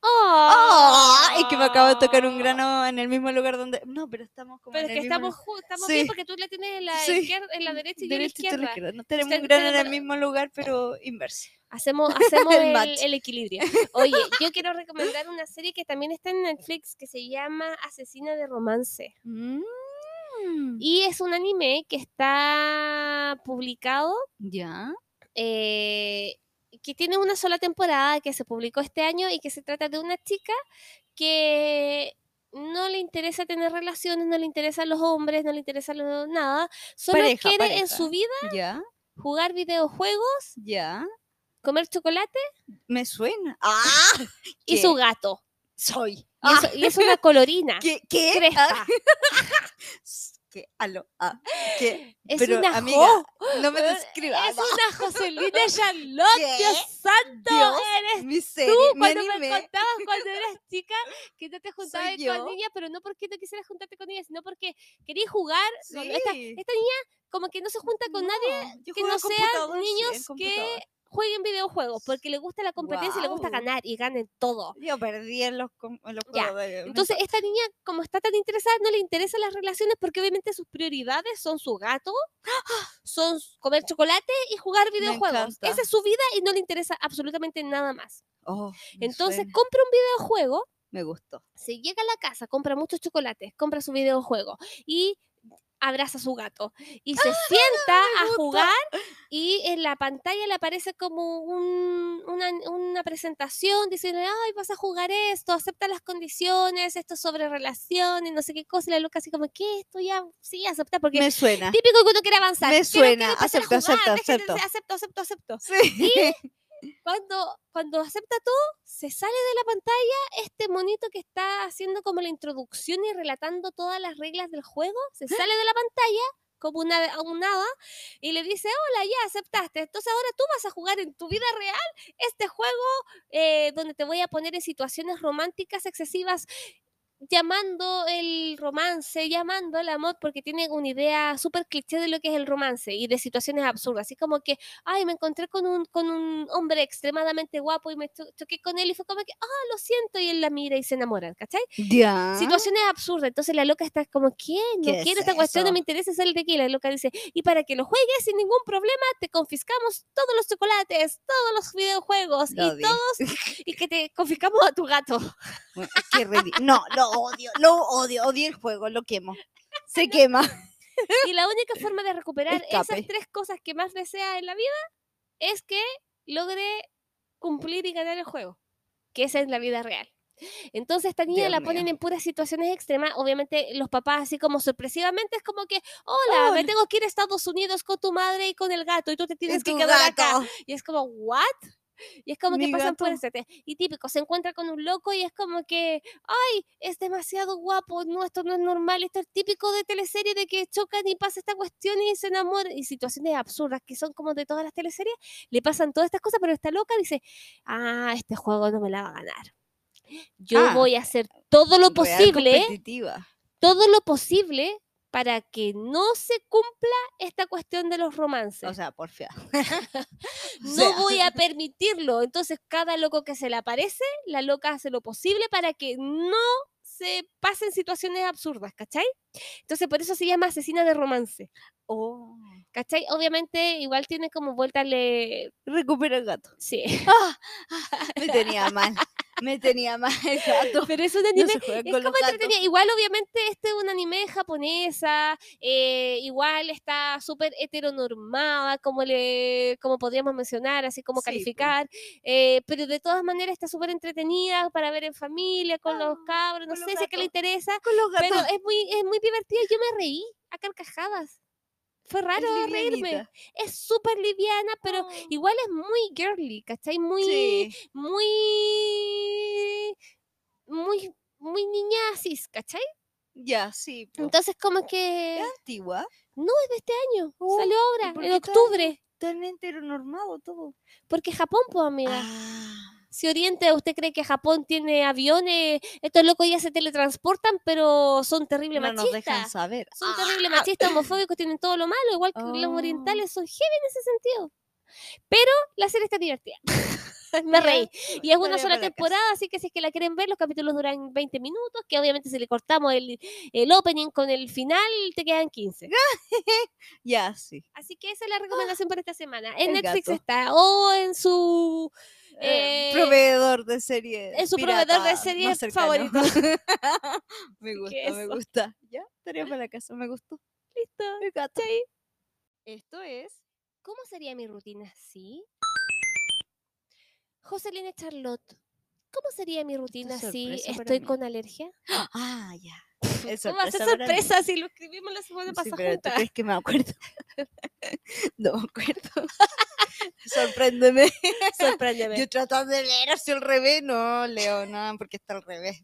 ¡Ah! Es que me acabo de tocar un
¡Oh!
grano en el mismo lugar donde. No, pero estamos como.
Pero es que
el mismo
estamos, estamos
Sí.
bien porque tú la tienes en la,
Sí.
izquierda, en la derecha y yo en la
Derecha y tú a la
izquierda.
izquierda. No tenemos
Usted-
un grano en el mismo lugar, pero inverso.
Hacemos, hacemos
El
el,
match.
el equilibrio. Oye, yo quiero recomendar una serie que también está en Netflix que se llama Asesina de Romance.
Mm.
Y es un anime que está publicado,
Ya.
eh, que tiene una sola temporada, que se publicó este año y que se trata de una chica que no le interesa tener relaciones, no le interesan los hombres, no le interesa lo- nada, solo
Pareja,
quiere en su vida
Ya.
jugar videojuegos,
Ya.
comer chocolate
Me suena. ¡Ah!
y
¿Qué?
su gato.
Soy.
Y,
Ah,
es, y es una colorina.
¿Qué? ¿Qué? Ah, Aló. Ah.
Es
Pero,
una
amiga,
jo.
no me
Eh,
describas.
Es una Joselina Charlotte,
¿Qué?
Dios santo,
Dios,
eres
mi serie,
tú cuando me contabas cuando eras chica que no te juntabas con niñas, pero no porque no quisieras juntarte con ellas, sino porque querías jugar. con- Esta,
Sí.
esta niña como que no se junta con nadie que no sean
sí,
niños que. Jueguen videojuegos, porque le gusta la competencia y le gusta ganar y ganen todo.
Yo perdí en los, en juegos de-
Entonces, esta niña, como está tan interesada, no le interesan las relaciones porque obviamente sus prioridades son su gato, son comer chocolate y jugar videojuegos. Esa es su vida y no le interesa absolutamente nada más.
Oh,
Entonces,
suena.
compra un videojuego,
me gustó.
se llega a la casa, compra muchos chocolates, compra su videojuego y abraza a su gato y se sienta a jugar y en la pantalla le aparece como un- una, una presentación diciendo, ay, vas a jugar esto, acepta las condiciones, esto es sobre relaciones, no sé qué cosa, y la loca así como, ¿qué? Esto ya, sí, acepta, porque
Me suena.
típico que uno quiere avanzar.
Me
quiero-
suena, acepto,
jugar,
acepto, acepto.
acepto, acepto, acepto.
Sí.
Cuando, cuando acepta todo, se sale de la pantalla este monito que está haciendo como la introducción y relatando todas las reglas del juego, se sale de la pantalla como una, un hada y le dice, hola, ya aceptaste, entonces ahora tú vas a jugar en tu vida real este juego eh, donde te voy a poner en situaciones románticas excesivas llamando el romance, llamando el amor, porque tiene una idea súper cliché de lo que es el romance y de situaciones absurdas, así como que, ay, me encontré con un, con un hombre extremadamente guapo y me cho- choqué con él y fue como que, ah, lo siento, y él la mira y se enamoran, ¿cachai? Situaciones absurdas, entonces la loca está como, ¿qué? No
¿Qué es
quiero esta cuestión, no me interesa hacer el tequila, la loca dice, y para que lo juegues sin ningún problema, te confiscamos todos los chocolates, todos los videojuegos
Lo
y todos, y que te confiscamos a tu gato.
Qué ridi- No, lo odio, lo odio, odio el juego, lo quemo. Se quema.
Y la única forma de recuperar esas
Escape.
tres cosas que más desea en la vida es que logre cumplir y ganar el juego, que esa es la vida real. Entonces esta niña
Dios
la ponen
mío.
en puras situaciones extremas. Obviamente los papás así como sorpresivamente es como que, hola, me
Hola.
tengo que ir a Estados Unidos con tu madre y con el gato y tú te tienes que quedar acá.
gato.
Y es como, ¿what? Y es como que
Mi
pasan por
gato.
ese te- Y típico, se encuentra con un loco y es como que, ay, es demasiado guapo, no, esto no es normal, esto es típico de teleserie de que chocan y pasa esta cuestión y se enamoran. Y situaciones absurdas que son como de todas las teleseries, le pasan todas estas cosas, pero esta loca dice, ah, este juego no me la va a ganar. Yo
Ah,
voy a hacer todo lo posible todo lo posible para que no se cumpla esta cuestión de los romances.
O sea, porfia.
no voy a permitirlo. Entonces, cada loco que se le aparece, la loca hace lo posible para que no se pasen situaciones absurdas, ¿cachai? Entonces, por eso se llama asesina de romance,
Oh.
¿cachai? Obviamente, igual tiene como vuelta le...
Recupera el gato.
Sí,
¡Ah! Me tenía mal. Me tenía el gato.
pero es un anime Es como. Igual, obviamente, este es un anime japonesa. eh, igual está súper heteronormada, como le, como podríamos mencionar, así como
Sí,
calificar. eh, pero de todas maneras está súper entretenida para ver en familia, con los
Ah,
cabros. No sé si es que le interesa,
Con los gatos.
pero es muy, es muy divertida. Yo me reí a carcajadas. Fue raro
Es
reírme. Es súper liviana, pero
Oh.
igual es muy girly, ¿cachai? Muy,
Sí.
muy, muy, muy niña cis, ¿cachai?
Ya, sí.
Entonces como que
¿Es antigua?
no es de este año,
Oh,
salió
¿y
ahora, en
qué tan-
octubre,
Tan heteronormado todo.
porque Japón, pues amiga.
Ah.
Si Oriente, ¿usted cree que Japón tiene aviones? Estos locos ya se teletransportan, pero son terribles
No nos dejan
machistas.
saber.
Son
Ah.
terribles machistas, homofóbicos, tienen todo lo malo, igual que los
Oh.
orientales son heavy en ese sentido. Pero la serie está divertida. Me reí. Y es una sola temporada, así que si es que la quieren ver, los capítulos duran 20 minutos, que obviamente si le cortamos el, el opening con el final, te quedan 15.
Ya, sí.
Así que esa es la recomendación para esta semana. En Netflix
gato.
está, o en su
Eh,
Eh,
proveedor de series.
es su proveedor de series favorito.
me gusta, me gusta. Ya, tarea para la casa, me gustó.
Listo. ¿cachai?
Esto es.
¿Cómo sería mi rutina así? Jocelyn Charlotte, ¿cómo sería mi rutina si estoy
mí.
con alergia?
Ah, ya. Es
¿Cómo
sorpresa para mí.
sorpresa si lo escribimos la semana
Sí,
pasada
pero ¿tú crees que me acuerdo? no me acuerdo. Sorpréndeme.
Sorpréndeme.
Yo tratando de leer hacia el revés. No, Leo, no, porque está al revés.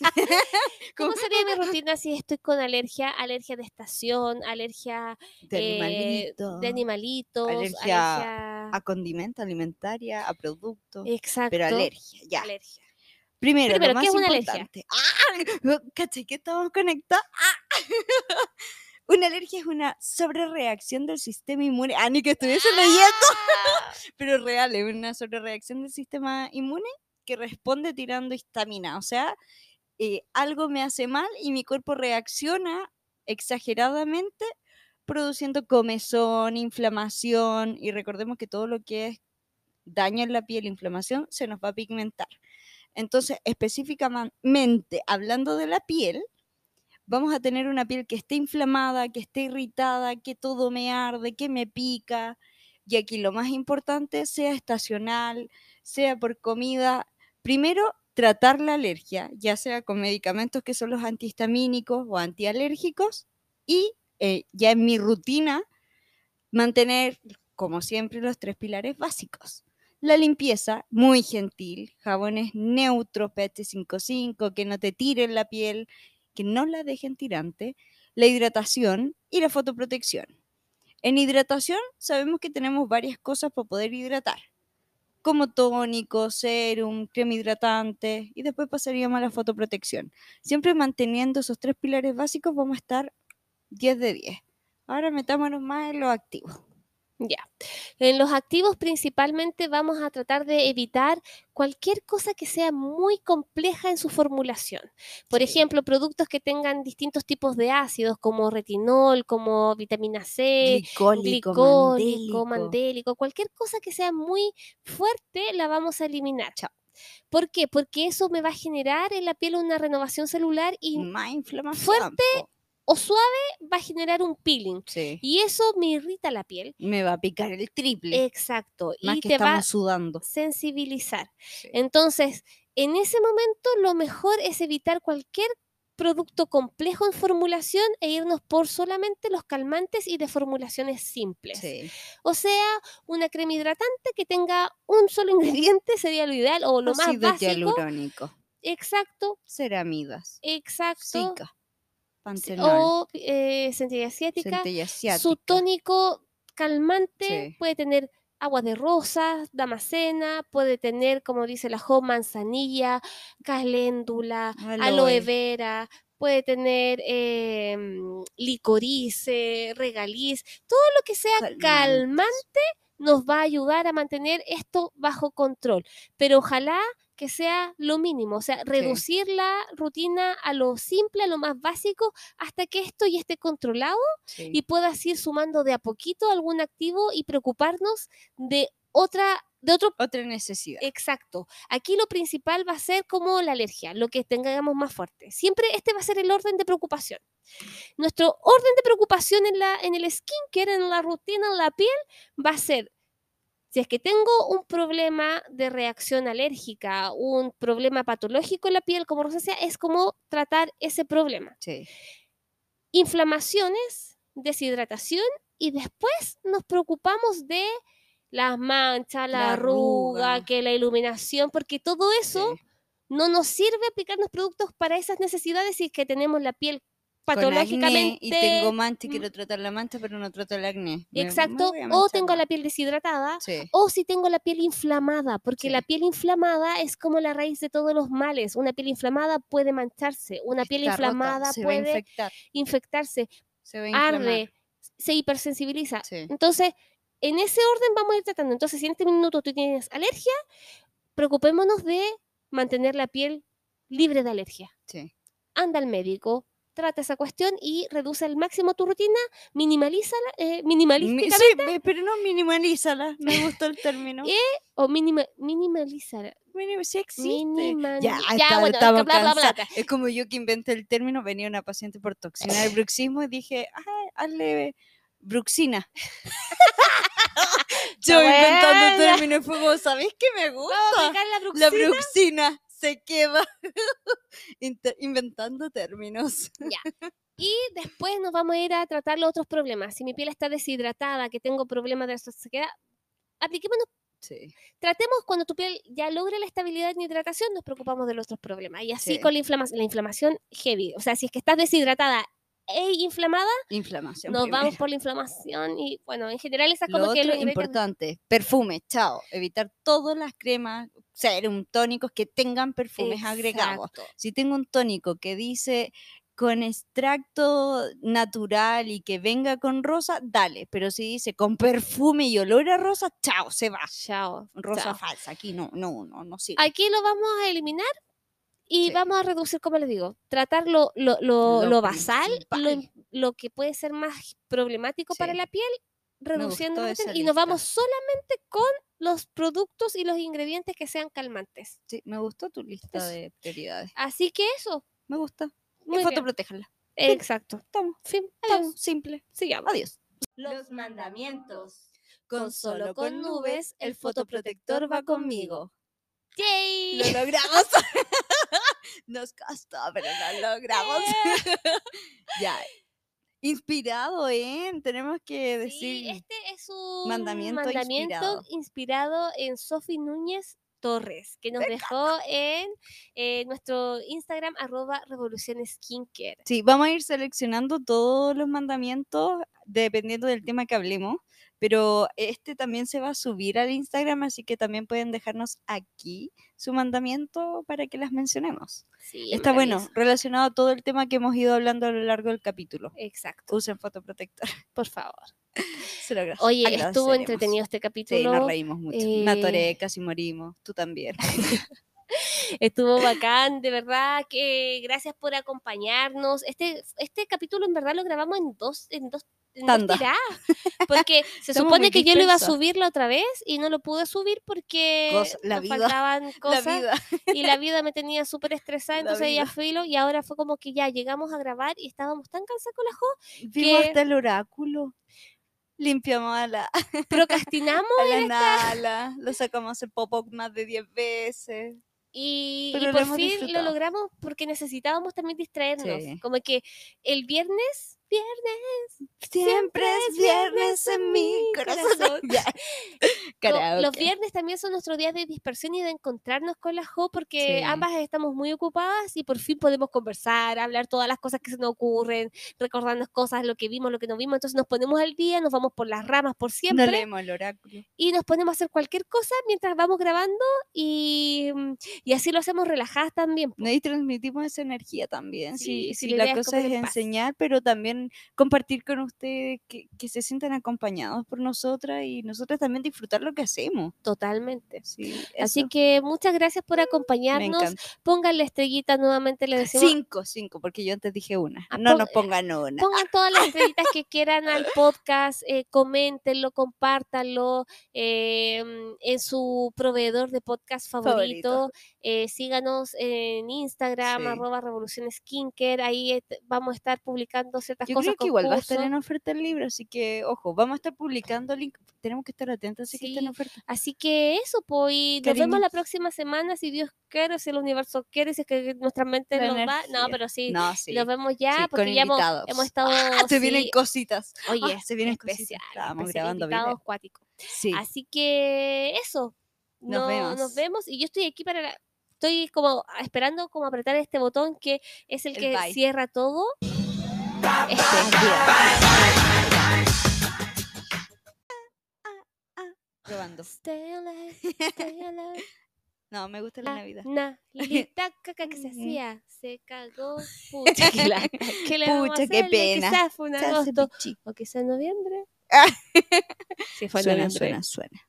¿Cómo sería mi rutina si estoy con alergia? Alergia de estación, alergia
De
eh,
animalitos.
de animalitos,
Alergia
alergia-
A condimento, alimentaria, a productos.
Exacto.
Pero alergia, ya.
alergia.
Primero,
Primero,
lo más
¿qué es una alergia?
importante. ¡Ah! ¿Cachai que estamos conectados? ¡Ah! una alergia es una sobrereacción del sistema inmune. Ah, ni que estuviese leyendo.
Ah,
Pero real, es una sobrereacción del sistema inmune que responde tirando histamina. O sea, eh, algo me hace mal y mi cuerpo reacciona exageradamente produciendo comezón, inflamación. Y recordemos que todo lo que es daño en la piel, inflamación, se nos va a pigmentar. Entonces, específicamente hablando de la piel, vamos a tener una piel que esté inflamada, que esté irritada, que todo me arde, que me pica. Y aquí lo más importante, sea estacional, sea por comida. Primero, tratar la alergia, ya sea con medicamentos que son los antihistamínicos o antialérgicos. Y eh, ya en mi rutina, mantener, como siempre, los tres pilares básicos. La limpieza, muy gentil, jabones neutros, pH 5.5, que no te tiren la piel, que no la dejen tirante. La hidratación y la fotoprotección. En hidratación sabemos que tenemos varias cosas para poder hidratar, como tónico, serum, crema hidratante, y después pasaríamos a la fotoprotección. Siempre manteniendo esos tres pilares básicos vamos a estar 10 de 10. Ahora metámonos más en lo activo.
Ya. En los activos principalmente vamos a tratar de evitar cualquier cosa que sea muy compleja en su formulación. Por ejemplo, productos que tengan distintos tipos de ácidos como retinol, como vitamina C,
Glicólico,
glicólico,
mandélico.
mandélico, cualquier cosa que sea muy fuerte la vamos a eliminar.
Chao.
¿Por qué? Porque eso me va a generar en la piel una renovación celular y
Más inflamación.
fuerte.
po.
O suave va a generar un peeling.
Sí.
Y eso me irrita la piel.
Me va a picar el triple.
Exacto.
más
y
que
te va
sudando.
sensibilizar.
Sí.
Entonces, en ese momento lo mejor es evitar cualquier producto complejo en formulación e irnos por solamente los calmantes y de formulaciones simples.
Sí.
O sea, una crema hidratante que tenga un solo ingrediente sería lo ideal o lo más básico.
hialurónico,
Exacto,
ceramidas,
exacto.
Pantenol,
O eh, centella asiática.
centella
Su
asiática.
tónico calmante
Sí.
puede tener agua de rosas, damascena, puede tener, como dice la Jo, manzanilla, caléndula, aloe,
Aloe.
vera, puede tener eh, mm, licorice, regaliz, todo lo que sea
Calmantes.
calmante nos va a ayudar a mantener esto bajo control. Pero ojalá que sea lo mínimo, o sea, reducir la rutina a lo simple, a lo más básico, hasta que esto ya esté controlado
Sí.
y puedas ir sumando de a poquito algún activo y preocuparnos de otra, de otro
Otra necesidad.
Exacto. Aquí lo principal va a ser como la alergia, lo que tengamos más fuerte. Siempre este va a ser el orden de preocupación. Nuestro orden de preocupación en, la, en el skincare, en la rutina, en la piel, va a ser, si es que tengo un problema de reacción alérgica, un problema patológico en la piel como rosácea, es como tratar ese problema.
Sí.
Inflamaciones, deshidratación y después nos preocupamos de las manchas, la,
La
arruga,
arruga.
que la iluminación, porque todo eso
sí.
no nos sirve aplicarnos productos para esas necesidades si es que tenemos la piel
Con acné
patológicamente
y tengo mancha y
mm.
quiero tratar la mancha, pero no trato el acné.
Exacto o tengo la piel deshidratada
Sí.
o si tengo la piel inflamada, porque
Sí.
la piel inflamada es como la raíz de todos los males. Una piel inflamada puede mancharse, una piel
Está
inflamada puede
infectar,
infectarse,
se va a
arde, se hipersensibiliza.
Sí.
Entonces, en ese orden vamos a ir tratando. Entonces, si en este minuto tú tienes alergia, preocupémonos de mantener la piel libre de alergia. Anda al médico, trata esa cuestión y reduce al máximo tu rutina, minimalízala, eh,
Mi-
minimalísticamente
sí, pe- pero no minimalízala. Me gustó el término.
Y- o minima, minimalízala.
Minim- sí existe.
Minimali-
Ya,
ya,
está-
bueno,
estamos
bla, bla, bla,
cansadas.
bla.
Es como yo que inventé el término, venía una paciente por toxina del bruxismo y dije, ay, hazle bruxina. yo inventando el
buena.
término y fue como, ¿sabéis qué me gusta?
la
La
bruxina.
Se queda inventando términos.
Y después nos vamos a ir a tratar los otros problemas. Si mi piel está deshidratada, que tengo problemas de sequedad, apliquémonos,
Sí.
tratemos cuando tu piel ya logre la estabilidad en hidratación, nos preocupamos de los otros problemas. Y así
Sí.
con la inflamación, la inflamación heavy. O sea, si es que estás deshidratada e inflamada,
Inflamación.
nos
primero.
vamos por la inflamación. Y bueno, en general esas
Lo
como que
otro
los ingredientes-
importante, perfume, chao. Evitar todas las cremas, serum, tónicos que tengan perfumes agregados.
Exacto.
Si tengo un tónico que dice con extracto natural y que venga con rosa, dale. Pero si dice con perfume y olor a rosa, chao, se va.
Chao.
Rosa
chao.
falsa, aquí no, no, no, no sirve.
Aquí lo vamos a eliminar y
Sí.
vamos a reducir, como les digo, tratar lo, lo, lo-
Lo
lo basal, lo, que puede ser más problemático para la piel, reduciendo y nos vamos solamente con los productos y los ingredientes que sean calmantes.
Sí, me gustó tu lista
Eso.
de prioridades.
Así que eso.
Me gusta.
Muy
y fotoprotéjanla.
Exacto.
Estamos,
Fin.
simple.
Sigamos.
Adiós.
Los mandamientos.
Con solo con nubes, el fotoprotector va conmigo.
¡Yay!
Lo logramos. Nos costó, pero lo logramos. ya. Inspirado en, tenemos que
Sí,
decir.
este es un
mandamiento
mandamiento,
inspirado.
inspirado. en Sofi Núñez Torres, que nos dejó en eh, nuestro Instagram, arroba Revolución Skincare.
Sí, vamos a ir seleccionando todos los mandamientos dependiendo del tema que hablemos, pero este también se va a subir al Instagram, así que también pueden dejarnos aquí su mandamiento para que las mencionemos.
Sí,
Está bueno, relacionado a todo el tema que hemos ido hablando a lo largo del capítulo.
Exacto,
Usen fotoprotector.
por favor.
Se lo
Oye, estuvo
agradeceremos.
entretenido este
Sí,
capítulo.
nos reímos mucho. Me
eh,
atoré, casi morimos. Tú también.
Estuvo bacán, de verdad que gracias por acompañarnos. Este, este capítulo en verdad lo grabamos en dos, en dos
Tanda.
porque se supone que yo lo iba a subir la otra vez y no lo pude subir porque
Cosa- la
nos
vida,
faltaban cosas
La vida.
y la vida me tenía súper estresada, entonces ya filo y ahora fue como que ya llegamos a grabar y estábamos tan cansados con la Jo,
Vimos
que-
hasta el oráculo. Limpiamos a la,
procrastinamos
a la Nala. Lo sacamos el pop-up más de 10 veces.
Y, por fin lo logramos porque necesitábamos también distraernos.
Sí.
Como que el viernes, viernes,
Siempre es viernes en mi corazón.
Los viernes también son nuestros días de dispersión y de encontrarnos con la Jo porque
Sí.
ambas estamos muy ocupadas y por fin podemos conversar, hablar todas las cosas que se nos ocurren, recordarnos cosas, lo que vimos, lo que no vimos. Entonces nos ponemos al día, nos vamos por las ramas por
No
siempre
leemos el oráculo.
y nos ponemos a hacer cualquier cosa mientras vamos grabando y, mm, y así lo hacemos relajadas también.
¿no? Y transmitimos esa energía también.
Sí,
Sí,
la
la,
idea es
cosa es enseñar, pero también compartir con ustedes, que, que se sientan acompañados por nosotras y nosotras también disfrutar lo que hacemos.
Totalmente.
Sí,
Así que muchas gracias por
me
acompañarnos.
encanta.
Pónganle estrellita nuevamente, le decimos.
Cinco, cinco, porque yo antes dije una.
Ah,
No nos pongan una.
Pongan todas las estrellitas que quieran al podcast, eh, coméntenlo, compártanlo eh, en su proveedor de podcast favorito.
Favorito.
eh, síganos en Instagram,
Sí.
arroba Revolución Skincare. Ahí eh, vamos a estar publicando ciertas
Yo
cosas.
creo que igual va a estar en oferta el libro, así que, ojo, vamos a estar publicando link. Tenemos que estar atentos, así que está en oferta.
Así que eso, pues, y nos vemos la próxima semana, si Dios quiere, si el universo quiere, si es que nuestra mente
La
nos va. No, pero sí,
No, sí.
nos vemos ya,
sí,
porque ya hemos, hemos estado.
Ah, se vienen cositas.
Oye,
Ah, se vienen cositas.
especial,
Estábamos
especial,
grabando video.
cuáticos.
Sí.
Así que eso.
Nos
no-
vemos.
Nos vemos y yo estoy aquí para. la- Estoy como esperando como apretar este botón que es el
El
que
bye.
cierra todo. Este.
Probando.
Stay alive, stay alive.
No, me gusta la
Na,
Navidad.
na, lilita caca que se hacía, se cagó. Pucha, que la- ¿qué
Pucha, pena.
Quizás fue en
Se hace
agosto
pichi.
o quizás en noviembre.
Ah.
Sí, fue en
Suena,
noviembre.
suena, suena.